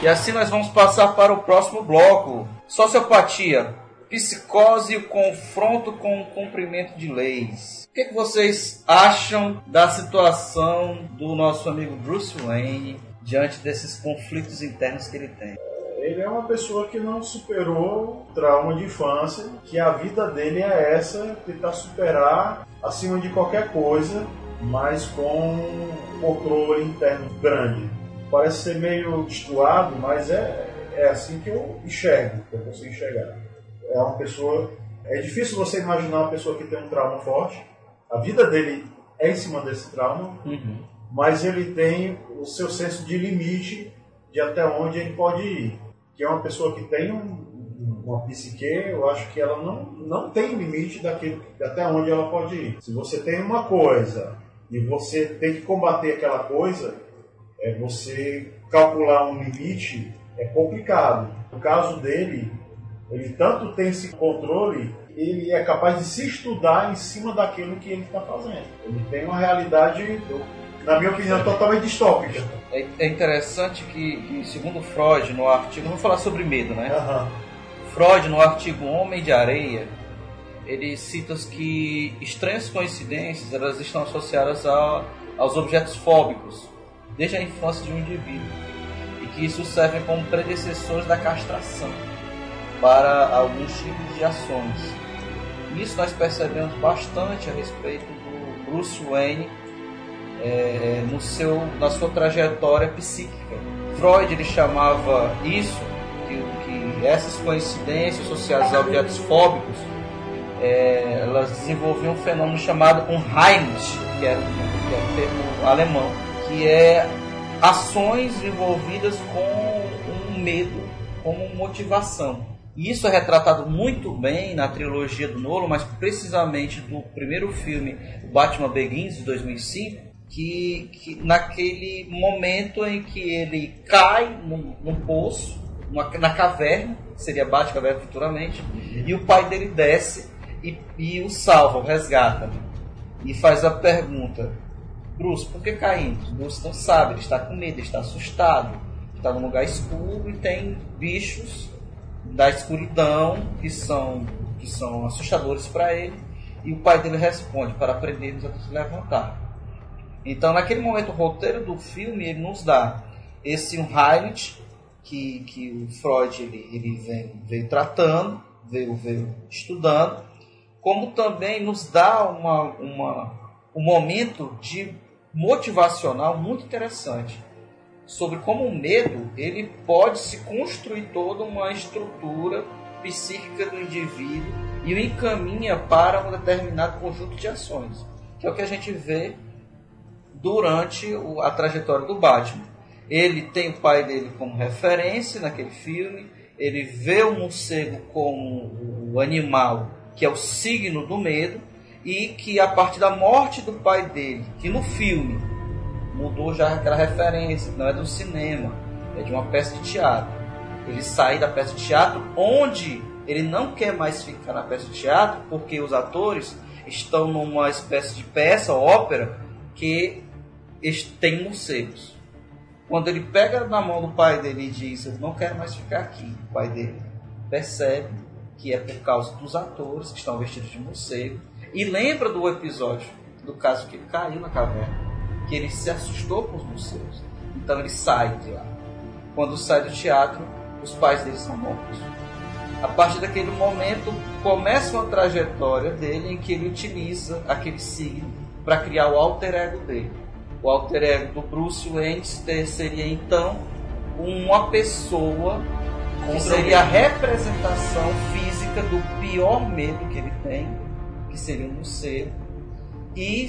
[SPEAKER 2] E assim nós vamos passar para o próximo bloco. Sociopatia, psicose e o confronto com o cumprimento de leis. O que, que vocês acham da situação do nosso amigo Bruce Wayne diante desses conflitos internos que ele tem?
[SPEAKER 5] Ele é uma pessoa que não superou trauma de infância, que a vida dele é essa, tentar superar acima de qualquer coisa, mas com um controle interno grande. Parece ser meio destoado, mas é, é assim que eu enxergo, que eu consigo enxergar. É uma pessoa. É difícil você imaginar uma pessoa que tem um trauma forte. A vida dele é em cima desse trauma, mas ele tem o seu senso de limite de até onde ele pode ir. Que é uma pessoa que tem um- uma psique, eu acho que ela não, não tem limite daquilo, até onde ela pode ir. Se você tem uma coisa e você tem que combater aquela coisa, é você calcular um limite é complicado. No caso dele, ele tanto tem esse controle ele é capaz de se estudar em cima daquilo que ele está fazendo. Ele tem uma realidade, na minha opinião, totalmente distópica.
[SPEAKER 2] É, é interessante que, que, segundo Freud, no artigo. Vamos falar sobre medo, né?
[SPEAKER 5] Aham.
[SPEAKER 2] Freud, no artigo Homem de Areia, ele cita que estranhas coincidências elas estão associadas a, aos objetos fóbicos, desde a infância de um indivíduo, e que isso serve como predecessores da castração para alguns tipos de ações. Isso nós percebemos bastante a respeito do Bruce Wayne é, no seu, na sua trajetória psíquica. Freud ele chamava isso, que, que essas coincidências associadas a objetos fóbicos, é, elas desenvolviam um fenômeno chamado Unheimlich, que era, que era um termo alemão, que é ações envolvidas com um medo como motivação. E isso é retratado muito bem na trilogia do Nolan, mas precisamente no primeiro filme, Batman Begins, de 2005, que, que naquele momento em que ele cai num, num poço, numa, na caverna, seria Batcaverna futuramente, e o pai dele desce e, e o salva, o resgata. E faz a pergunta, Bruce, por que caindo? Bruce não sabe, ele está com medo, ele está assustado, está num lugar escuro e tem bichos da escuridão que são, que são assustadores para ele. E o pai dele responde para aprender a se levantar. Então, naquele momento, o roteiro do filme ele nos dá esse um highlight que, que o Freud ele, ele vem, veio tratando, veio, veio estudando, como também nos dá uma, uma, um momento de motivacional muito interessante sobre como o medo ele pode se construir toda uma estrutura psíquica do indivíduo e o encaminha para um determinado conjunto de ações, que é o que a gente vê durante a trajetória do Batman. Ele tem o pai dele como referência naquele filme, ele vê o morcego como o animal que é o signo do medo e que a partir da morte do pai dele, que no filme mudou já aquela referência, não é do cinema, é de uma peça de teatro. Ele sai da peça de teatro onde ele não quer mais ficar na peça de teatro porque os atores estão numa espécie de peça, ópera, que tem morcegos. Quando ele pega na mão do pai dele e diz: Eu não quero mais ficar aqui, o pai dele percebe que é por causa dos atores que estão vestidos de morcego e lembra do episódio do caso que ele caiu na caverna que ele se assustou com os morcegos. Então ele sai de lá. Quando sai do teatro, os pais dele são mortos. A partir daquele momento, começa uma trajetória dele em que ele utiliza aquele signo para criar o alter ego dele. O alter ego do Bruce Wayne seria então uma pessoa que seria a representação física do pior medo que ele tem, que seria um morcego, e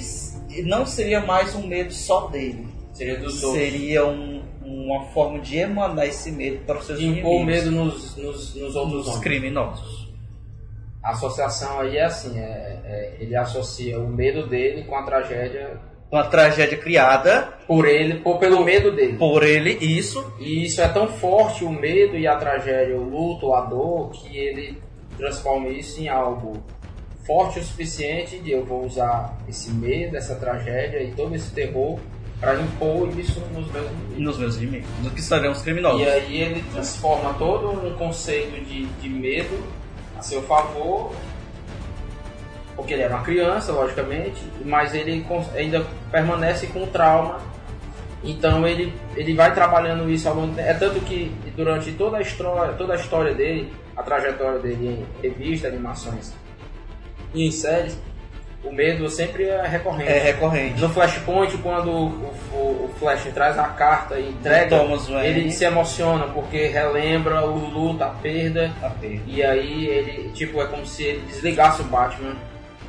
[SPEAKER 2] não seria mais um medo só dele.
[SPEAKER 4] Seria dos
[SPEAKER 2] Seria um, uma forma de emanar esse medo para os seus
[SPEAKER 4] de impor medo nos, nos, nos outros
[SPEAKER 2] nos criminosos.
[SPEAKER 4] A associação aí é assim, é, é, ele associa o medo dele com a tragédia
[SPEAKER 2] uma tragédia criada
[SPEAKER 4] por ele, por, pelo medo dele.
[SPEAKER 2] Por ele, isso.
[SPEAKER 4] E isso é tão forte, o medo e a tragédia, o luto, a dor, que ele transforma isso em algo forte o suficiente de eu vou usar esse medo, essa tragédia e todo esse terror para impor isso nos meus inimigos.
[SPEAKER 2] Nos meus inimigos, nos que serão os criminosos.
[SPEAKER 4] E aí ele transforma todo um conceito de, de medo a seu favor, porque ele era uma criança, logicamente, mas ele ainda permanece com trauma. Então ele, ele vai trabalhando isso ao longo É tanto que durante toda a história, toda a história dele, a trajetória dele em revista, animações e em séries, o medo sempre é recorrente.
[SPEAKER 2] É recorrente.
[SPEAKER 4] No Flashpoint, quando o, o, o Flash traz a carta e entrega, ele se emociona porque relembra o luto, a perda.
[SPEAKER 2] A perda.
[SPEAKER 4] E aí ele, tipo, é como se ele desligasse o Batman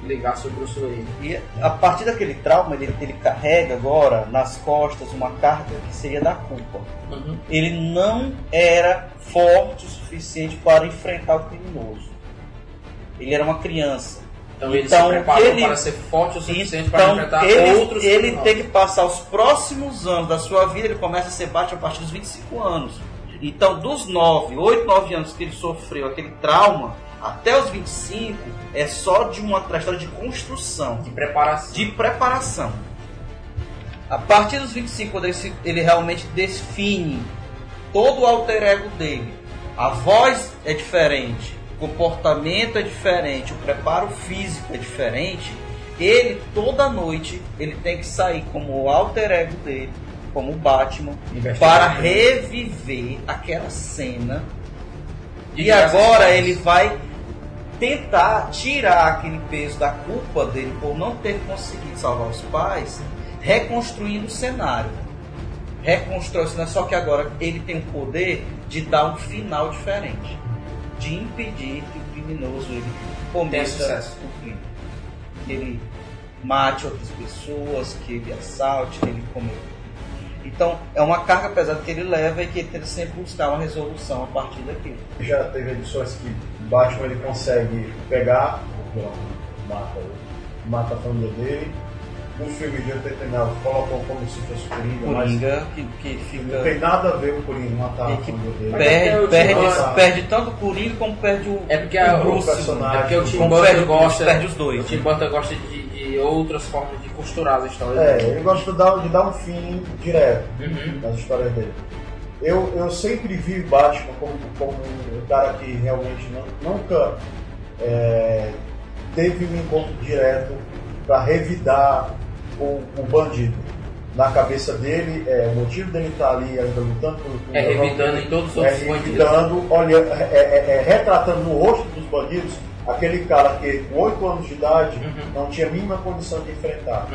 [SPEAKER 4] e ligasse o Wayne.
[SPEAKER 2] E a partir daquele trauma, ele, ele carrega agora nas costas uma carga que seria da culpa.
[SPEAKER 4] Uhum.
[SPEAKER 2] Ele não era forte o suficiente para enfrentar o criminoso. Ele era uma criança.
[SPEAKER 4] Então, ele se preparou ele, para ser forte o suficiente
[SPEAKER 2] então,
[SPEAKER 4] para enfrentar
[SPEAKER 2] ele,
[SPEAKER 4] outros
[SPEAKER 2] Ele tem que passar os próximos anos da sua vida, ele começa a ser Batman a partir dos 25 anos. Então, dos 9, 8, 9 anos que ele sofreu aquele trauma, Até os 25 é só de uma trajetória de construção,
[SPEAKER 4] De preparação.
[SPEAKER 2] de preparação. A partir dos 25, quando ele, se- ele realmente define todo o alter ego dele, a voz é diferente, o comportamento é diferente, o preparo físico é diferente, ele toda noite ele tem que sair como o alter ego dele, como o Batman, para reviver aquela cena. E
[SPEAKER 4] diversas
[SPEAKER 2] agora ele vai tentar tirar aquele peso da culpa dele por não ter conseguido salvar os pais, reconstruindo o cenário. Reconstrói o cenário, só que agora ele tem o poder de dar um final diferente. De impedir que o criminoso ele cometa o crime. Que ele mate outras pessoas, que ele assalte, que ele cometa. Então é uma carga pesada que ele leva e que ele tenta sempre buscar uma resolução a partir daquilo.
[SPEAKER 5] Já teve edições que Batman ele consegue pegar, mata, mata a família dele. No filme de 89 colocam como se fosse Coringa,
[SPEAKER 2] Coringa que, que
[SPEAKER 5] mas
[SPEAKER 2] fica.
[SPEAKER 5] não tem nada a ver com o Coringa matar a
[SPEAKER 2] E que
[SPEAKER 5] dele.
[SPEAKER 2] perde, perde, perde tanto o Coringa como perde o,
[SPEAKER 4] É porque,
[SPEAKER 2] o
[SPEAKER 4] a,
[SPEAKER 2] Bruce.
[SPEAKER 5] personagem.
[SPEAKER 4] é porque o Tim Burton
[SPEAKER 2] o
[SPEAKER 4] gosta.
[SPEAKER 2] perde os dois,
[SPEAKER 4] O Tim? Burton gosta de, de outras formas de costurar as histórias
[SPEAKER 5] É,
[SPEAKER 4] dele.
[SPEAKER 5] ele gosta de dar, de dar um fim direto
[SPEAKER 4] Uhum.
[SPEAKER 5] nas histórias dele. Eu, eu sempre vi Batman como, como um cara que realmente não- nunca é, teve um encontro direto para revidar o, o bandido. Na cabeça dele, é, o motivo dele estar ali ainda lutando pelo
[SPEAKER 4] É revidando em todos os
[SPEAKER 5] é
[SPEAKER 4] outros bandidos.
[SPEAKER 5] revidando, olha, é, é- é retratando no rosto dos bandidos aquele cara que com 8 anos de idade
[SPEAKER 4] Uhum.
[SPEAKER 5] não tinha a mínima condição de enfrentar.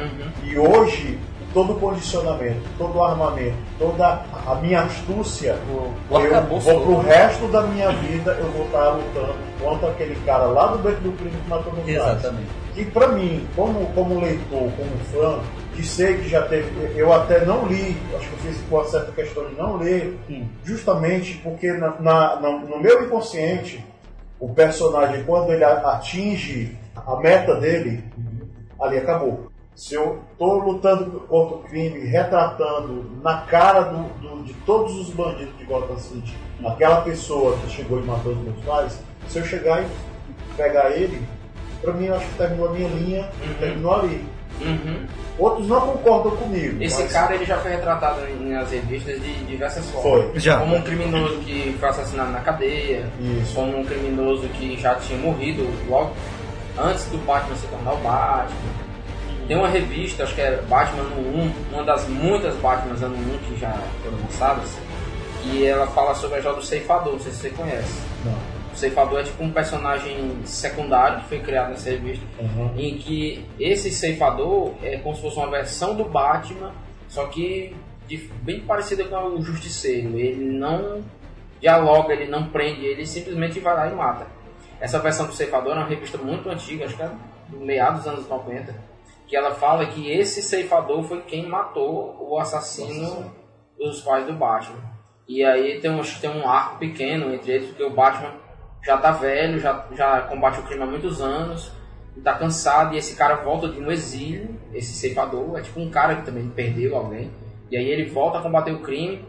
[SPEAKER 5] E hoje, todo o condicionamento, todo o armamento, toda a minha astúcia,
[SPEAKER 2] o
[SPEAKER 5] eu vou pro resto da minha vida, eu vou estar lutando contra aquele cara lá do beco do crime que matou meu pai.
[SPEAKER 2] Exatamente.
[SPEAKER 5] E pra mim, como, como leitor, como fã, que sei que já teve. Eu até não li, acho que eu fiz uma certa questão de não ler, justamente porque na, na- na- no meu inconsciente, o personagem, quando ele atinge a meta dele, ali acabou. Se eu estou lutando contra o crime, retratando na cara do, do- de todos os bandidos de Gotham City, aquela pessoa que chegou e matou os meus pais, se eu chegar e pegar ele, pra mim eu acho que terminou a minha linha, terminou ali.
[SPEAKER 4] Uhum.
[SPEAKER 5] Outros não concordam comigo.
[SPEAKER 4] Esse
[SPEAKER 5] mas-
[SPEAKER 4] cara ele já foi retratado em- nas revistas de diversas formas.
[SPEAKER 5] Foi. Já.
[SPEAKER 4] Como um criminoso que foi assassinado na cadeia,
[SPEAKER 5] Isso.
[SPEAKER 4] como um criminoso que já tinha morrido logo antes do Batman se tornar o Batman. Tem uma revista, acho que é Batman no 1, uma das muitas Batmans ano 1 que já foram lançadas, e ela fala sobre a joia do ceifador, não sei se você conhece.
[SPEAKER 5] Não.
[SPEAKER 4] O ceifador é tipo um personagem secundário que foi criado nessa revista,
[SPEAKER 5] Uhum.
[SPEAKER 4] em que esse ceifador é como se fosse uma versão do Batman, só que de- bem parecida com o Justiceiro. Ele não dialoga, ele não prende, ele simplesmente vai lá e mata. Essa versão do ceifador é uma revista muito antiga, acho que é do meados dos anos 90, que ela fala que esse ceifador foi quem matou o assassino dos pais do Batman. E aí tem um, tem um arco pequeno entre eles, porque o Batman já tá velho, já, já combate o crime há muitos anos, tá cansado, e esse cara volta de um exílio, esse ceifador, é tipo um cara que também perdeu alguém, e aí ele volta a combater o crime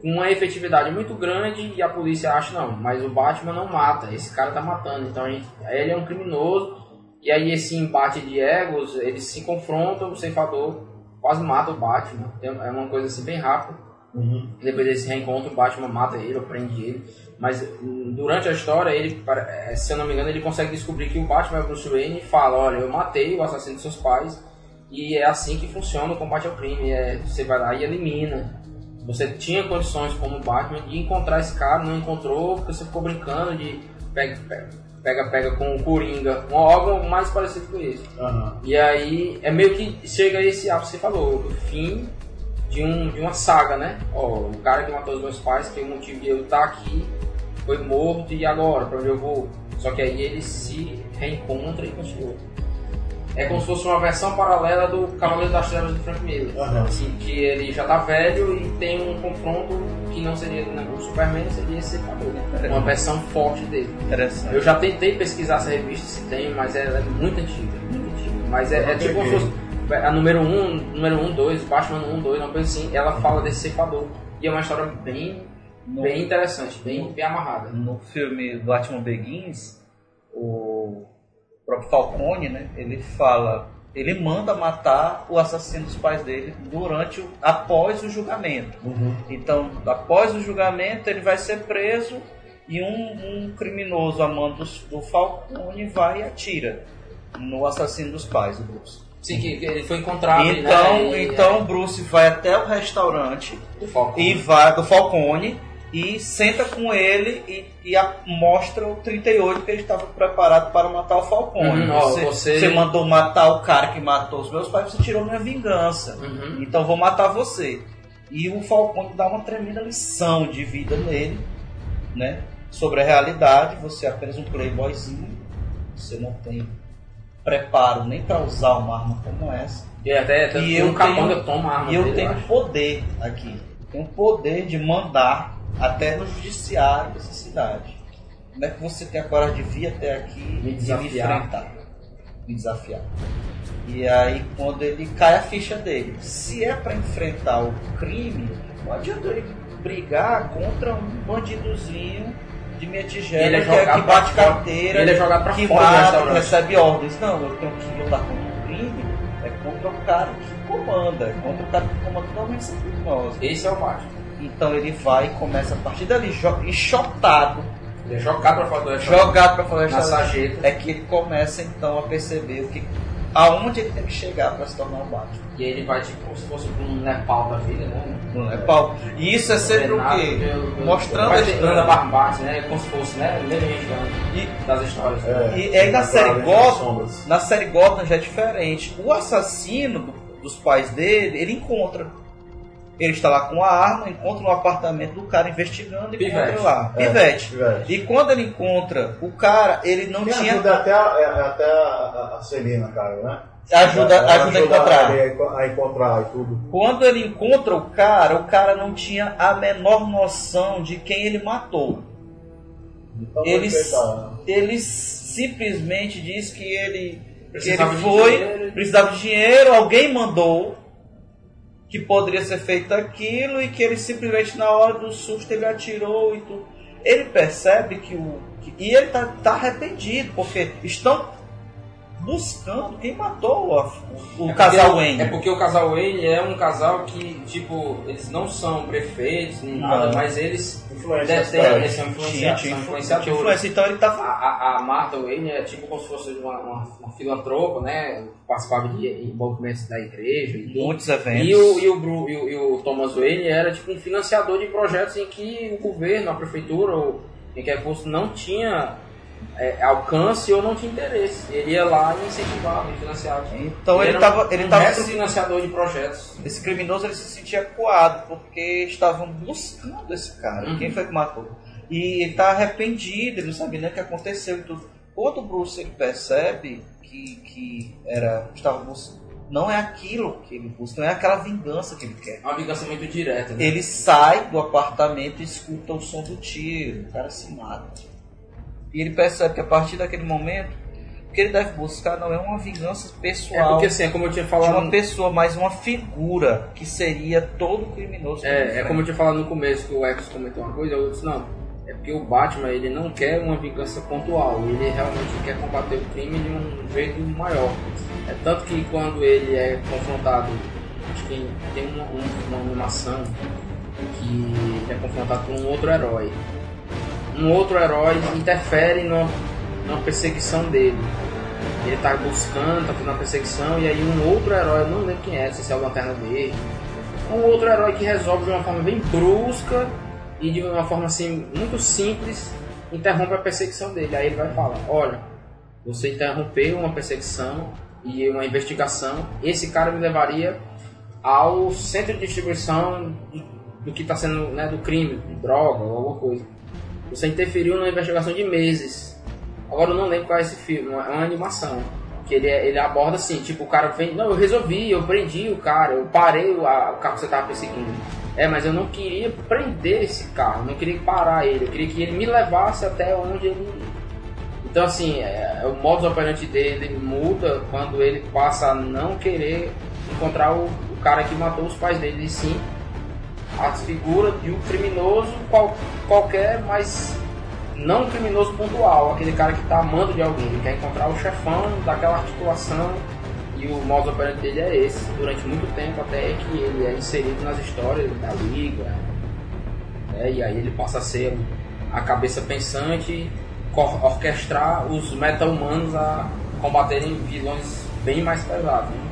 [SPEAKER 4] com uma efetividade muito grande e a polícia acha não, mas o Batman não mata, esse cara tá matando, então gente, ele é um criminoso, e aí esse embate de egos, eles se confrontam, o ceifador quase mata o Batman, é é uma coisa assim bem rápida,
[SPEAKER 5] Uhum.
[SPEAKER 4] depois desse reencontro, o Batman mata ele, ou prende ele. Mas hum, durante a história, ele, eh, se eu não me engano, ele consegue descobrir que o Batman é Bruce Wayne e fala: Olha, eu matei o assassino de seus pais. E é assim que funciona o combate ao crime: é, você vai lá e elimina. Você tinha condições como Batman de encontrar esse cara, não encontrou porque você ficou brincando de pega, pega, pega, pega com o Coringa, um algo mais parecido com isso.
[SPEAKER 5] Aham.
[SPEAKER 4] E aí é meio que chega esse ápice que você falou, o fim de, um, de uma saga, né? Ó, o cara que matou os meus pais, que o motivo de eu estar aqui foi morto e agora, pra onde eu vou? Só que aí ele se reencontra e continua. É como se fosse uma versão paralela do Cavaleiro das Trevas do Frank Miller.
[SPEAKER 5] Aham.
[SPEAKER 4] Assim, que ele já tá velho e tem um confronto que não seria né, o Superman, seria esse Cavaleiro, né? Uma versão forte dele.
[SPEAKER 2] Interessante.
[SPEAKER 4] Eu já tentei pesquisar essa revista se tem, mas ela é muito antiga, muito antiga. Mas é, é tipo como se fosse a número 1, um, número 1, um, 2, Batman 1, 2, uma coisa assim. Ela fala desse ceifador. E é uma história bem, bem interessante, bem, bem amarrada.
[SPEAKER 2] No filme Batman Begins, o próprio Falcone, né? Ele fala, ele manda matar o assassino dos pais dele durante, o, após o julgamento. Então, após o julgamento, ele vai ser preso e um, um criminoso amando do Falcone vai e atira no assassino dos pais, o Bruce.
[SPEAKER 4] Sim, que, ele foi encontrado.
[SPEAKER 2] Então,
[SPEAKER 4] né? E-
[SPEAKER 2] então o Bruce vai até o restaurante
[SPEAKER 4] Do Falcone.
[SPEAKER 2] e vai do Falcone e senta com ele e, e a- mostra o 38 que ele estava preparado para matar o Falcone.
[SPEAKER 4] Uhum,
[SPEAKER 2] você,
[SPEAKER 4] você-
[SPEAKER 2] você mandou matar o cara que matou os meus pais, você tirou minha vingança.
[SPEAKER 4] Uhum.
[SPEAKER 2] Então eu vou matar você. E o Falcone dá uma tremenda lição de vida nele, né? Sobre a realidade, você é apenas um playboyzinho, você não tem preparo nem para usar uma arma como essa.
[SPEAKER 4] E até, até
[SPEAKER 2] E eu
[SPEAKER 4] capanga
[SPEAKER 2] tenho,
[SPEAKER 4] toma a arma
[SPEAKER 2] e eu
[SPEAKER 4] dele,
[SPEAKER 2] tenho
[SPEAKER 4] eu
[SPEAKER 2] poder aqui. Tenho poder de mandar até no judiciário dessa cidade. Como é que você tem a coragem de vir até aqui e me enfrentar? Me desafiar. E aí quando ele cai a ficha dele. Se é para enfrentar o crime, não adianta ele brigar contra um bandidozinho de minha tigela
[SPEAKER 4] Ele é
[SPEAKER 2] que, é, que bate
[SPEAKER 4] fora.
[SPEAKER 2] carteira,
[SPEAKER 4] Ele é jogado pra
[SPEAKER 2] que
[SPEAKER 4] fora
[SPEAKER 2] mata, recebe ordens. Não, eu tenho que lutar contra o crime, é contra o cara que comanda, é contra o cara que comanda totalmente essa criminosa.
[SPEAKER 4] Esse é o Batman.
[SPEAKER 2] Então ele vai e começa a partir dali, enxotado,
[SPEAKER 4] Ele é jogado do restaurante.
[SPEAKER 2] jogado para falar
[SPEAKER 4] Na sarjeta.
[SPEAKER 2] é que ele começa então a perceber o que, aonde ele tem que chegar para se tornar o Batman.
[SPEAKER 4] E ele vai tipo como se fosse um Nepal da vida, né?
[SPEAKER 2] No Nepal. E isso é sempre o quê? Mostrando a história.
[SPEAKER 4] Barbate, né? Como se fosse, né? Lenda mexicana das histórias.
[SPEAKER 2] E aí na série Gotham, na série Gotham já é diferente. O assassino do- dos pais dele, ele encontra. Ele está lá com a arma, encontra no apartamento do cara investigando e
[SPEAKER 4] Pivete.
[SPEAKER 2] encontra lá.
[SPEAKER 5] É,
[SPEAKER 2] Pivete.
[SPEAKER 5] Pivete.
[SPEAKER 2] E quando ele encontra o cara, ele não
[SPEAKER 5] Quem
[SPEAKER 2] tinha.
[SPEAKER 5] ajuda até a, é- até a, a, a Celina, cara, né?
[SPEAKER 2] Ajuda-
[SPEAKER 5] Ela
[SPEAKER 2] ajuda a encontrar.
[SPEAKER 5] ele a a encontrar e tudo.
[SPEAKER 2] Quando ele encontra o cara, o cara não tinha a menor noção de quem ele matou.
[SPEAKER 5] Então,
[SPEAKER 2] Ele,
[SPEAKER 5] respeitar.
[SPEAKER 2] ele simplesmente diz que ele, que
[SPEAKER 4] Precisava
[SPEAKER 2] ele foi,
[SPEAKER 4] dinheiro.
[SPEAKER 2] precisava de dinheiro, alguém mandou que poderia ser feito aquilo e que ele simplesmente na hora do susto ele atirou e tudo. Ele percebe que o. e ele tá, tá arrependido, porque estão buscando quem matou o, o
[SPEAKER 4] É
[SPEAKER 2] casal
[SPEAKER 4] porque-
[SPEAKER 2] Wayne.
[SPEAKER 4] É porque o casal Wayne é um casal que, tipo, eles não são prefeitos nem nada, mas eles detêm, eles são influenciadores.
[SPEAKER 2] tinha influência, então ele tava.
[SPEAKER 4] A, a, Martha Wayne é tipo como se fosse uma, uma, uma filantropa, né? Participava de envolvimentos da igreja e tudo.
[SPEAKER 2] Muitos eventos.
[SPEAKER 4] E o, e, o, Bru- e, o, e o Thomas Wayne era tipo um financiador de projetos em que o governo, a prefeitura ou quem quer que fosse não tinha é, alcance ou não tinha interesse. Ele ia lá e incentivava e financiava.
[SPEAKER 2] Então ele
[SPEAKER 4] era
[SPEAKER 2] tava-
[SPEAKER 4] um,
[SPEAKER 2] ele
[SPEAKER 4] um
[SPEAKER 2] tava-
[SPEAKER 4] mestre financiador de projetos.
[SPEAKER 2] Esse criminoso ele se sentia coado porque estavam buscando esse cara.
[SPEAKER 4] Uhum.
[SPEAKER 2] Quem foi que matou? E ele tá arrependido, ele não sabia nem o que aconteceu e tudo. Quando o Bruce ele percebe que, que era, estava bus- não é aquilo que ele busca, não é aquela vingança que ele quer.
[SPEAKER 4] É uma vingança muito direta. Né?
[SPEAKER 2] Ele sai do apartamento e escuta o som do tiro, o cara se mata. E ele percebe que a partir daquele momento, o que ele deve buscar não é uma vingança pessoal.
[SPEAKER 4] É porque assim, é como eu tinha falado.
[SPEAKER 2] de uma pessoa, mas uma figura que seria todo criminoso.
[SPEAKER 4] É, é como eu tinha falado no começo, que o Ex comentou uma coisa, eu disse, não, é porque o Batman, ele não quer uma vingança pontual, ele realmente quer combater o crime de um jeito maior. É tanto que quando ele é confrontado, acho que tem uma, um- uma animação que ele é confrontado com um outro herói. Um outro herói interfere numa, numa perseguição dele. Ele tá buscando, tá fazendo uma perseguição, e aí um outro herói, eu não lembro quem é, se é o Lanterna Verde, um outro herói que resolve de uma forma bem brusca e de uma forma assim muito simples interrompe a perseguição dele. Aí ele vai falar: Olha, você interrompeu uma perseguição e uma investigação. Esse cara me levaria ao centro de distribuição do, que está sendo né, do crime, de droga ou alguma coisa. Você interferiu numa investigação de meses. Agora eu não lembro qual é esse filme, é uma animação. Que ele, ele aborda assim, tipo, o cara vem, não, eu resolvi, eu prendi o cara, eu parei o, a- o carro que você tava perseguindo. É, mas eu não queria prender esse carro, não queria parar ele, eu queria que ele me levasse até onde ele. Então assim, é, o modus operandi dele muda quando ele passa a não querer encontrar o, o cara que matou os pais dele, e sim a figura de um criminoso qual, qualquer, mas não um criminoso pontual, aquele cara que tá amando de alguém, ele quer encontrar o chefão daquela articulação e o modus operandi dele é esse, durante muito tempo até que ele é inserido nas histórias da liga, né? e aí ele passa a ser a cabeça pensante, orquestrar os meta-humanos a combaterem vilões bem mais pesados, né?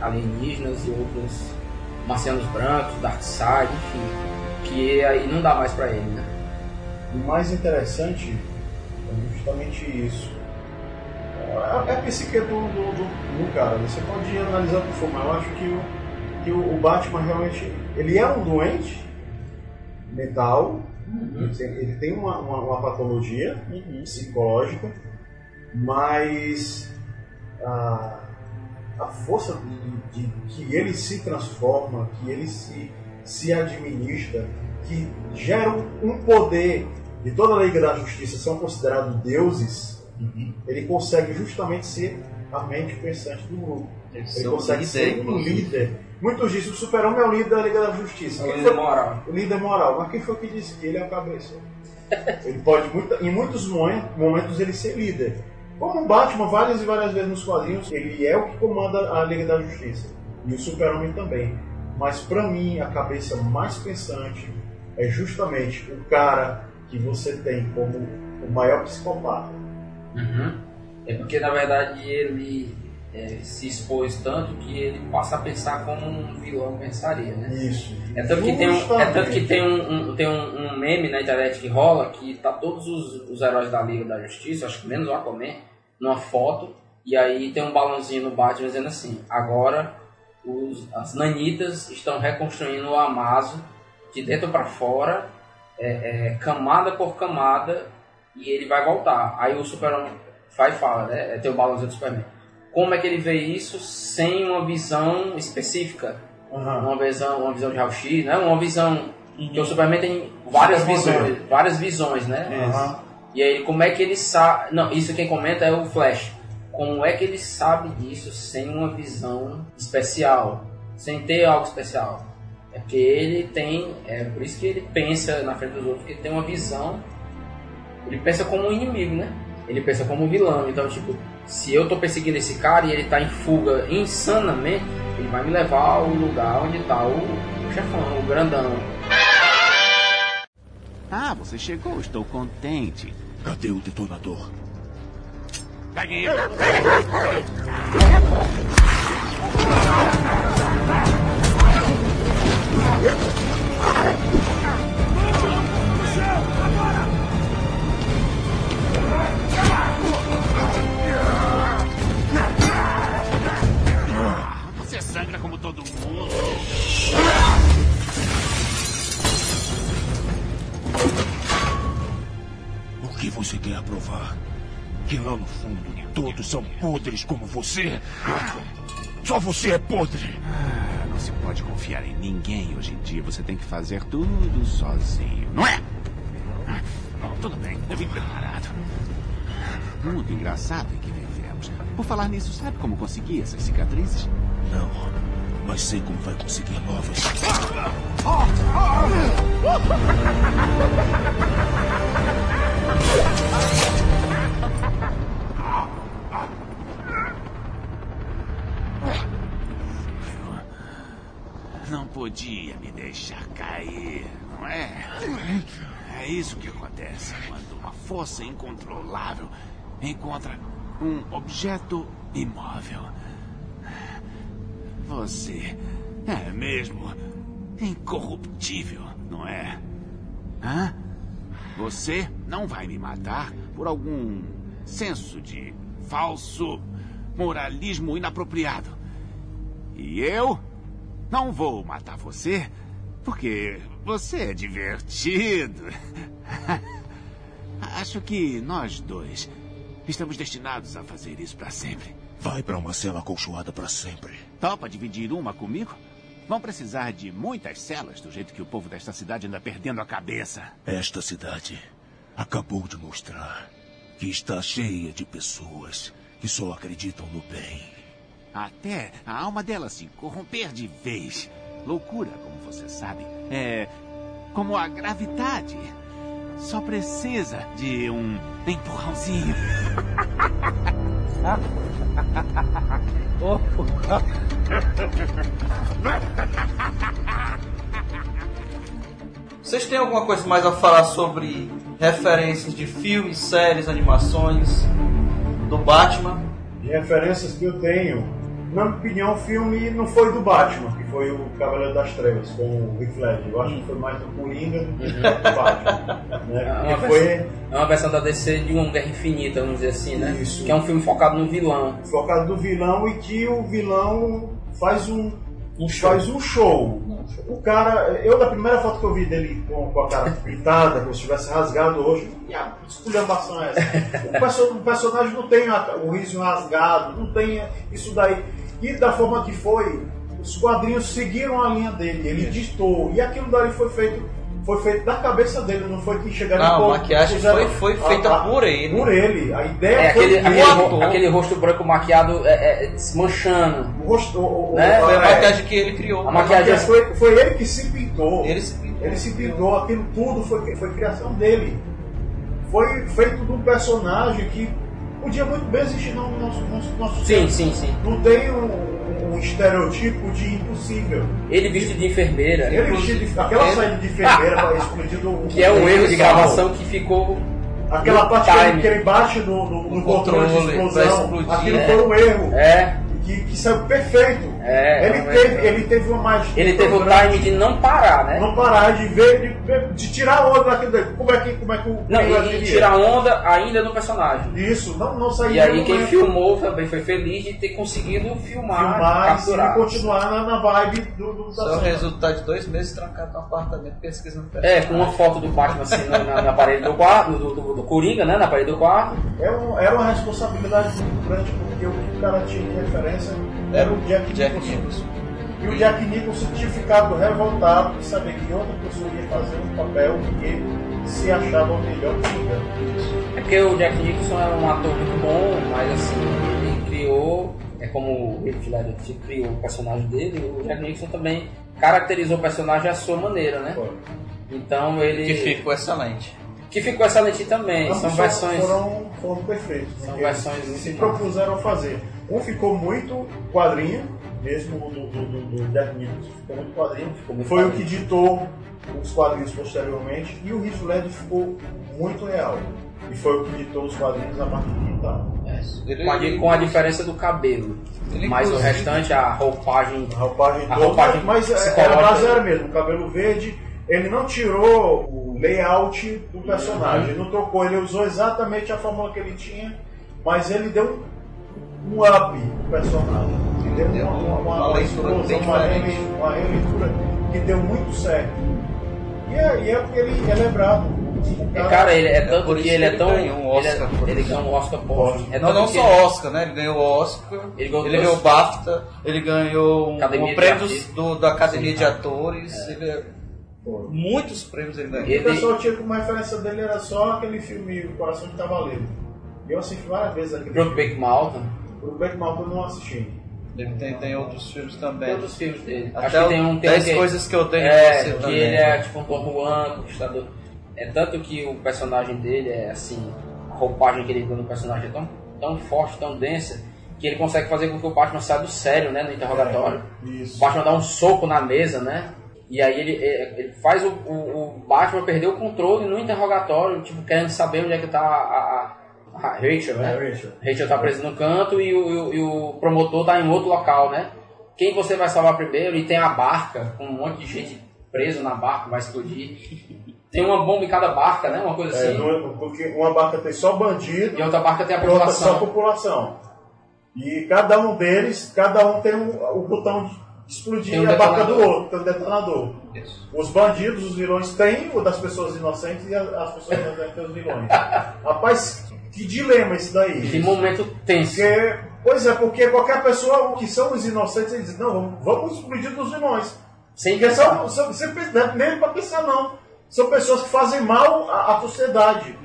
[SPEAKER 4] alienígenas e outros marcianos brancos, Darkseid, enfim, que aí não dá mais pra ele, né?
[SPEAKER 5] O mais interessante é justamente isso. É é a psique do, do, do, do cara. Você pode analisar por forma. Eu acho que, o, que o, Batman realmente. Ele é um doente mental. Ele tem- Ele tem uma, uma, uma patologia psicológica, mas a, a força de, de que ele se transforma, que ele se, se administra, que gera um, poder de toda a Liga da Justiça são considerados deuses, ele consegue justamente ser a mente pensante do grupo. Ele, consegue ser um líder. Muitos dizem que o super-homem é o líder da Liga da Justiça.
[SPEAKER 4] É o líder moral.
[SPEAKER 5] O líder moral. Mas quem foi que disse que ele é o cabeça? ele pode, em muitos momen- momentos, ele ser líder. Como o Batman, várias e várias vezes nos quadrinhos, ele é o que comanda a Liga da Justiça. E o Super-Homem também. Mas pra mim, a cabeça mais pensante é justamente o cara que você tem como o maior psicopata.
[SPEAKER 4] Uhum. É porque na verdade ele é, se expôs tanto que ele passa a pensar como um vilão pensaria, né?
[SPEAKER 5] Isso.
[SPEAKER 4] É tanto que tem um, é tanto que tem um, um- tem um, um meme na internet que rola que tá todos os, os heróis da Liga da Justiça, acho que menos o Aquaman, numa foto, e aí tem um balãozinho no Batman dizendo assim, agora os, as nanitas estão reconstruindo o Amazo de dentro para fora, é, é, camada por camada, e ele vai voltar. Aí o Superman vai e fala, né? Tem o balãozinho do Superman. Como é que ele vê isso sem uma visão específica? Uma visão, uma visão de raio-x, né? Uma visão que o Superman tem várias
[SPEAKER 5] Supermodelo.
[SPEAKER 4] visões, várias visões, né?
[SPEAKER 5] Aham.
[SPEAKER 4] E aí como é que ele sabe? Não, isso quem comenta é o Flash. Como é que ele sabe disso sem uma visão especial, sem ter algo especial? É porque ele tem, é por isso que ele pensa na frente dos outros, porque ele tem uma visão. Ele pensa como um inimigo, né? Ele pensa como um vilão. Então, tipo, se eu tô perseguindo esse cara e ele tá em fuga insanamente, ele vai me levar ao lugar onde tá o, o chefão, o grandão.
[SPEAKER 20] Ah, você chegou, estou contente.
[SPEAKER 18] Cadê o detonador?
[SPEAKER 20] Peguem Você
[SPEAKER 18] você quer provar? Que lá no fundo todos são podres como você? Só você é podre!
[SPEAKER 20] Ah, não se pode confiar em ninguém hoje em dia. Você tem que fazer tudo sozinho, não é? Ah, tudo bem, eu vim preparado. Muito engraçado em que vivemos. Por falar nisso, sabe como consegui essas cicatrizes?
[SPEAKER 18] Não, mas sei como vai conseguir novas.
[SPEAKER 20] Não podia me deixar cair, não é? É isso que acontece quando uma força incontrolável encontra um objeto imóvel. Você é mesmo incorruptível, não é? Hã? Você não vai me matar por algum senso de falso moralismo inapropriado. E eu não vou matar você porque você é divertido. Acho que nós dois estamos destinados a fazer isso para sempre.
[SPEAKER 18] Vai pra uma cela acolchoada pra sempre.
[SPEAKER 20] Topa dividir uma comigo? Vão precisar de muitas celas, do jeito que o povo desta cidade anda perdendo a cabeça.
[SPEAKER 18] Esta cidade acabou de mostrar que está cheia de pessoas que só acreditam no bem.
[SPEAKER 20] Até a alma dela se corromper de vez. Loucura, como você sabe, é como a gravidade. Só precisa de um empurrãozinho.
[SPEAKER 2] Vocês têm alguma coisa mais a falar sobre referências de filmes, séries, animações do Batman?
[SPEAKER 5] De referências que eu tenho, na minha opinião, o filme não foi do Batman, que foi o Cavaleiro das Trevas, com o Heath Ledger. Eu acho que foi mais do Coringa do que do Batman. Né?
[SPEAKER 4] É uma, versão,
[SPEAKER 5] foi
[SPEAKER 4] é uma versão da DC de uma Guerra Infinita, vamos dizer assim, né?
[SPEAKER 5] Isso.
[SPEAKER 4] Que é um filme focado no vilão.
[SPEAKER 5] focado do vilão e que o vilão faz um, faz um show. O cara, eu da primeira foto que eu vi dele com, com a cara pintada, como se tivesse rasgado hoje, que esculhambação é essa? O, perso- o personagem não tem a- o riso rasgado, não tem isso daí. E da forma que foi, os quadrinhos seguiram a linha dele, ele ditou. E aquilo dali foi feito. Foi feito da cabeça dele, não foi que chegaram
[SPEAKER 2] Não, a maquiagem
[SPEAKER 5] puseram-
[SPEAKER 2] foi- foi feita por ele.
[SPEAKER 5] Por ele. A ideia
[SPEAKER 4] É
[SPEAKER 5] foi
[SPEAKER 4] aquele, aquele, ro- aquele rosto branco maquiado é, é, desmanchando.
[SPEAKER 5] O rosto, o,
[SPEAKER 4] Né?
[SPEAKER 5] o-
[SPEAKER 2] Foi a
[SPEAKER 5] é.
[SPEAKER 2] maquiagem que ele criou.
[SPEAKER 4] A maquiagem-
[SPEAKER 5] foi, foi ele que se pintou.
[SPEAKER 2] Ele se pintou.
[SPEAKER 5] Ele se pintou, aquilo tudo foi, foi criação dele. Foi feito de um personagem que podia muito bem existir no nosso, nosso, nosso
[SPEAKER 4] Sim,
[SPEAKER 5] tempo.
[SPEAKER 4] sim, sim.
[SPEAKER 5] Não tem um, um estereotipo de impossível.
[SPEAKER 4] Ele vestido de enfermeira.
[SPEAKER 5] Ele vestido de, aquela
[SPEAKER 4] Ele-
[SPEAKER 5] saída de enfermeira para explodir do.
[SPEAKER 4] Que é um erro de gravação que ficou.
[SPEAKER 5] Aquela parte que ele, que ele bate no, no, no controle, de
[SPEAKER 2] controle pra
[SPEAKER 5] explosão,
[SPEAKER 2] explodir,
[SPEAKER 5] aquilo
[SPEAKER 2] é.
[SPEAKER 5] foi um erro.
[SPEAKER 4] É.
[SPEAKER 5] Que, que saiu perfeito.
[SPEAKER 4] É,
[SPEAKER 5] ele, teve, ele teve uma magia.
[SPEAKER 4] Ele teve o time de não parar, né?
[SPEAKER 5] Não parar de ver, de, de tirar onda daquilo dele. Como é que, como é que o
[SPEAKER 4] Não, e, e tirar onda ainda no personagem.
[SPEAKER 5] Isso, não, não sair
[SPEAKER 4] E aí quem
[SPEAKER 5] momento.
[SPEAKER 4] filmou também foi feliz de ter conseguido filmar,
[SPEAKER 5] filmar
[SPEAKER 4] capturar.
[SPEAKER 5] e continuar na, na vibe do, do
[SPEAKER 2] Só o resultado de dois meses trancado no apartamento pesquisando
[SPEAKER 4] É, com uma foto do Batman assim na, na, na parede do quarto, do, do, do Coringa, né? Na parede do quarto.
[SPEAKER 5] É um- era uma responsabilidade muito grande porque o que o cara tinha de referência era o Jack,
[SPEAKER 2] Jack
[SPEAKER 5] Nicholson. E o Jack Nicholson tinha ficado revoltado de saber que outra pessoa ia fazer um papel que ele se achava melhor que ele.
[SPEAKER 4] É porque o Jack Nicholson é um ator muito bom, mas assim, ele criou, é como o Heath Ledger criou o personagem dele, o Jack Nicholson também caracterizou o personagem à sua maneira, né? Então ele...
[SPEAKER 2] Que ficou excelente.
[SPEAKER 4] Que ficou excelente também,
[SPEAKER 5] Ambos
[SPEAKER 4] são
[SPEAKER 5] foram-
[SPEAKER 4] versões...
[SPEAKER 5] Foram, foram perfeitos.
[SPEAKER 4] São versões
[SPEAKER 5] se propuseram a fazer. Um ficou muito quadrinho, mesmo o do, do, do, do ficou muito quadrinho.
[SPEAKER 4] muito
[SPEAKER 5] Foi o que ditou os quadrinhos posteriormente. E o Heath Ledger ficou muito real. E foi o que ditou os quadrinhos a partir de então.
[SPEAKER 4] Com a, com a diferença do cabelo.
[SPEAKER 2] Ele,
[SPEAKER 4] Mas o restante, a roupagem.
[SPEAKER 5] A roupagem
[SPEAKER 4] A
[SPEAKER 5] toda,
[SPEAKER 4] roupagem
[SPEAKER 5] mas é,
[SPEAKER 4] psicológica.
[SPEAKER 5] a base era mesmo, o cabelo verde. Ele não tirou o layout do personagem, ele não trocou, ele usou exatamente a fórmula que ele tinha, mas ele deu um, up no personagem. Ele deu uma, uma, uma,
[SPEAKER 2] leitura
[SPEAKER 5] uma,
[SPEAKER 2] diferente.
[SPEAKER 5] rele- uma releitura que deu muito certo. E é, e é porque ele é lembrado.
[SPEAKER 4] É, cara, ele é tanto
[SPEAKER 2] por
[SPEAKER 4] que
[SPEAKER 2] isso
[SPEAKER 4] ele é tão.
[SPEAKER 2] ele ganhou um
[SPEAKER 4] ele,
[SPEAKER 2] Oscar
[SPEAKER 4] é-
[SPEAKER 2] por
[SPEAKER 4] ele
[SPEAKER 2] isso.
[SPEAKER 4] ganhou um Oscar póstumo. É
[SPEAKER 2] não, não só
[SPEAKER 4] ele-
[SPEAKER 2] Oscar, né? Ele ganhou o Oscar,
[SPEAKER 4] Ele
[SPEAKER 2] ele
[SPEAKER 4] ganhou
[SPEAKER 2] ganhou,
[SPEAKER 4] dois-
[SPEAKER 2] o BAFTA, ele ganhou um, um prêmio do, da Academia de Atores, ele- muitos prêmios ele ganhou.
[SPEAKER 5] O pessoal tinha como referência dele era só aquele filme O Coração de Cavaleiro. Eu assisti várias vezes aquele
[SPEAKER 4] Brokeback Mountain.
[SPEAKER 5] Brokeback Mountain eu não assisti.
[SPEAKER 2] Tem, tem outros filmes também.
[SPEAKER 4] Tem outros filmes dele.
[SPEAKER 2] Até
[SPEAKER 4] Acho que
[SPEAKER 2] o
[SPEAKER 4] tem um tem
[SPEAKER 2] 10
[SPEAKER 4] um que-
[SPEAKER 2] coisas que eu tenho
[SPEAKER 4] é,
[SPEAKER 2] de você
[SPEAKER 4] que
[SPEAKER 2] também.
[SPEAKER 4] ele é tipo um Tom Juan, conquistador. É tanto que o personagem dele é assim, a roupagem que ele deu no personagem é tão, tão forte, tão densa, que ele consegue fazer com que o Batman saia do sério, né, no interrogatório.
[SPEAKER 5] Isso.
[SPEAKER 4] O Batman dá um soco na mesa, né? E aí ele, ele- ele faz o, o, o Batman perder o controle no interrogatório, tipo, querendo saber onde é que tá a, a, a Rachel, né?
[SPEAKER 5] É, Rachel.
[SPEAKER 4] Rachel tá presa no canto e o, e o- promotor tá em outro local, né? Quem você vai salvar primeiro? E tem a barca, com um monte de gente preso na barca, vai explodir. Tem uma bomba em cada barca, né? Uma coisa
[SPEAKER 5] É,
[SPEAKER 4] assim.
[SPEAKER 5] não- porque uma barca tem só bandido
[SPEAKER 4] E outra barca tem a
[SPEAKER 5] outra só a
[SPEAKER 4] população.
[SPEAKER 5] população. E cada um deles, cada um tem um- o botão de explodir
[SPEAKER 4] um
[SPEAKER 5] a barca do outro, tem um detonador. Os bandidos, os vilões têm o das pessoas inocentes e as pessoas inocentes têm os vilões. Rapaz, que dilema isso daí.
[SPEAKER 4] Que momento tenso.
[SPEAKER 5] Porque, pois é, porque qualquer pessoa que são os inocentes, eles dizem, não, vamos, vamos explodir dos vilões.
[SPEAKER 4] Sem
[SPEAKER 5] Porque
[SPEAKER 4] pensar.
[SPEAKER 5] são, são, você pensa- nem para pensar não. São pessoas que fazem mal à, à sociedade.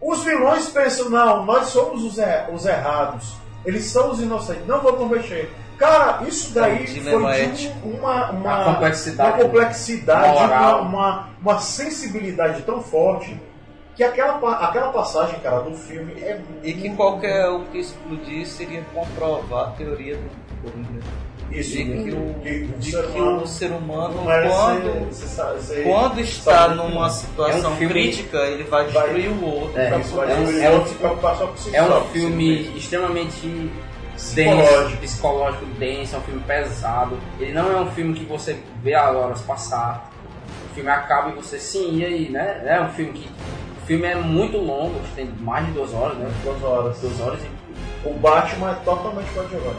[SPEAKER 5] Os vilões pensam, não, nós somos os, er- os errados. Eles são os inocentes. Não vamos mexer. Cara, isso daí
[SPEAKER 2] É
[SPEAKER 5] foi de uma, uma,
[SPEAKER 4] A complexidade
[SPEAKER 5] uma, complexidade, uma, uma, uma sensibilidade tão forte que aquela, aquela passagem, cara, do filme é
[SPEAKER 2] E que qualquer um que explodir seria comprovar a teoria do Coringa.
[SPEAKER 5] Isso,
[SPEAKER 2] de que o,
[SPEAKER 5] que o
[SPEAKER 2] de
[SPEAKER 5] ser
[SPEAKER 2] que
[SPEAKER 5] humano
[SPEAKER 2] o ser humano,
[SPEAKER 5] é
[SPEAKER 2] quando,
[SPEAKER 5] ser- ser- ser-
[SPEAKER 2] quando está
[SPEAKER 5] sabe,
[SPEAKER 2] numa situação
[SPEAKER 4] É um filme-
[SPEAKER 2] crítica, ele vai destruir o outro.
[SPEAKER 4] É,
[SPEAKER 2] pra
[SPEAKER 4] é um-
[SPEAKER 5] Ele
[SPEAKER 4] é um-
[SPEAKER 5] vai se preocupar só com si
[SPEAKER 4] É um filme extremamente
[SPEAKER 5] Psicológico.
[SPEAKER 4] denso, psicológico denso, é um filme pesado. Ele não é um filme que você vê as horas passar. O filme acaba e você, sim, e aí, né? É um filme que. O filme é muito longo, acho que tem mais de duas horas, né?
[SPEAKER 5] Duas horas.
[SPEAKER 4] Duas horas e.
[SPEAKER 5] O Batman é totalmente coadjuvante.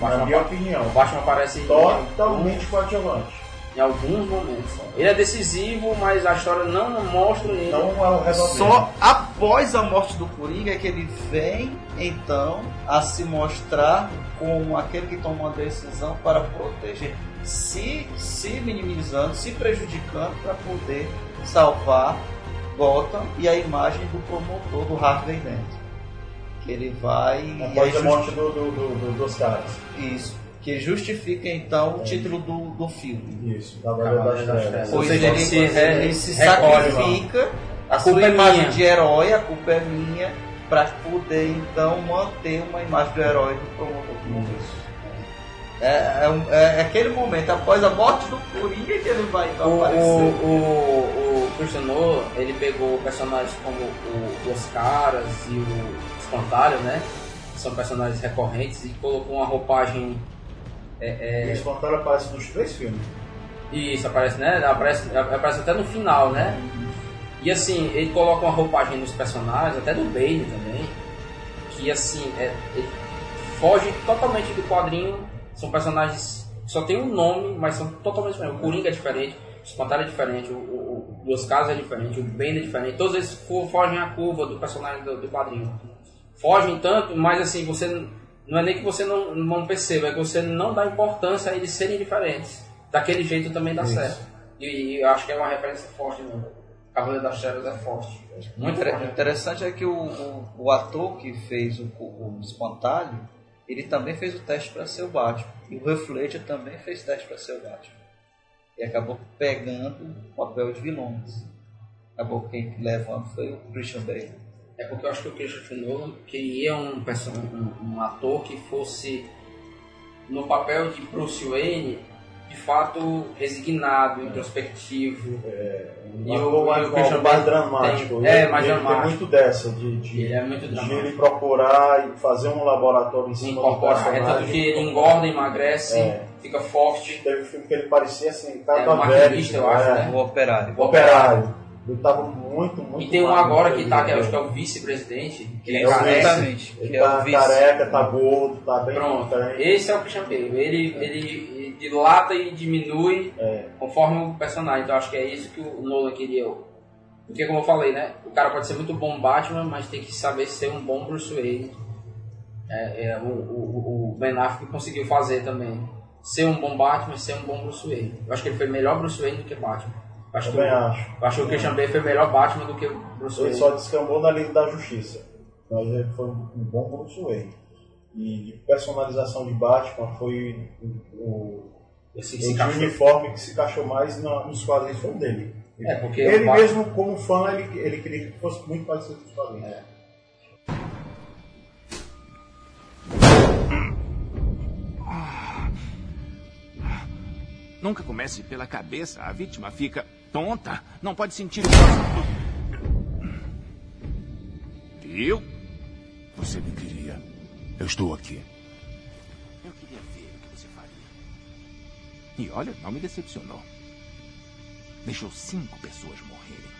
[SPEAKER 4] Batman
[SPEAKER 5] Na minha opinião.
[SPEAKER 4] O Batman aparece
[SPEAKER 5] Totalmente coadjuvante.
[SPEAKER 4] em alguns momentos. Ele é decisivo, mas a história não mostra ele.
[SPEAKER 5] Não é o resolver.
[SPEAKER 2] Só após a morte do Coringa é que ele vem, então, a se mostrar como aquele que toma uma decisão para proteger, se, se minimizando, se prejudicando para poder salvar Gotham e a imagem do promotor do Harvey Dent. Que ele vai.
[SPEAKER 5] Após
[SPEAKER 2] aí
[SPEAKER 5] a morte do, do- do- do- dos caras.
[SPEAKER 2] Isso. Que justifica então o título do, do filme.
[SPEAKER 5] Isso, Cavaleiro das Trevas.
[SPEAKER 2] Pois ele,
[SPEAKER 4] ele se
[SPEAKER 2] ele, se
[SPEAKER 4] recolhe,
[SPEAKER 2] sacrifica, a,
[SPEAKER 4] A
[SPEAKER 2] sua
[SPEAKER 4] culpa é
[SPEAKER 2] imagem
[SPEAKER 4] minha.
[SPEAKER 2] de herói, a culpa é minha, para poder então manter uma imagem do herói do promotor. É, é, um- é aquele momento, após a morte do Coringa, que ele vai então
[SPEAKER 4] O, o,
[SPEAKER 2] aparecer.
[SPEAKER 4] o, o Christian Nolan, ele pegou personagens como o Os Caras e o Espantalho, né? Que são personagens recorrentes e colocou uma roupagem. É,
[SPEAKER 5] O
[SPEAKER 4] é,
[SPEAKER 5] Espantalho aparece nos três filmes.
[SPEAKER 4] Isso, aparece, né? Aparece, aparece até no final, né? E assim, ele coloca uma roupagem nos personagens, até do Bane também, que assim, é, ele foge totalmente do quadrinho. São personagens que só tem um nome, mas são totalmente diferentes. O Coringa é diferente, o Espantalho é diferente, o, o, o Casos é diferente, o Bane é diferente. Todos eles fo- fogem a curva do personagem do, do quadrinho. Fogem tanto, mas assim, você não é nem que você não, não perceba, é que você não dá importância a eles serem diferentes. Daquele jeito também dá
[SPEAKER 2] Isso.
[SPEAKER 4] certo. E, e eu acho que é uma referência forte mesmo. Cavaleiro das Trevas é forte. Muito forte.
[SPEAKER 2] interessante é que o, o, o ator que fez o, o espantalho, ele também fez o teste para ser o Batman. E o Ledger também fez teste para ser o Batman. E acabou pegando o papel de vilões. Acabou quem levando foi o Christian Bale.
[SPEAKER 4] É porque eu acho que o Christopher Nolan queria um, um, um ator que fosse no papel de Bruce Wayne, de fato resignado, introspectivo.
[SPEAKER 5] Um ator mais, mais, mais dramático.
[SPEAKER 4] Tem, é,
[SPEAKER 5] Ele-
[SPEAKER 4] mais
[SPEAKER 5] ele
[SPEAKER 4] dramático.
[SPEAKER 5] Tem muito dessa, de, de,
[SPEAKER 4] Ele é muito
[SPEAKER 5] de ele procurar e fazer um laboratório em cima do
[SPEAKER 4] Incorporar. É
[SPEAKER 5] personagem.
[SPEAKER 4] tanto que ele engorda, emagrece,
[SPEAKER 5] É.
[SPEAKER 4] fica forte.
[SPEAKER 5] Teve um filme que ele parecia assim,
[SPEAKER 4] É,
[SPEAKER 5] cada
[SPEAKER 4] o maquinista, eu acho, né?
[SPEAKER 2] O operário.
[SPEAKER 5] O operário. Ele tava muito, muito
[SPEAKER 4] E tem um agora que
[SPEAKER 5] ele-
[SPEAKER 4] tá, que eu acho que é o vice-presidente, que ele é
[SPEAKER 5] É o
[SPEAKER 4] careca.
[SPEAKER 2] Exatamente.
[SPEAKER 5] Ele
[SPEAKER 2] é
[SPEAKER 5] tá
[SPEAKER 2] o
[SPEAKER 5] careca, tá gordo, tá bem
[SPEAKER 4] Pronto,
[SPEAKER 5] tá-
[SPEAKER 4] esse é o Christian Bale. Ele, ele dilata e diminui
[SPEAKER 5] É.
[SPEAKER 4] conforme o personagem. Então acho que é isso que o Nolan queria. Porque como eu falei, né? O cara pode ser muito bom Batman, mas tem que saber ser um bom Bruce Wayne. É, é, o, o, o Ben Affleck conseguiu fazer também. Ser um bom Batman e ser um bom Bruce Wayne. Eu acho que ele foi melhor Bruce Wayne do que Batman. Eu acho, que,
[SPEAKER 5] Também
[SPEAKER 4] o-
[SPEAKER 5] acho.
[SPEAKER 4] eu acho que o Christian Bale foi melhor Batman do que Bruce
[SPEAKER 5] Ele
[SPEAKER 4] Wayne.
[SPEAKER 5] só descambou na Liga da Justiça. Mas ele foi um bom Bruce Wayne. E de personalização de Batman foi o, o,
[SPEAKER 4] Esse
[SPEAKER 5] o uniforme que se encaixou mais na- nos quadrinhos foi o dele.
[SPEAKER 4] É, porque
[SPEAKER 5] ele
[SPEAKER 4] Batman-
[SPEAKER 5] mesmo, como fã, ele, ele queria que fosse muito parecido com os quadrinhos.
[SPEAKER 4] É.
[SPEAKER 20] Nunca comece pela cabeça. A vítima fica tonta. Não pode sentir. Viu?
[SPEAKER 18] Você me queria. Eu estou aqui.
[SPEAKER 20] Eu queria ver o que você faria. E olha, não me decepcionou. Deixou cinco pessoas morrerem.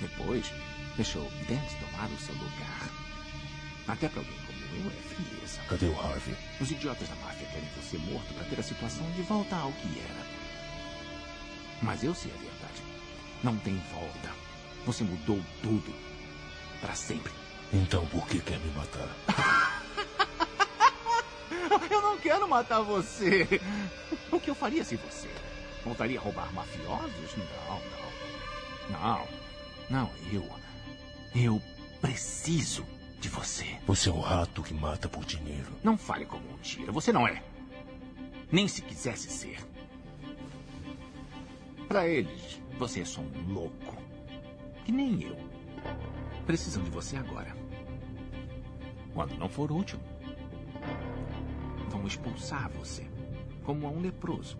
[SPEAKER 20] Depois, deixou dez tomar o seu lugar. Até para alguém como eu é frieza.
[SPEAKER 18] Cadê o Harvey?
[SPEAKER 20] Os idiotas da máfia querem você morto para ter a situação de volta ao que era. Mas eu sei a verdade. Não tem volta. Você mudou tudo. Para sempre.
[SPEAKER 18] Então por que quer me matar?
[SPEAKER 20] Eu não quero matar você. O que eu faria se você voltaria a roubar mafiosos? Não, não. Não. Não, eu. Eu preciso de você.
[SPEAKER 18] Você é um rato que mata por dinheiro.
[SPEAKER 20] Não fale como um tira. Você não é. Nem se quisesse ser. Para eles, você é só um louco. Que nem eu. Precisam de você agora. Quando não for útil, vão expulsar você como a um leproso.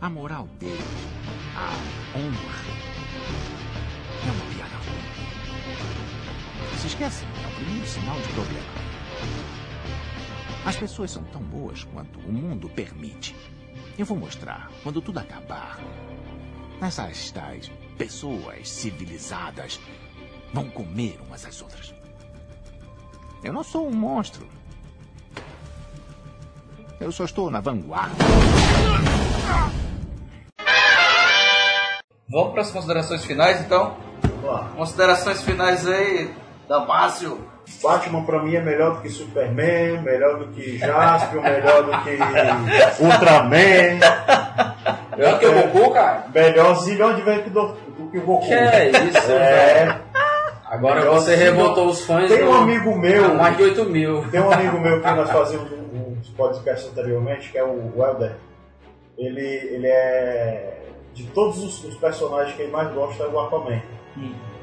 [SPEAKER 20] A moral deles, a honra, é uma piada. Se esquecem, é o primeiro sinal de problema. As pessoas são tão boas quanto o mundo permite. Eu vou mostrar quando tudo acabar. Essas tais pessoas civilizadas vão comer umas às outras. Eu não sou um monstro. Eu só estou na vanguarda.
[SPEAKER 2] Vamos para as considerações finais, então? Considerações finais aí, Damásio.
[SPEAKER 5] Batman pra mim é melhor do que Superman, melhor do que Jaspion, melhor do que Ultraman.
[SPEAKER 4] Melhor que o Goku, cara?
[SPEAKER 5] Melhor zilhão de vezes do, do que o Goku.
[SPEAKER 4] Que é isso,
[SPEAKER 5] é.
[SPEAKER 4] Agora
[SPEAKER 5] Melhor
[SPEAKER 4] você
[SPEAKER 5] zilhão-
[SPEAKER 4] revoltou os fãs
[SPEAKER 5] Tem um
[SPEAKER 4] do-
[SPEAKER 5] amigo meu.
[SPEAKER 4] a mais de 8 mil.
[SPEAKER 5] Tem um amigo meu que nós fazíamos um- uns podcasts anteriormente, que é o Welder. Ele, ele é. De todos os, os personagens que ele mais gosta é o Aquaman.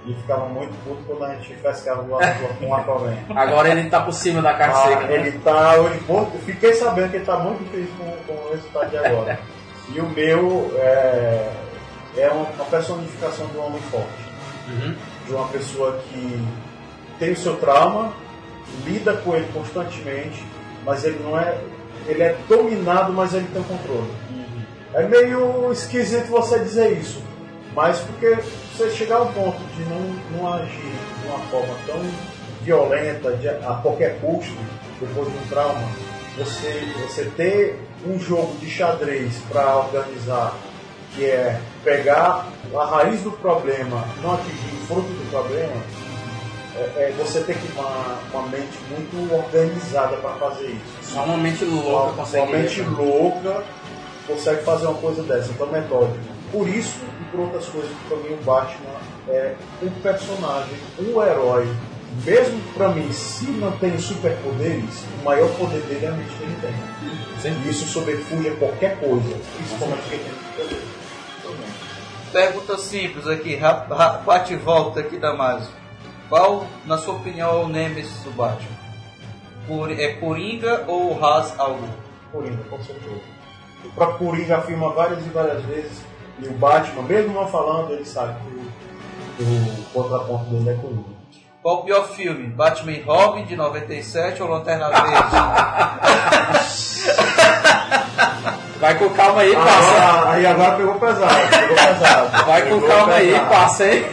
[SPEAKER 5] E ficava muito puto quando a gente pescava com o Aquaman.
[SPEAKER 4] Agora ele tá por cima da cara
[SPEAKER 5] Ah,
[SPEAKER 4] seca. né?
[SPEAKER 5] Ele tá hoje muito. Fiquei sabendo que ele tá muito feliz com, com o resultado de agora. e o meu é, é uma, uma personificação de um homem forte.
[SPEAKER 4] Uhum.
[SPEAKER 5] De uma pessoa que tem o seu trauma, lida com ele constantemente, mas ele não é. Ele é dominado, mas ele tem o controle. É meio esquisito você dizer isso, mas porque você chegar a um ponto de não, não agir de uma forma tão violenta, de, a qualquer custo, depois de um trauma, você, você ter um jogo de xadrez para organizar, que é pegar a raiz do problema, não atingir o fruto do problema, é, é você ter que ter uma, uma mente muito organizada para fazer isso.
[SPEAKER 4] Só uma mente louca
[SPEAKER 5] Uma-
[SPEAKER 4] consegue
[SPEAKER 5] Uma mente louca consegue fazer uma coisa dessa, então metódico. Por isso e por outras coisas que para mim o Batman é um personagem, um herói. Mesmo para mim, se não tem superpoderes, o maior poder dele é a mente que ele tem. E isso a qualquer coisa, principalmente quem tem poder.
[SPEAKER 2] Pergunta simples aqui, bate e volta aqui, Damásio. Qual, na sua opinião, é o Nemesis do Batman? Cor- é Coringa ou Ras Al Ghul?
[SPEAKER 5] Coringa, com certeza. O próprio Coringa afirma várias e várias vezes, e o Batman, mesmo não falando, ele sabe que o, o contraponto dele é Coringa.
[SPEAKER 2] Qual o pior filme? Batman e Robin de 97 ou Lanterna Verde?
[SPEAKER 4] Vai com calma aí,
[SPEAKER 5] Agora-
[SPEAKER 4] passa.
[SPEAKER 5] aí agora pegou pesado, pegou pesado.
[SPEAKER 4] Vai com
[SPEAKER 5] Pegou
[SPEAKER 4] calma aí,
[SPEAKER 5] pesado.
[SPEAKER 4] passa aí.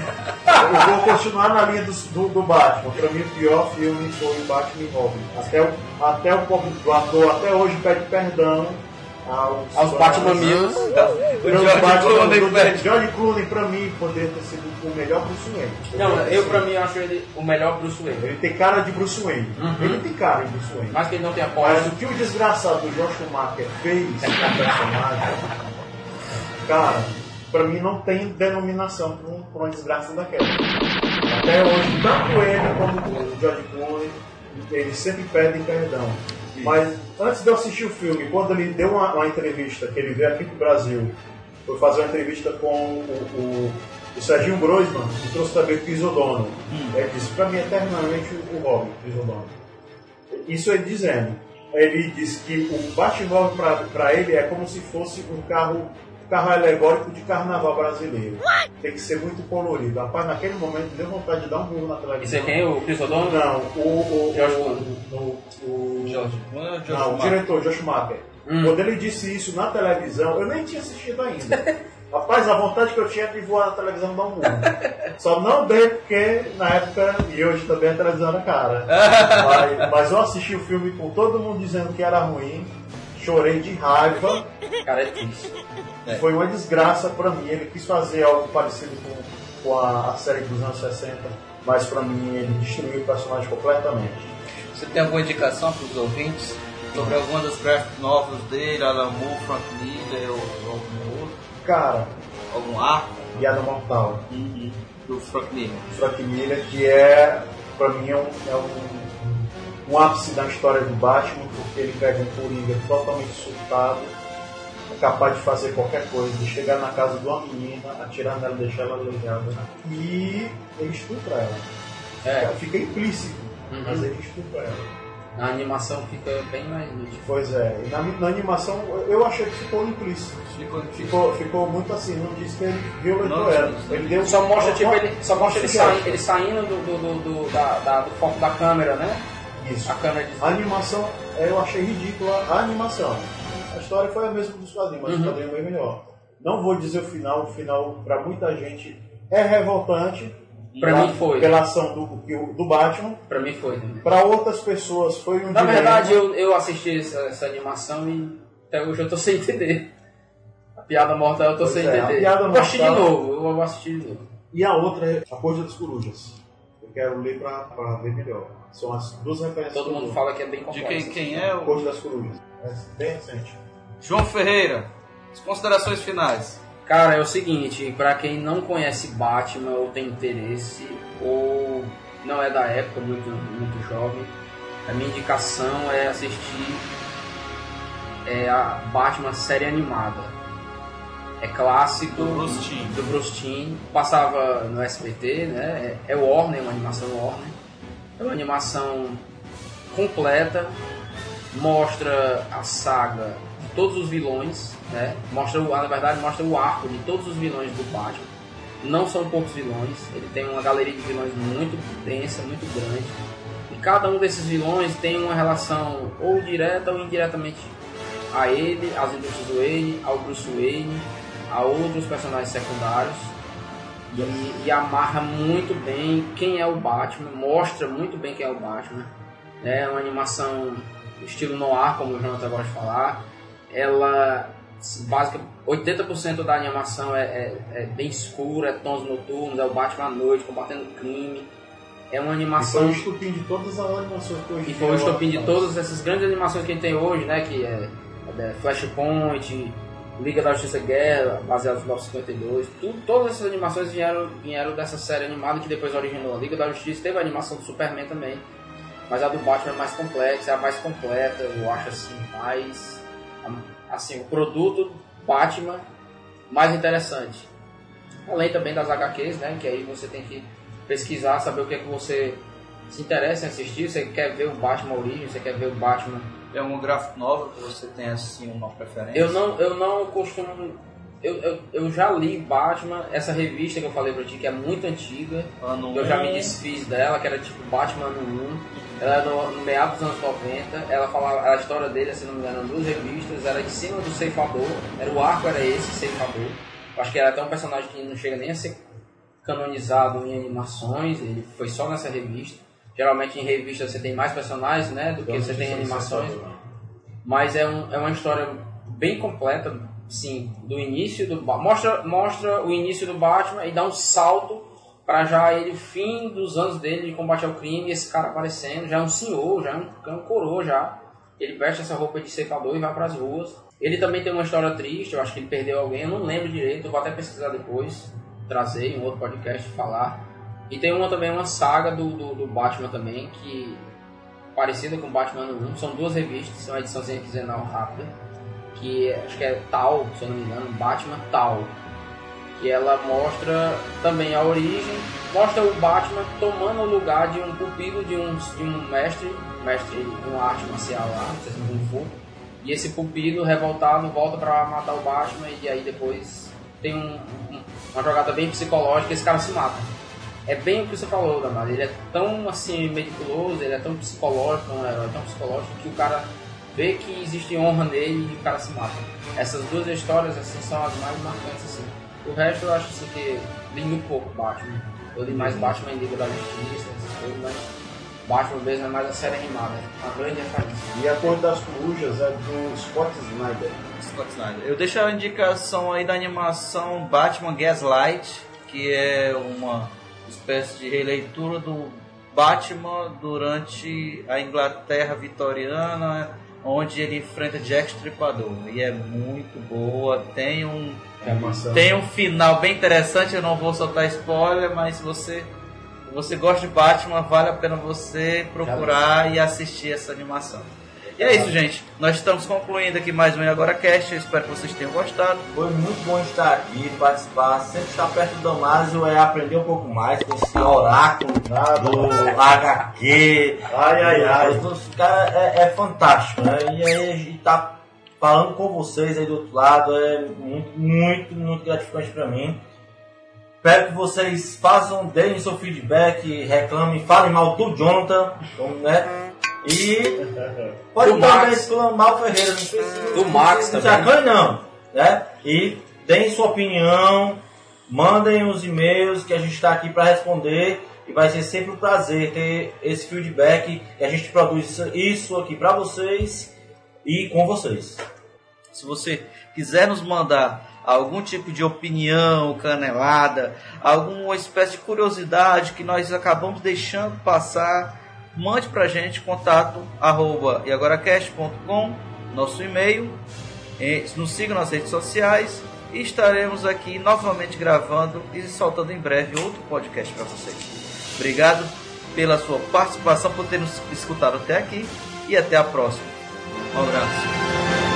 [SPEAKER 5] Eu vou continuar na linha do, do, do Batman. Pra mim, o pior filme foi o Batman e Robin. Até o, até o povo do ator até hoje pede perdão aos,
[SPEAKER 4] Aos Batmamilos.
[SPEAKER 5] O
[SPEAKER 2] O George Clooney.
[SPEAKER 5] George Clooney, pra mim, poderia ter sido o melhor Bruce Wayne.
[SPEAKER 4] Não, eu pra mim acho ele o melhor Bruce Wayne.
[SPEAKER 5] Ele tem cara de Bruce Wayne.
[SPEAKER 4] Uhum.
[SPEAKER 5] Ele tem cara de Bruce Wayne.
[SPEAKER 4] Mas que ele não tem a
[SPEAKER 5] Mas
[SPEAKER 4] porra.
[SPEAKER 5] o que o desgraçado do Josh Schumacher fez com o personagem, cara, pra mim não tem denominação pra, um, pra uma desgraça daquela. Até hoje, tanto ele como o George Clooney, eles sempre pedem perdão. Mas antes de eu assistir o filme, quando ele deu uma, uma entrevista, que ele veio aqui pro Brasil, foi fazer uma entrevista com o, o, o Serginho Groisman, que trouxe também o Chris O'Donnell. Ele disse, pra mim, eternamente o Robin, Chris O'Donnell. Isso ele dizendo. Ele disse que o Batmóvel pra, pra ele é como se fosse um carro, carro alegórico de carnaval brasileiro. Tem que ser muito colorido. Rapaz, naquele momento deu vontade de dar um burro na televisão.
[SPEAKER 4] Isso é quem? O Chris O'Donnell?
[SPEAKER 5] Não, o. o,
[SPEAKER 4] George
[SPEAKER 5] o,
[SPEAKER 4] Clooney.
[SPEAKER 5] o, o,
[SPEAKER 2] George
[SPEAKER 5] não, o diretor, Josh Schumacher.
[SPEAKER 4] Hum.
[SPEAKER 5] Quando ele disse isso na televisão, eu nem tinha assistido ainda. Rapaz, a vontade que eu tinha de voar na televisão e dar um burro. Só não dei porque na época, e hoje também a televisão era cara. mas, mas eu assisti o filme com todo mundo dizendo que era ruim, chorei de raiva.
[SPEAKER 4] Cara, é difícil.
[SPEAKER 5] Foi uma desgraça pra mim. Ele quis fazer algo parecido com, com a, a série dos anos 60, mas pra mim ele destruiu o personagem completamente.
[SPEAKER 2] Você tem alguma indicação para os ouvintes sobre alguma das graphic novels dele, Alan Moore, Frank Miller ou algum outro?
[SPEAKER 5] Cara,
[SPEAKER 2] Algum arco
[SPEAKER 5] Piada Mortal.
[SPEAKER 2] do Frank Miller?
[SPEAKER 5] Frank Miller, que é pra mim é um, é um, um ápice da história do Batman, porque ele pega um Coringa totalmente surtado, é capaz de fazer qualquer coisa, de chegar na casa de uma menina, atirar nela, deixar ela aleijada, e ele estupra ela.
[SPEAKER 4] É.
[SPEAKER 5] Fica implícito,
[SPEAKER 4] Uhum.
[SPEAKER 5] mas ele estupra ela.
[SPEAKER 4] Na animação fica bem mais nítido.
[SPEAKER 5] Pois é, e na, na animação eu achei que ficou implícito.
[SPEAKER 2] Ficou,
[SPEAKER 5] ficou, ficou muito assim, não disse que ele violentou ela. Ele deu
[SPEAKER 4] Só mostra, tipo, ele, só mostra ele,
[SPEAKER 5] uma
[SPEAKER 4] sai- ele saindo do, do, do, do- da, da- do foco da câmera, né?
[SPEAKER 5] Isso.
[SPEAKER 4] A câmera de...
[SPEAKER 5] A animação, eu achei ridícula a animação. A história foi a mesma dos quadrinhos, mas
[SPEAKER 4] Uhum.
[SPEAKER 5] o quadrinho é bem melhor. Não vou dizer o final, o final para muita gente é revoltante.
[SPEAKER 4] Pra
[SPEAKER 5] pela-
[SPEAKER 4] mim foi.
[SPEAKER 5] Pela ação do, do Batman.
[SPEAKER 4] Pra mim foi também.
[SPEAKER 5] Para outras pessoas foi um
[SPEAKER 4] Na
[SPEAKER 5] dilema.
[SPEAKER 4] verdade, eu, eu assisti essa, essa animação e até hoje eu tô sem entender. A piada mortal eu tô
[SPEAKER 5] Pois
[SPEAKER 4] sem
[SPEAKER 5] é, a
[SPEAKER 4] entender. vou assistir de
[SPEAKER 5] mortal-
[SPEAKER 4] novo, eu vou assistir de novo.
[SPEAKER 5] E a outra é A Corte das Corujas. Eu quero ler para ver melhor. São as duas referências.
[SPEAKER 4] Todo mundo fala que é bem
[SPEAKER 2] De
[SPEAKER 4] complexo.
[SPEAKER 2] quem, quem é o
[SPEAKER 5] Corte das Corujas. É bem recente.
[SPEAKER 2] João Ferreira? As considerações finais.
[SPEAKER 4] Cara, é o seguinte, pra quem não conhece Batman ou tem interesse, ou não é da época, muito, muito jovem, a minha indicação é assistir é, a Batman série animada. É clássico.
[SPEAKER 2] Do Bruce Timm.
[SPEAKER 4] Do Bruce Timm. Passava no SBT, né? É, é Warner, uma animação Warner. É uma animação completa, mostra a saga de todos os vilões, né? Mostra, na verdade, mostra o arco de todos os vilões do Batman. Não são poucos vilões, ele tem uma galeria de vilões muito densa, muito grande. E cada um desses vilões tem uma relação ou direta ou indiretamente a ele, às indústrias Wayne, ao Bruce Wayne, a outros personagens secundários. E, e amarra muito bem quem é o Batman, mostra muito bem quem é o Batman. É uma animação estilo noir, como o Jonathan gosta de falar. Ela, básica, 80% da animação é, é- é bem escura, é tons noturnos, é o Batman à noite combatendo crime. É uma
[SPEAKER 5] E foi
[SPEAKER 4] animação
[SPEAKER 5] o estupim de todas as animações que hoje
[SPEAKER 4] e foi o estopim de todas essas grandes animações que a gente tem hoje, né? Que é, é Flashpoint, Liga da Justiça Guerra, baseados no 952. Tudo, todas essas animações vieram, vieram dessa série animada que depois originou a Liga da Justiça. Teve a animação do Superman também. Mas a do Batman é mais complexa, é a mais completa, eu acho assim, mais. Assim, o produto Batman mais interessante. Além também das HQs, né? Que aí você tem que pesquisar, saber o que é que você se interessa em assistir. Você quer ver o Batman Origem, você quer ver o Batman.
[SPEAKER 2] É um gráfico novo que você tem assim uma preferência?
[SPEAKER 4] Eu não, eu não costumo. Eu, eu, eu já li Batman, essa revista que eu falei pra ti, que é muito antiga.
[SPEAKER 2] Ano
[SPEAKER 4] eu já me desfiz dela, que era tipo Batman ano 1. Ela era no, no meados dos anos 90. Ela falava a história dele, se não me engano, duas revistas. Era em cima do ceifador. Era o arco, era esse, ceifador. Acho que era até um personagem que não chega nem a ser canonizado em animações. Ele foi só nessa revista. Geralmente em revistas você tem mais personagens, né? Do que você tem em animações. Mas é, um, é uma história bem completa, sim, do início do mostra mostra o início do Batman e dá um salto para já ele fim dos anos dele de combate ao crime, esse cara aparecendo, já é um senhor, já é um, é um coroa já. Ele veste essa roupa de ceifador e vai para as ruas. Ele também tem uma história triste, eu acho que ele perdeu alguém, eu não lembro direito, eu vou até pesquisar depois, trazer em um outro podcast falar. E tem uma também uma saga do, do, do Batman também que parecida com Batman ano 1. São duas revistas, são uma ediçãozinha quinzenal rápida, que é- acho que é Tal, se eu não me engano, Batman Tal. Que ela mostra também a origem, mostra o Batman tomando o lugar de um pupilo de um, de um mestre, mestre de uma arte marcial lá, não sei se é Kung Fu. E esse pupilo revoltado volta pra matar o Batman e aí depois tem um- um- uma jogada bem psicológica e esse cara se mata é bem o que você falou, Damar. Ele é tão assim meticuloso, ele é tão psicológico, um herói tão psicológico que o cara vê que existe honra nele e o cara se mata. Essas duas histórias assim são as mais marcantes assim. O resto eu acho assim que li muito pouco Batman. Eu li mais Batman em Liga da Justiça, essas coisas, mas Batman mesmo é mais a série animada, uma grande referência.
[SPEAKER 5] E a cor das corujas é do Scott Snyder.
[SPEAKER 2] Scott Snyder. Eu deixo a indicação aí da animação Batman Gaslight, que é uma espécie de releitura do Batman durante a Inglaterra vitoriana, onde ele enfrenta Jack Stripador. E é muito boa, tem um
[SPEAKER 5] Animação.
[SPEAKER 2] tem um final bem interessante, eu não vou soltar spoiler, mas se você você gosta de Batman, vale a pena você procurar e assistir essa animação. E é isso, gente. Nós estamos concluindo aqui mais um E Agora Cast. Eu espero que vocês tenham gostado.
[SPEAKER 3] Foi muito bom estar aqui, participar. Sempre estar perto do Damásio é aprender um pouco mais com esse oráculo do HQ.
[SPEAKER 5] Ai, ai, ai.
[SPEAKER 3] Esse cara é, é fantástico, né? E aí a gente tá falando com vocês aí do outro lado. É muito, muito, muito gratificante para mim. Espero que vocês façam, deem seu feedback, reclamem, falem mal do Jonathan, né? E pode
[SPEAKER 4] Do
[SPEAKER 3] também
[SPEAKER 4] Max.
[SPEAKER 3] exclamar o Ferreira, não precisa.
[SPEAKER 4] Do Max
[SPEAKER 3] não
[SPEAKER 4] também.
[SPEAKER 3] se acanhe, não. Né? E deem sua opinião, mandem os e-mails que a gente está aqui para responder. E vai ser sempre um prazer ter esse feedback e a gente produz isso aqui para vocês e com vocês.
[SPEAKER 2] Se você quiser nos mandar algum tipo de opinião, canelada, alguma espécie de curiosidade que nós acabamos deixando passar, mande pra gente contato arroba eagoracast.com, nosso e-mail, nos siga nas redes sociais e estaremos aqui novamente gravando e soltando em breve outro podcast para vocês. Obrigado pela sua participação, por ter nos escutado até aqui e até a próxima. Um abraço.